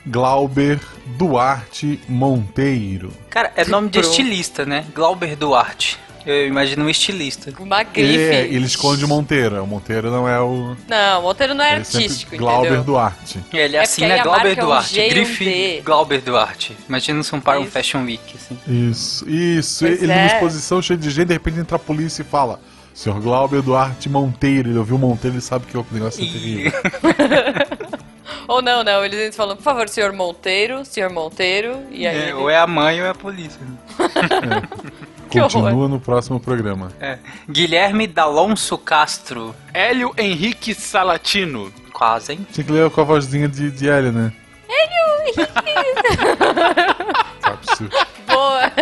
Glauber Duarte Monteiro. Cara, é nome de estilista, né? Glauber Duarte. Eu imagino um estilista. Uma Ele, grife. é, ele esconde o Monteiro. O Monteiro não é o. Não, Monteiro não é Ele artístico, Glauber entendeu? Duarte. Ele É assina porque aí a Glauber é um Duarte. E um Grife. Glauber Duarte. Imagina no São Paulo um. Fashion Week, assim. Isso, isso. Pois ele é. numa exposição cheia de gente, de repente entra a polícia e fala: Senhor Glauber Duarte Monteiro. Ele ouviu Monteiro, ele sabe que o negócio é E- terrível. [LAUGHS] Ou não, não, eles falam, por favor, senhor Monteiro, senhor Monteiro, e aí. É, ele- ou é a mãe ou é a polícia. [LAUGHS] [LAUGHS] Que Continua horror. no próximo programa. É. Guilherme D'Alonso Castro. Hélio Henrique Salatino. Quase, hein? Tinha que ler com a vozinha de, de Hélio, né? Hélio! [LAUGHS] Tá possível. Boa!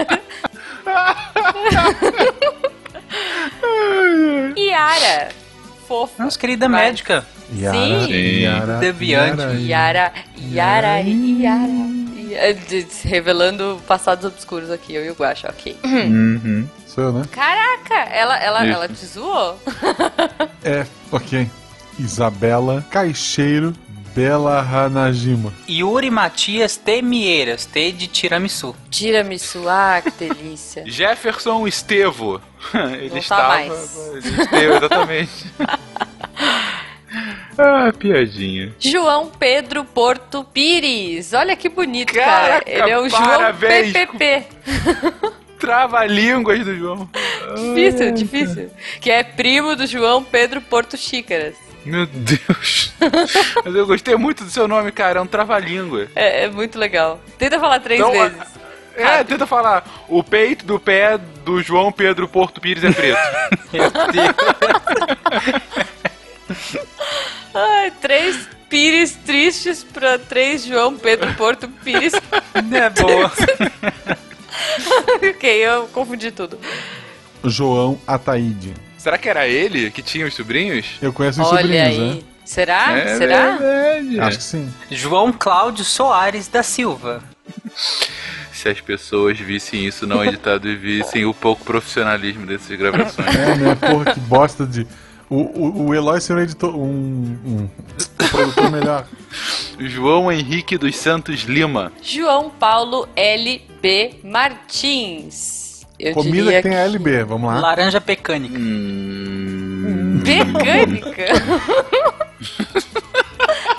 [LAUGHS] Yara. Fofa. Nossa querida Vai. médica. Yara, Sim. Yara, Deviante. Yara, Yara, Yara, Yara. Yara. Revelando passados obscuros aqui, eu e o Guaxa, ok. Sou eu, né? Caraca, ela, ela, Isso. ela te zoou? [LAUGHS] É, ok. Isabela Caixeiro Bela Hanajima. Yuri Matias Temieiras. T de tiramisu. Tiramisu, ah, que delícia. [LAUGHS] Jefferson Estevo. [LAUGHS] Ele Não tá estava. mais. Ele esteve, exatamente. Ah, piadinha. João Pedro Porto Pires. Olha que bonito, Caraca, cara. Ele é o João parabéns. PPP. [LAUGHS] Trava-línguas do João. Difícil, difícil. Que é primo do João Pedro Porto Xícaras. Meu Deus. [LAUGHS] Mas eu gostei muito do seu nome, cara. É um trava-língua. É, é muito legal. Tenta falar três Então, vezes. É, Rápido. tenta falar. O peito do pé do João Pedro Porto Pires é preto. [LAUGHS] Meu Deus. [LAUGHS] Ai, três Pires tristes pra três João Pedro Porto Pires. é boa. [LAUGHS] ok, eu confundi tudo. João Ataíde. Será que era ele que tinha os sobrinhos? Eu conheço os Olha sobrinhos, aí. né? Será? É Será? verdade. Acho que sim. João Cláudio Soares da Silva. Se as pessoas vissem isso não editado e vissem o pouco profissionalismo dessas gravações. É, né? Porra, que bosta de. O, o, o Eloy ser um editor. Um, um produtor melhor. [LAUGHS] João Henrique dos Santos Lima. João Paulo L.B. Martins. Eu Comida diria que tem a LB, vamos lá. Laranja pecânica. Hum, Mecânica?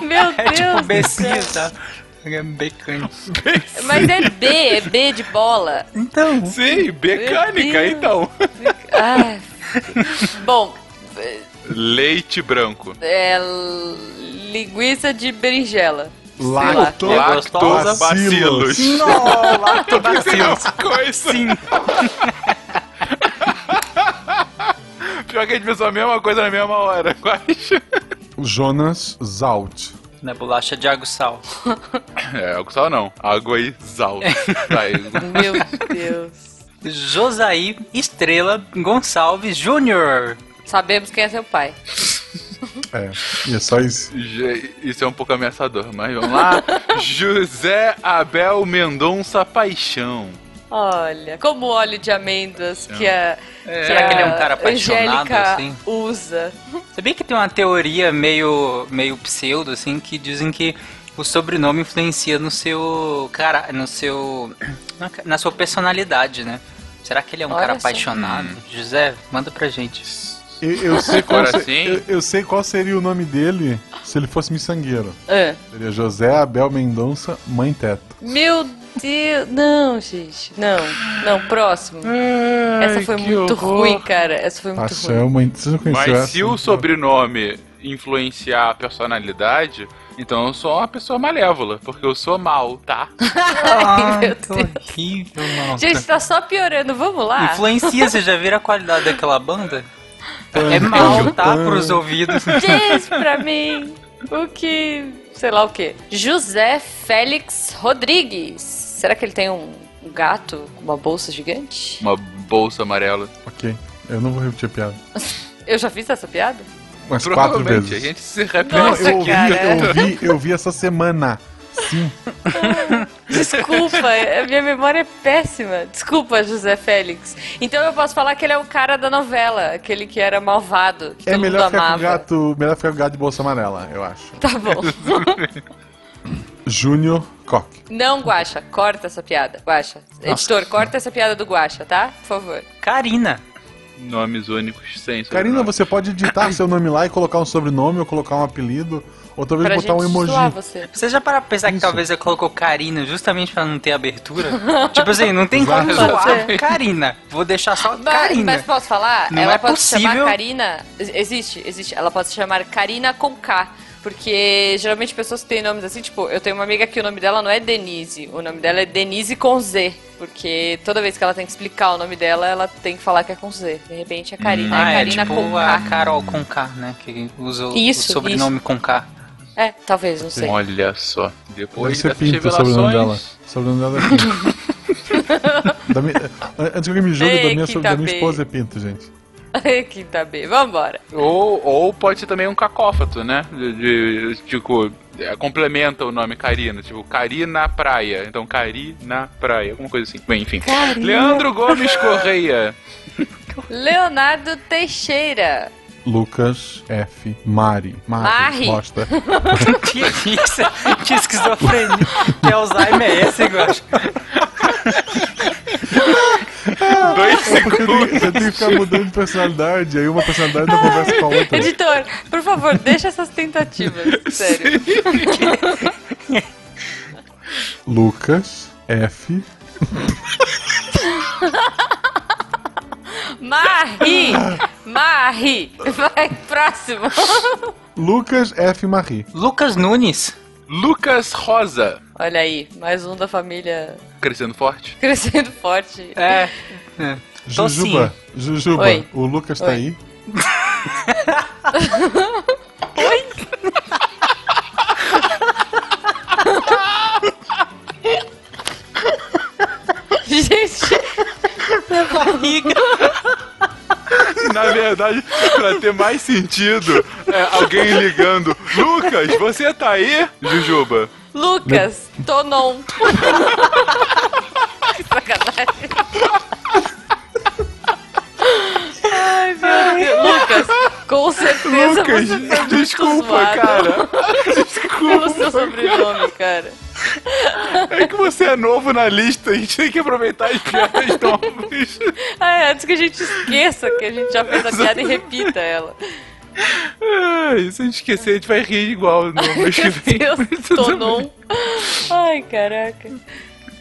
[LAUGHS] Meu É Deus tipo do bestia, céu. tá? É Becânica. Mas é B, é B de bola. Então. Sim, mecânica, então. Ah. Bom, Leite branco. é linguiça de berinjela. Lacto, É. Lactobacilos. Não, lactobacilos. [LAUGHS] Sim. [LAUGHS] Pior que a gente pensou a mesma coisa na mesma hora. Quais? Jonas Zalt. Na bolacha de água e sal. [LAUGHS] É, água sal não. Água e sal. Meu Deus. Josaí Estrela Gonçalves Júnior. Sabemos quem é seu pai. É, e é só isso. Isso é um pouco ameaçador, mas vamos lá. [LAUGHS] José Abel Mendonça Paixão. Olha, como óleo de amêndoas que a, Será que ele é um cara apaixonado, Angélica assim? usa. Sabia que tem uma teoria meio, meio pseudo, assim, que dizem que o sobrenome influencia no seu cara, no seu na, na sua personalidade, né? Será que ele é um Olha cara apaixonado? José, manda pra gente. Eu, eu sei qual se- assim- eu, eu sei qual seria o nome dele se ele fosse miçangueiro. Ah. Seria José Abel Mendonça Mãe Teto. Meu Deus. Não, gente. Não. Não, próximo. Essa foi muito horror. ruim, cara. Essa foi muito ruim. Paixão, mãe. Você não Mas essa? se o sobrenome influenciar a personalidade, então eu sou uma pessoa malévola, porque eu sou mal, tá? [LAUGHS] Ai, meu que Deus. horrível. Gente, tá só piorando. Vamos lá. Influencia, você já viram a qualidade daquela banda? É mal, tá? Pros ouvidos. [LAUGHS] Diz pra mim o que. Sei lá o que. José Félix Rodrigues. Será que ele tem um gato com uma bolsa gigante? Uma bolsa amarela. Ok. Eu não vou repetir a piada. [LAUGHS] Eu já fiz essa piada? Umas quatro Provavelmente, vezes. a gente se repete. Nossa, eu ouvi, cara. eu vi, eu vi essa semana. Sim. [LAUGHS] Desculpa, a minha memória é péssima. Desculpa, José Félix. Então eu posso falar que ele é o cara da novela, aquele que era malvado, que É todo melhor mundo ficar com amava. gato. Melhor ficar com gato de bolsa amarela, eu acho. Tá bom. [LAUGHS] Júnior Koch. Não, Guaxa, corta essa piada. Guaxa. Editor, corta essa piada do Guaxa, tá? Por favor. Karina. Nomes únicos, sem Karina, sobrenome. você pode digitar seu nome lá e colocar um sobrenome ou colocar um apelido. Ou talvez Pra botar um emoji. zoar você. Você já para pra pensar que Isso. talvez eu colocou Karina justamente pra não ter abertura? [LAUGHS] tipo assim, não tem Exato. como zoar. Karina. Vou deixar só Mas, Karina. mas posso falar? Não ela é pode se chamar possível. Karina. Ex- Existe, existe. Ela pode se chamar Karina com K. Porque geralmente pessoas que têm nomes assim, tipo, eu tenho uma amiga que o nome dela não é Denise, o nome dela é Denise com Z. Porque toda vez que ela tem que explicar o nome dela, ela tem que falar que é com Z. De repente é Karina, Ah, é é Karina tipo com a K. Carol com K, né? Que usa o, Isso, o sobrenome com K. É, talvez, não sei. Olha só. Deve Depois ser dessas Pinto o sobrenome dela. O sobrenome dela é Pinto. [LAUGHS] Da mi- Antes que alguém me julgue, da minha, que so- da minha tá esposa é Pinto, gente. Quinta B, vambora. Ou, ou pode ser também um cacófato, né? De, de- tipo, é, complementa o nome Karina. Tipo, Karina Praia. Então, Karina Praia. Alguma coisa assim. Bem, enfim. Leandro Gomes Correia. Leonardo Teixeira. Lucas F. Mari. Mari. Bosta. [LAUGHS] que isso? Que esquizofrenia. Que Alzheimer é esse, eu acho? [LAUGHS] Dois É segundos. eu tenho que ficar mudando de personalidade, aí uma personalidade não conversa com a outra. Editor, por favor, deixa essas tentativas. [LAUGHS] Sério. Lucas F. Marri! Marri! Vai, próximo. Lucas F. Marie. Lucas Nunes. Lucas Rosa. Olha aí, mais um da família Crescendo forte. crescendo forte. É. é. Tô Jujuba. Jujuba. Oi. O Lucas tá Oi. aí. [LAUGHS] Gente, [LAUGHS] Na verdade, pra ter mais sentido, é alguém ligando. Lucas, você tá aí? Jujuba. Lucas, Tonon. [LAUGHS] que sacanagem. Ai, meu Deus. Lucas, com certeza Lucas, você foi muito desculpa, zoado cara. Pelo seu sobrenome, cara. É que você é novo na lista, a gente tem que aproveitar as piadas novas. Ah, é, antes que a gente esqueça que a gente já fez a piada e repita ela. Ai, se a gente esquecer, a gente vai rir igual no mês que vem. Deus. Ai, caraca.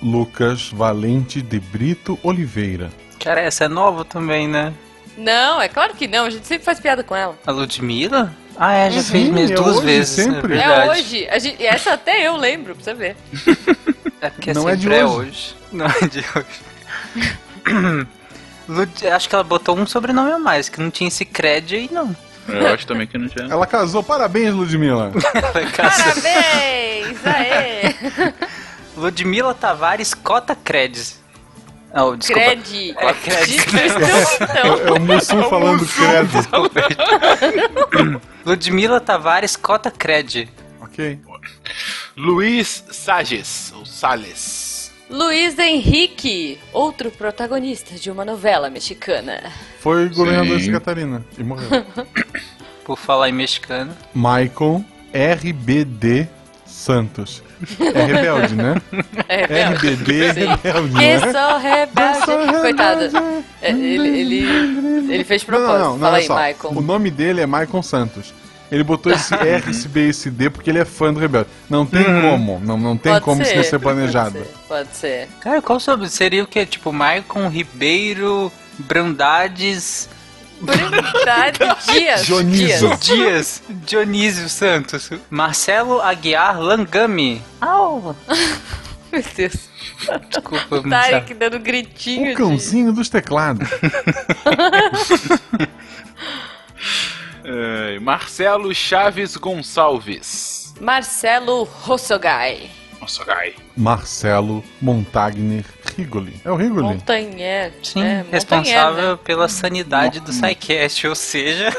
Lucas Valente de Brito Oliveira. Cara, essa é nova também, né? Não, é claro que não. A gente sempre faz piada com ela. A Ludmilla? Ah, é, já fez mesmo é duas hoje, vezes. sempre. É, É hoje. A gente, essa até eu lembro, pra você ver. [LAUGHS] É porque [LAUGHS] Não é de hoje. hoje. Não é de hoje. Lud- Acho que ela botou um sobrenome a mais, que não tinha esse cred aí, não. Eu [LAUGHS] acho também que não tinha. Ela casou, parabéns, Ludmilla. Parabéns! Aê! Ludmila Tavares Cota Creds. Oh, desculpa. Cred. É, cred. Então, É o Mussum falando credo. Ludmila Tavares Cota Cred. Ok. Luiz Sages, ou Sales. Luiz Henrique, outro protagonista de uma novela mexicana. Foi governador de Sim. Catarina e morreu. Por falar em mexicano. Maicon RBD Santos. É rebelde, né? [LAUGHS] É, rebelde. RBD Sim. rebelde, Que né? sou rebelde. Sou rebelde. Coitado. É, Ele, ele, ele fez propósito. Não, não, não, Fala aí, só. Michael. O nome dele é Maicon Santos. Ele botou esse [LAUGHS] R, esse B esse D porque ele é fã do Rebelde. Não tem como. Não, não tem Pode como isso ser, não ser planejado. Pode ser. Pode ser. Cara, qual sobre? Seria o que? Tipo, Maicon Ribeiro Brandades Dias. Dionísio. Dias. Dionísio Santos. Marcelo Aguiar Langami. Au! Meu Deus. Desculpa, Marcelo. Tarek dando gritinho. O de- cãozinho dos teclados. [LAUGHS] É, Marcelo Chaves Gonçalves. Marcelo Rossogai. Nossa, gai. Marcelo Montagner Rigoli. É o Rigoli? Montanher. Sim, é, responsável né? pela sanidade do SciCast, ou seja,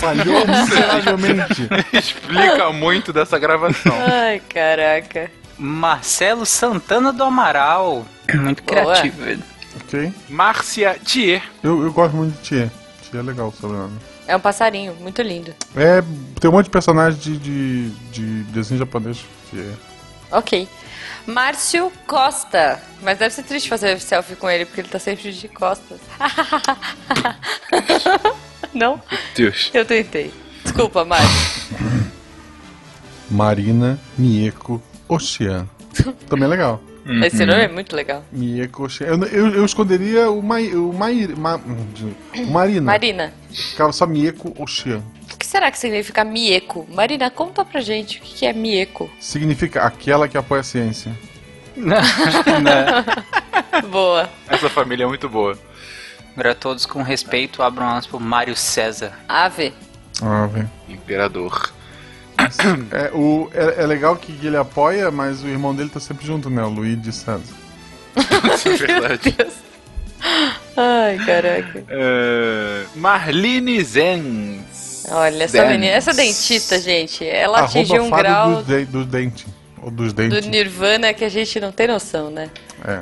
Falhou [LAUGHS] miseravelmente. Explica muito dessa gravação. Ai, caraca. Marcelo Santana do Amaral. Muito criativo, ok. Márcia Thier. Eu, eu gosto muito de Tia. Tia é legal o sobrenome. É um passarinho, muito lindo. É, tem um monte de personagem de, de, de desenho japonês. Que é. Ok. Márcio Costa. Mas deve ser triste fazer selfie com ele, porque ele tá sempre de costas. [LAUGHS] Não? Deus. Eu tentei. Desculpa, Márcio. [LAUGHS] Marina Mieko Ocean. Também é legal. Esse nome é muito legal. Mieko Ocean. Eu, eu, eu esconderia o, Mai, o, Mai, Ma, o Marina. Marina, Ficava só Mieko Ocean. Será que significa Mieko? Marina, conta pra gente o que é Mieko. Significa aquela que apoia a ciência. [LAUGHS] Não. [LAUGHS] Boa. Essa família é muito boa. Agora todos com respeito abram aspas pro Mário César. Ave. Velho. Imperador. É, o, é, é legal que ele apoia, mas o irmão dele tá sempre junto, né? O Luigi César. Isso é [LAUGHS] verdade. Ai, caraca. É, Marlene Zenz. Olha, essa menina, essa dentista, gente, ela Arroba atingiu um grau do, de, do dente. Ou dos do dentes. Nirvana que a gente não tem noção, né? É.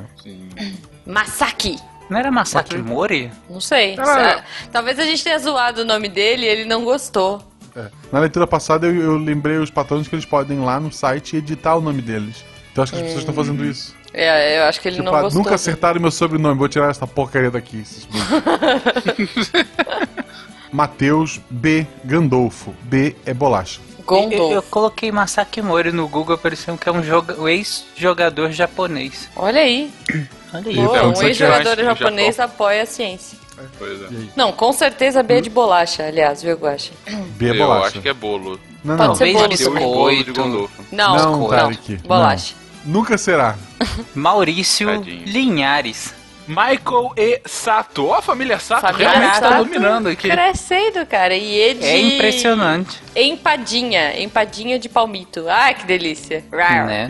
Masaki. Não era Masaki Ok. Mori? Não sei. Ah. Talvez a gente tenha zoado o nome dele e ele não gostou. É. Na leitura passada eu, eu lembrei os patrões que eles podem ir lá no site e editar o nome deles. Então acho que as pessoas estão fazendo isso. É, eu acho que ele Tipo, não ah, gostou. nunca acertaram meu sobrenome, vou tirar essa porcaria daqui. esses. [LAUGHS] Matheus B. Gandolfo. B é bolacha. Eu, eu coloquei Masaki Mori no Google, apareceu que é um joga- um ex-jogador japonês. Olha aí. Olha aí. Então, um aqui eu ex-jogador japonês apoia a ciência. Pois é. Não, com certeza B é de bolacha, aliás, viu, Guaxa? B é Eu bolacha. acho que é bolo. Não, Pode não. ser bolo. Um bolo de Gondolfo. Não, Não, não, bolacha. Nunca será. Maurício Tadinho. Linhares. Michael E. Sato. Ó, a família Sato Família realmente tá Sato dominando aqui. Crescendo, cara. E E de... É impressionante, Empadinha. Empadinha de palmito. Ai, que delícia. Rar. né?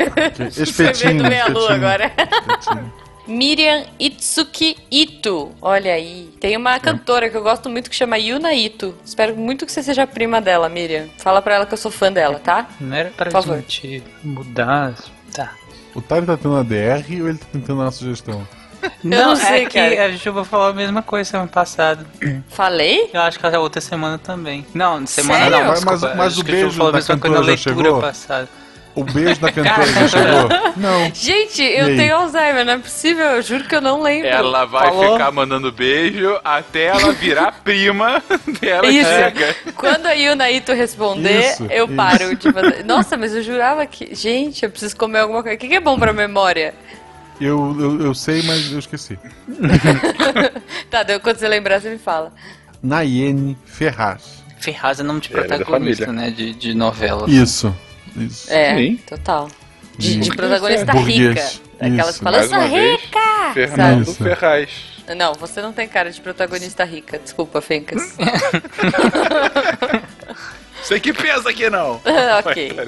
[LAUGHS] Espetinho. Você meia lua espetinho. agora. Espetinho. [LAUGHS] Miriam Itsuki Ito. Olha aí. Tem uma cantora que eu gosto muito que chama Yuna Ito. Espero muito que você seja prima dela, Miriam. Fala pra ela que eu sou fã dela, tá? Não era pra Por favor. gente mudar. Tá. O Tari tá tendo a DR ou ele tá tentando uma sugestão? [LAUGHS] Não, não sei, é que cara. a Juba falou a mesma coisa semana passada. Falei? Eu acho que a outra semana também. Não, semana Sério? não, Mas- desculpa. mas- mas Acho o beijo falou a da mesma coisa na leitura chegou? passada. O beijo da [LAUGHS] cantora já chegou? Não. Gente, eu tenho Alzheimer, não é possível. Eu juro que eu não lembro. Ela vai Falou. ficar mandando beijo até ela virar [LAUGHS] prima dela Isso. chega. Quando a Yuna Ito responder, Isso, eu isso. paro de fazer. Nossa, mas eu jurava que. Gente, eu preciso comer alguma coisa. O que que é bom pra memória? Eu, eu, eu sei, mas eu esqueci. [LAUGHS] Tá, deu- quando você lembrar, você me fala. Nayene Ferraz. Ferraz é nome de é protagonista, né? De, de novela. Isso. Isso. É, Sim. total. De, de protagonista Burguês. rica. Daquelas Isso. que falam, eu sou vez, rica! Fernando Isso. Ferraz. Não, você não tem cara de protagonista rica. Desculpa, Fencas. [LAUGHS] Sei que pensa que não. [LAUGHS] ok.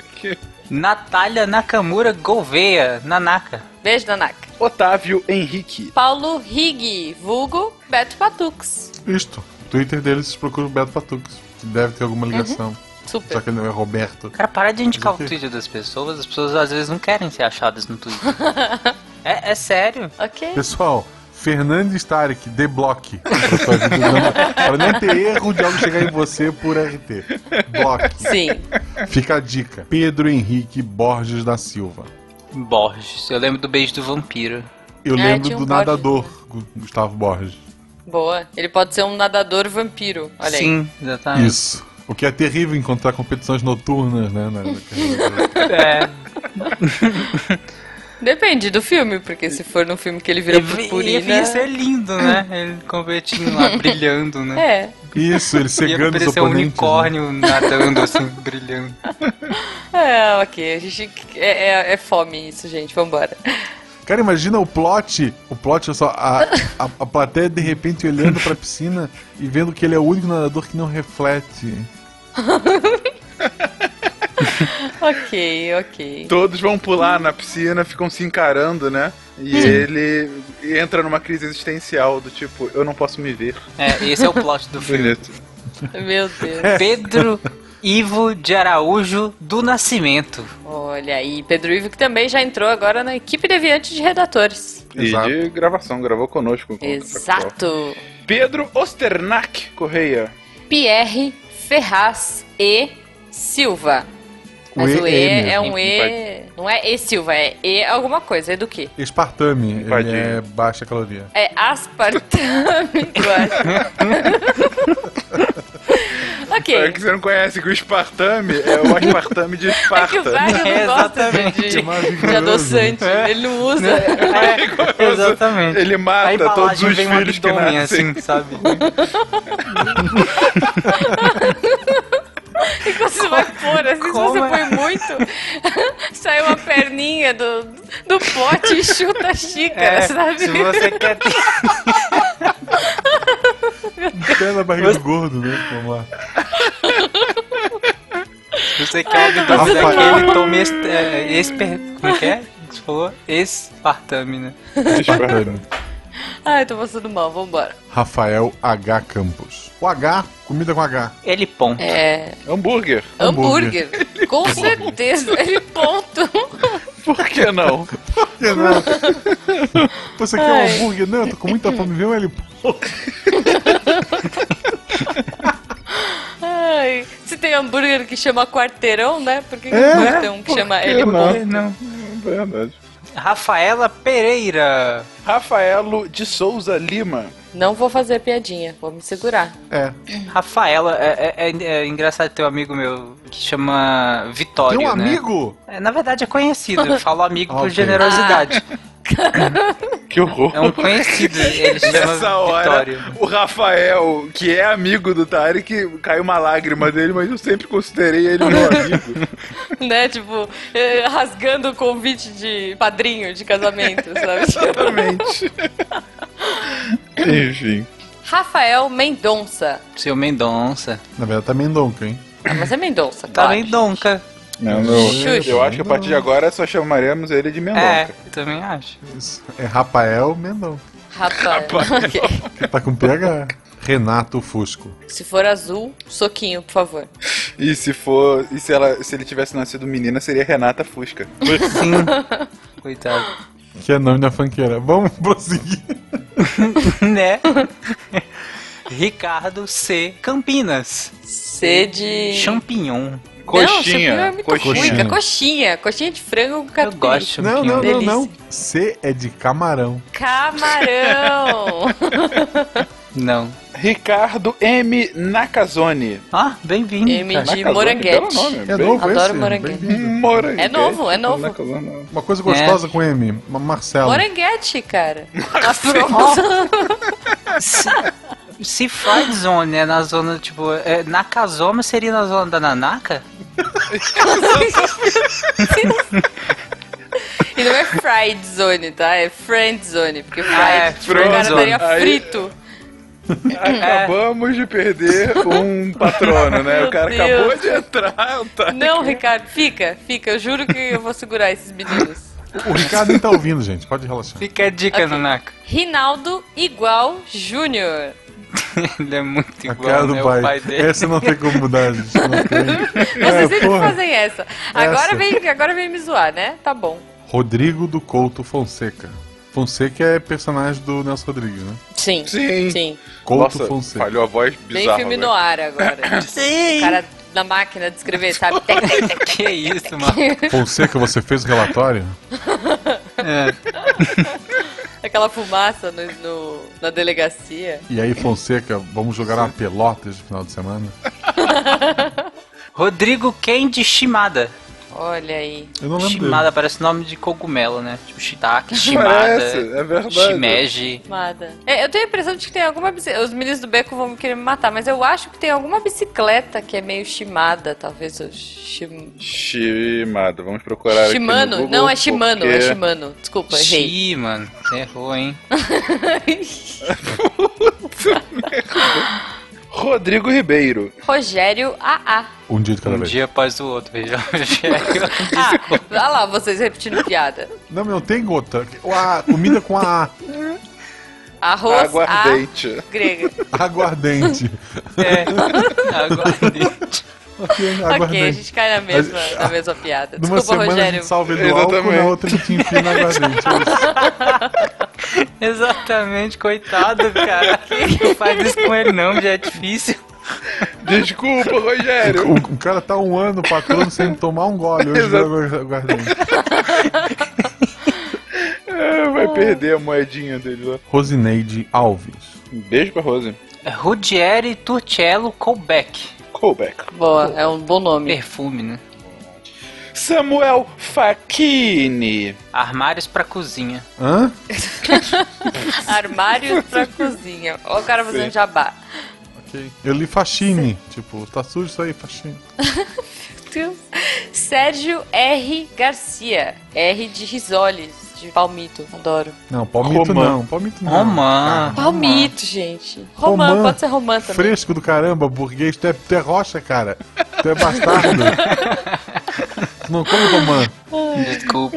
Natália Nakamura Gouveia, Nanaka. Beijo, Nanaka. Otávio Henrique. Paulo Rig, vulgo Beto Patux. Isto. O Twitter deles procura o Beto Patux. Que deve ter alguma ligação. Super. Já que ele não é Roberto. Cara, para de indicar o? Twitter das pessoas. As pessoas às vezes não querem ser achadas no Twitter. [LAUGHS] é, é sério. Ok. Pessoal, Fernandes Tarek, debloque. Pra sua vida não- Pra não ter erro de algo chegar em você por RT. Bloque. Sim. Fica a dica. Pedro Henrique Borges da Silva. Borges. Eu lembro do beijo do vampiro. Eu É, lembro um do Borges. nadador, Gu- Gustavo Borges. Boa. Ele pode ser um nadador vampiro. Olha aí. Sim, exatamente. Isso. O que é terrível encontrar competições noturnas, né? É, [LAUGHS] Depende do filme, porque se for num filme que ele vira purpurina... ia ser lindo, né? Ele competindo lá, [LAUGHS] brilhando, né? É. Isso, [LAUGHS] ele cegando os parecer um oponentes. né? unicórnio nadando assim, [LAUGHS] brilhando. É, ok. A gente... É, é, é fome isso, gente. Vambora. Cara, imagina o plot. O plot é só a, a, a plateia de repente olhando pra piscina e vendo que ele é o único nadador que não reflete. [LAUGHS] [LAUGHS] Ok, ok. Todos vão pular na piscina, ficam se encarando, né? E ele entra numa crise existencial do tipo, eu não posso me ver. É, esse é o plot do [LAUGHS] filme. Bonito. Meu Deus. Pedro Ivo de Araújo do Nascimento. Olha aí, Pedro Ivo que também já entrou agora na equipe deviante de redatores. E Exato. de gravação, gravou conosco. Exato. Pedro Osternack Correia. Pierre Ferraz e Silva. Mas O o E, E, é é um E. Não é E Silva, é E alguma coisa. É do quê? Espartame, ele é baixa caloria. É aspartame, eu acho. É ok. que você não conhece que o espartame é o aspartame de [LAUGHS] É que o Esparta. não É, [LAUGHS] gosta de, exatamente. de, de adoçante. É. Ele não usa. É, exatamente. Ele mata todos os filhos que nascem. assim, sabe? [LAUGHS] E quando você vai pôr, assim, se como você é? põe muito, [LAUGHS] sai uma perninha do, do pote e chuta a xícara, É, sabe? se você quer ter... Pé na barriga do gordo, né? Vamos lá. Se você quer o abdômen daquele, tome esse, é, esper... Como é que é? Você falou? Espartame, né? Espartame. [LAUGHS] Ai, tô passando mal, vambora. Rafael H. Campos. O H, comida com H. Ele ponto. É. Hambúrguer. Hambúrguer. Com certeza. Ele ponto. [LAUGHS] Por que não? Por que não? Você quer um Ai. hambúrguer? Não, eu tô com muita fome. Vê um L. Ai, se tem hambúrguer que chama quarteirão, né? Por que, que É, não pode ter um que chama ele não? ponto? Não. Verdade. Rafaela Pereira. Rafaelo de Souza Lima. Não vou fazer piadinha, vou me segurar. É. Rafaela, é, é- é- é engraçado ter um amigo meu que chama Vitório, Tem um né? amigo? É, na verdade é conhecido, eu falo amigo [LAUGHS] por Ok. generosidade. [LAUGHS] Que horror. É um conhecido, ele Nessa hora, Vitório. o Rafael, que é amigo do Tarek, caiu uma lágrima dele, mas eu sempre considerei ele meu amigo. [LAUGHS] né? Tipo, eh, rasgando o convite de padrinho de casamento, sabe? [LAUGHS] Exatamente. Enfim. Rafael Mendonça. Seu Mendonça. Na verdade, tá Mendonca, hein? Ah, mas é Mendonça, Tá claro. Mendonca. Não, Xuxa. eu acho que a partir de agora só chamaremos ele de Mendonça. É, eu também acho. Isso. É Rafael Mendonca. Rafael. [LAUGHS] tá com PH. Renato Fusco. Se for azul, soquinho, por favor. E se for. E se, ela, se ele tivesse nascido menina, seria Renata Fusca. Sim. [LAUGHS] Coitado. Que é nome da fanqueira. Vamos prosseguir. [LAUGHS] né? Ricardo C. Campinas. C de. Champignon. Não, Coxinha. é muito coxinha. ruim. É coxinha. Coxinha de frango com Eu catupiry. gosto de Não, não, não, não. C é de camarão. Camarão. [LAUGHS] Não. Ricardo M. Nakazone. Ah, bem-vindo. M cara. de Nakazone, moranguete. nome, É bem- novo Adoro esse? moranguete. Bem-vindo. Moranguete. É novo, é novo. Nakazone. Uma coisa gostosa com M. Uma Marcelo. Moranguete, cara. Pronto. [LAUGHS] Se, se Fried Zone é na zona, tipo, é, Nakazoma seria na zona da Nanaka? E não é fried zone, tá? É friend zone. Porque fried, é, tipo, o friend cara zone. estaria Aí- frito. Acabamos de perder um patrono, né? Meu o cara Deus. acabou de entrar. Tá Não, Ricardo, fica, fica. Eu juro que eu vou segurar esses meninos. O Ricardo nem tá ouvindo, gente. Pode relaxar. Fica a dica, Ok. Nanaka. Rinaldo igual Júnior. [LAUGHS] Ele é muito A igual, cara do né? pai. O pai dele. Essa não tem como mudar, gente. Não tem. [LAUGHS] Vocês É, sempre porra. fazem essa. Agora Essa. vem, agora vem me zoar, né? Tá bom. Rodrigo do Couto Fonseca. Fonseca é personagem do Nelson Rodrigues, né? Sim. Sim. Sim. Couto Nossa, Fonseca. falhou a voz Bem bizarra. filme velho. no ar agora. Sim. [LAUGHS] O cara na máquina de escrever, sabe? Que isso, mano. Fonseca, você fez o relatório? É. Aquela fumaça no, no- na delegacia. E aí, Fonseca, vamos jogar uma pelota esse final de semana? [LAUGHS] Rodrigo Kendi Shimada. Olha aí. Eu não lembro Shimada dele. parece nome de cogumelo, né? Tipo shiitake, [LAUGHS] Shimada, Parece, é verdade. Shimeji. Nada. É, eu tenho a impressão de que tem alguma bicicleta. Os meninos do beco vão querer me matar, mas eu acho que tem alguma bicicleta que é meio chimada, talvez o Shim... Shimada, vamos procurar Shimano? Google, Não, é Shimano, porque- é Shimano. Desculpa, errei. Shi, mano. Você errou, hein? [LAUGHS] [LAUGHS] Rodrigo Ribeiro. Rogério AA. Um dia de cada Um vez. dia após o outro, veja. [LAUGHS] Ah, olha lá, vocês repetindo piada. Não, não tem gota. A, comida com a Arroz Aguardente. A grega. aguardente. é. Aguardente. Ok, Ok, a gente cai na mesma, Mas- na mesma piada. Numa Desculpa, semana a Rogério. gente salva do álcool, Exatamente. na outra a gente enfia na aguardente. É. Exatamente, coitado, cara. Não faz isso com ele não, já é difícil. Desculpa, Rogério. O, o cara tá um ano patrono sem tomar um gole. Hoje Exato. aguardente. É, vai perder a moedinha dele lá. Rosineide Alves. Um beijo pra Rose. Rudieri Turcello Colbeck. Callback. Boa, é um bom nome. Perfume, né? Samuel Facchini. Armários pra cozinha. Hã? [LAUGHS] Armários pra cozinha. Ó o cara fazendo jabá. Ok. Eu li faxine. Tipo, tá sujo isso aí, faxine. [LAUGHS] Deus. Sérgio R. Garcia. R de risoles, de palmito. Adoro. Não, palmito Romã. não. Palmito não. Romã. Cara, Palmito, gente. Romã, Romã. pode ser romã também. Fresco do caramba, burguês. Tu é, tu é rocha, cara. Tu é bastardo. tu [LAUGHS] não come romã. Desculpa.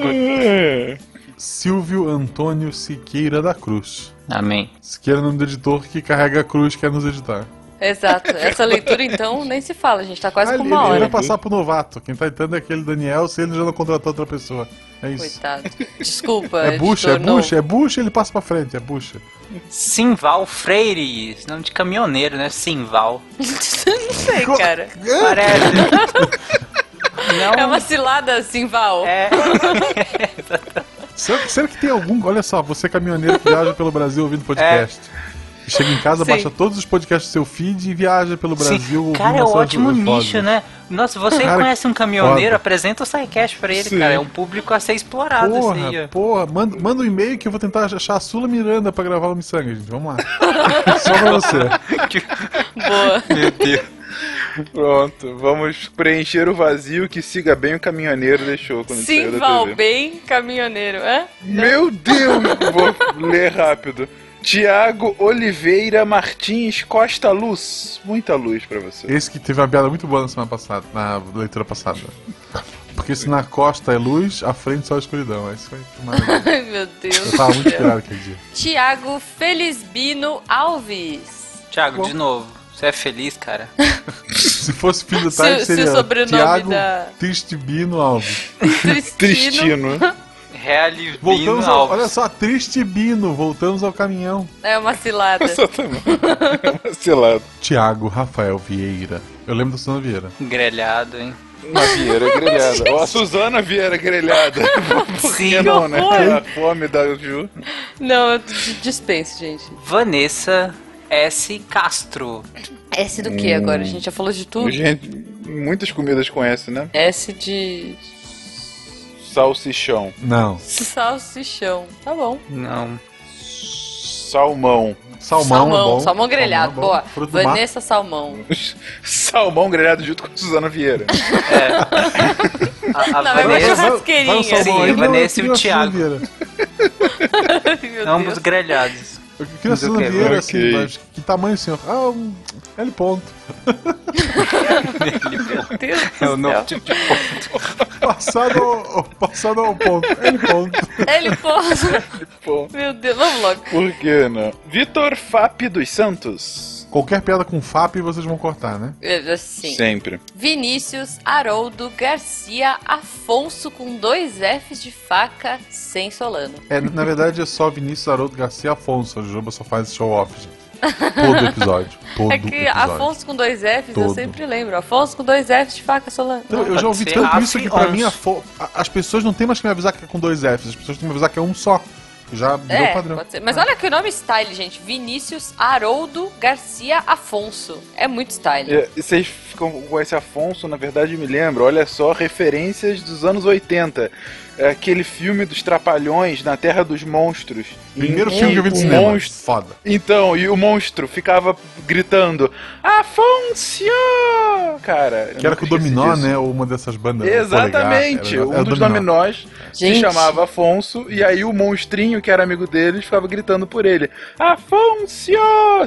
Silvio Antônio Siqueira da Cruz. Amém. Siqueira é o nome do editor que carrega a cruz que quer nos editar. Exato. Essa leitura, então, nem se fala, gente. Tá quase Ah, com ele, uma ele hora. vai passar pro novato. Quem tá editando é aquele Daniel, se ele já não contratou outra pessoa. É isso. Coitado. Desculpa. É bucha, é bucha, é bucha, ele passa pra frente, é bucha. Simval Freire. Esse Nome de caminhoneiro, né? Simval. [LAUGHS] não sei, cara. Parece. Não. [LAUGHS] É uma cilada, Simval. É. [LAUGHS] Será que, será que tem algum. Olha só, você é caminhoneiro que viaja pelo Brasil ouvindo podcast. E Chega em casa, Sim. baixa todos os podcasts do seu feed e viaja pelo Brasil Sim. Cara, é um ótimo nicho, né? Nossa, você Cara, conhece um caminhoneiro, foda. apresenta o SciCast pra ele, Sim. cara. É um público a ser explorado esse aí, Porra, ó. porra, manda, manda um e-mail que eu vou tentar achar a Sula Miranda pra gravar o Missanga, gente. Vamos lá. [LAUGHS] Só pra você. Boa. Meu Deus. Pronto, vamos preencher o vazio que siga bem o caminhoneiro deixou quando ele saiu da Simval, TV. bem caminhoneiro. Hã? Meu Deus! Vou ler rápido. Tiago Oliveira Martins Costa Luz. Muita luz pra você. Esse que teve uma piada muito boa na semana passada, na leitura passada. Porque se na costa é luz, à frente só é escuridão. Isso foi maravilhoso. Ai, meu Deus. Eu tava muito inspirado aquele dia. Tiago Felisbino Alves. Thiago, de novo. Você é feliz, cara? [LAUGHS] Se fosse filho do Se- Tide, se o seria sobrenome Tiago da- Tristibino Alves. [LAUGHS] Tristino. Tristino. Realivino Voltamos ao, Alves. olha só, Tristibino, voltamos ao caminhão. É uma cilada. [LAUGHS] Exatamente. [LAUGHS] Vacilado. Tiago Rafael Vieira. Eu lembro da Susana Vieira. Grelhado, hein? Uma Vieira grelhada. Ou a Suzana Vieira grelhada. [LAUGHS] Por que Sim. não, né? A fome da Ju. Não, eu dispenso, gente. Vanessa S. Castro. S do que agora? A gente já falou de tudo. Gente, muitas comidas com S, né? S de Salsichão. Não. salsichão. Tá bom. Não. Salmão. Salmão, é salmão, bom. salmão grelhado, é bom. boa. Vanessa Salmão. [LAUGHS] Salmão grelhado junto com Suzana Vieira. [LAUGHS] A, a Não, mas Vanessa, vai. Vai o salmão Sim, aí, a Vanessa e o Thiago. [LAUGHS] Ambos grelhados. Eu queria a Mas eu Suzana quero. Vieira, Ok. assim, mas que tamanho, senhor? Ah, um L ponto. Meu Deus É o novo tipo de ponto. Passado ao, passado ao ponto. L ponto. Ele pôs. Pô, Meu Deus, vamos logo. por que não? Vitor Fap dos Santos. Qualquer piada com FAP vocês vão cortar, né? É, Assim. Sempre. Vinícius Haroldo Garcia Afonso com dois Fs de faca sem Solano. É, na verdade é só Vinícius Haroldo Garcia Afonso. A Juba só faz show off, gente. Todo episódio. [LAUGHS] Todo É que episódio. Afonso com dois Fs eu Todo. sempre lembro. Afonso com dois Fs de faca Solano. Então, eu já ouvi tanto Af isso que pra mim a as pessoas não tem mais que me avisar que é com dois Fs, as pessoas têm que me avisar que é um só. Já É, padrão. pode ser. Mas olha que nome style, gente. Vinícius Haroldo Garcia Afonso. É muito style. É, e vocês ficam com esse Afonso, na verdade me lembro, olha só, referências dos anos 80. É aquele filme dos Trapalhões na Terra dos Monstros. Primeiro filme que eu vi de o cinema. monstro- Foda. Então, e o monstro ficava gritando Afonso! Cara, eu Que era com o Dominó, disso. né? Ou uma dessas bandas. Exatamente, Polegar, era- um era dos Dominó. dominós se Gente. chamava Afonso, e aí o monstrinho, que era amigo deles, ficava gritando por ele: Afonso!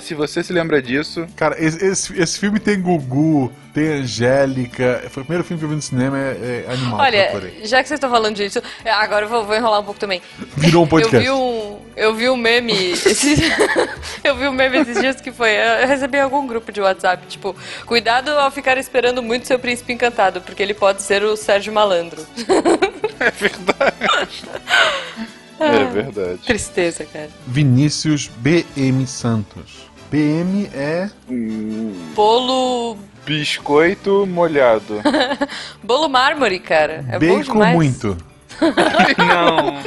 Se você se lembra disso, Cara, esse, esse, esse filme tem Gugu, tem Angélica. Foi o primeiro filme que eu vi no cinema, é, é animal. Olha, já que vocês estão falando disso, agora eu vou, vou enrolar um pouco também. Virou um Eu podcast. vi um, eu vi um meme esses, [LAUGHS] eu vi um meme esses dias que foi, eu recebi algum grupo de WhatsApp, tipo, cuidado ao ficar esperando muito seu príncipe encantado, porque ele pode ser o Sérgio Malandro. [LAUGHS] é verdade. é verdade. Tristeza, cara. Vinícius BM Santos. BM é. Bolo, Biscoito molhado. [LAUGHS] bolo mármore, cara. É bom bacon demais. muito. Não. não.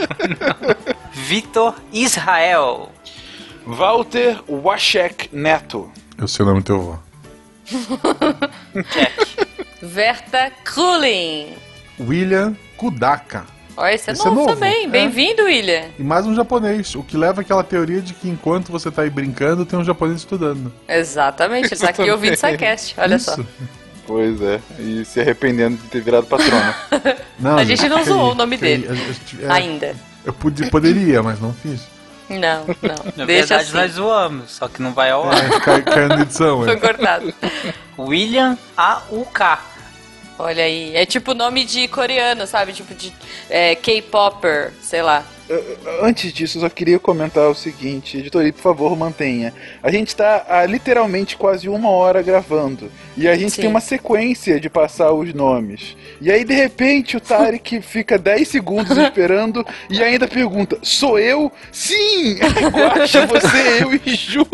Vitor Israel. Walter Washek Neto. Eu sei o nome do teu avô. [LAUGHS] Verta Krulin. William Kudaka. Ó, esse é Esse é novo, novo, também. é. Bem-vindo, William. E mais um japonês, o que leva àquela teoria de que enquanto você tá aí brincando, tem um japonês estudando. Exatamente, ele tá aqui ouvindo o SciCast, [LAUGHS] olha Isso. só. Pois é, e se arrependendo de ter virado patrona. [LAUGHS] Não, A gente não zoou o nome dele. A- a- é, Ainda. Eu podia, poderia, mas não fiz. Não, não. Na Deixa verdade, assim. nós zoamos, só que não vai ao ar. É, cai, caiu na edição. Foi É. cortado. William A.U.K. Olha aí. É tipo nome de coreano, sabe? Tipo de é, K-Popper, sei lá. Antes disso, eu só queria comentar o seguinte, editoria, por favor, mantenha. A gente está há literalmente quase uma hora gravando. E a gente Sim. tem uma sequência de passar os nomes. E aí, de repente, o Tarek [LAUGHS] fica 10 segundos esperando e ainda pergunta: Sou eu? Sim! Guaxa, você, eu e Ju.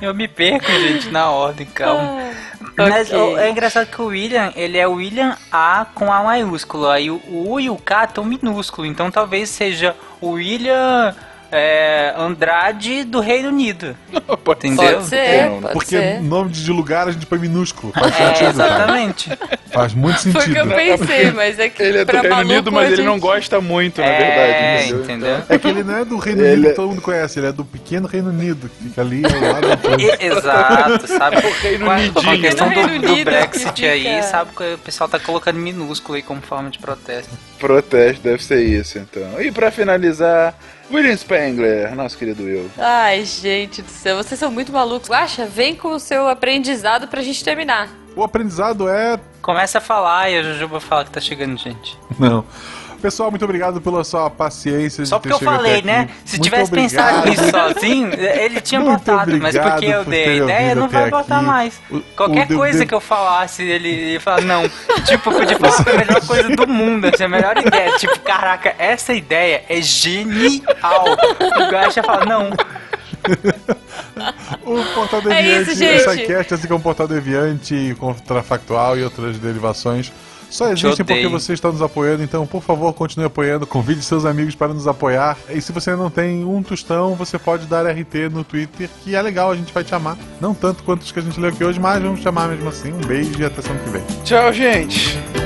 Eu me perco, gente, na ordem, calma. Mas ok. ó, é engraçado que o William, ele é William A com A maiúsculo. Aí o U e o K estão minúsculo. Então talvez seja o William é, Andrade do Reino Unido. [LAUGHS] Pode Entendeu? Pode ser, pode Porque ser. nome de lugar a gente põe minúsculo. Faz É, sentido, cara. exatamente. Faz muito Foi o que sentido. eu pensei, mas é que Ele é do Reino Unido, mas a ele não gente- gosta muito, na É, verdade. entendeu? entendeu? É que ele não é do Reino Ele Unido é- que todo mundo conhece, ele é do pequeno Reino Unido, que fica ali ao lado [LAUGHS] Exato, sabe? [LAUGHS] Reino Com a, questão do, do Unido Brexit que aí, sabe que o pessoal tá colocando minúsculo aí como forma de protesto. Protesto deve ser isso, então. E pra finalizar, William Spengler, nosso querido Will. Ai, gente do céu, vocês são muito malucos. Guaxa, vem com o seu aprendizado pra gente terminar. O aprendizado é. Começa a falar e a Jujuba fala que tá chegando gente. Não. Pessoal, muito obrigado pela sua paciência. de Só ter porque eu falei, né? aqui. Se Muito tivesse pensado obrigado. nisso sozinho, ele tinha Muito botado. Mas porque eu por dei a ideia, não vai botar aqui. mais. O- Qualquer o coisa de- que eu falasse, ele ia falar, não. tipo, eu podia falar a [LAUGHS] melhor coisa do mundo, assim, a melhor ideia. Tipo, caraca, essa ideia é genial. O Gacha fala, não. [LAUGHS] O Portal É Deviante, isso, gente. o SciCast, assim como o Portal Deviante, Contrafactual e outras derivações, só existem porque você está nos apoiando, então, por favor, continue apoiando, convide seus amigos para nos apoiar. E se você não tem um tostão, você pode dar RT no Twitter, que é legal, a gente vai te amar. Não tanto quanto os que a gente leu aqui hoje, mas vamos te amar mesmo assim. Um beijo e até semana que vem. Tchau, gente.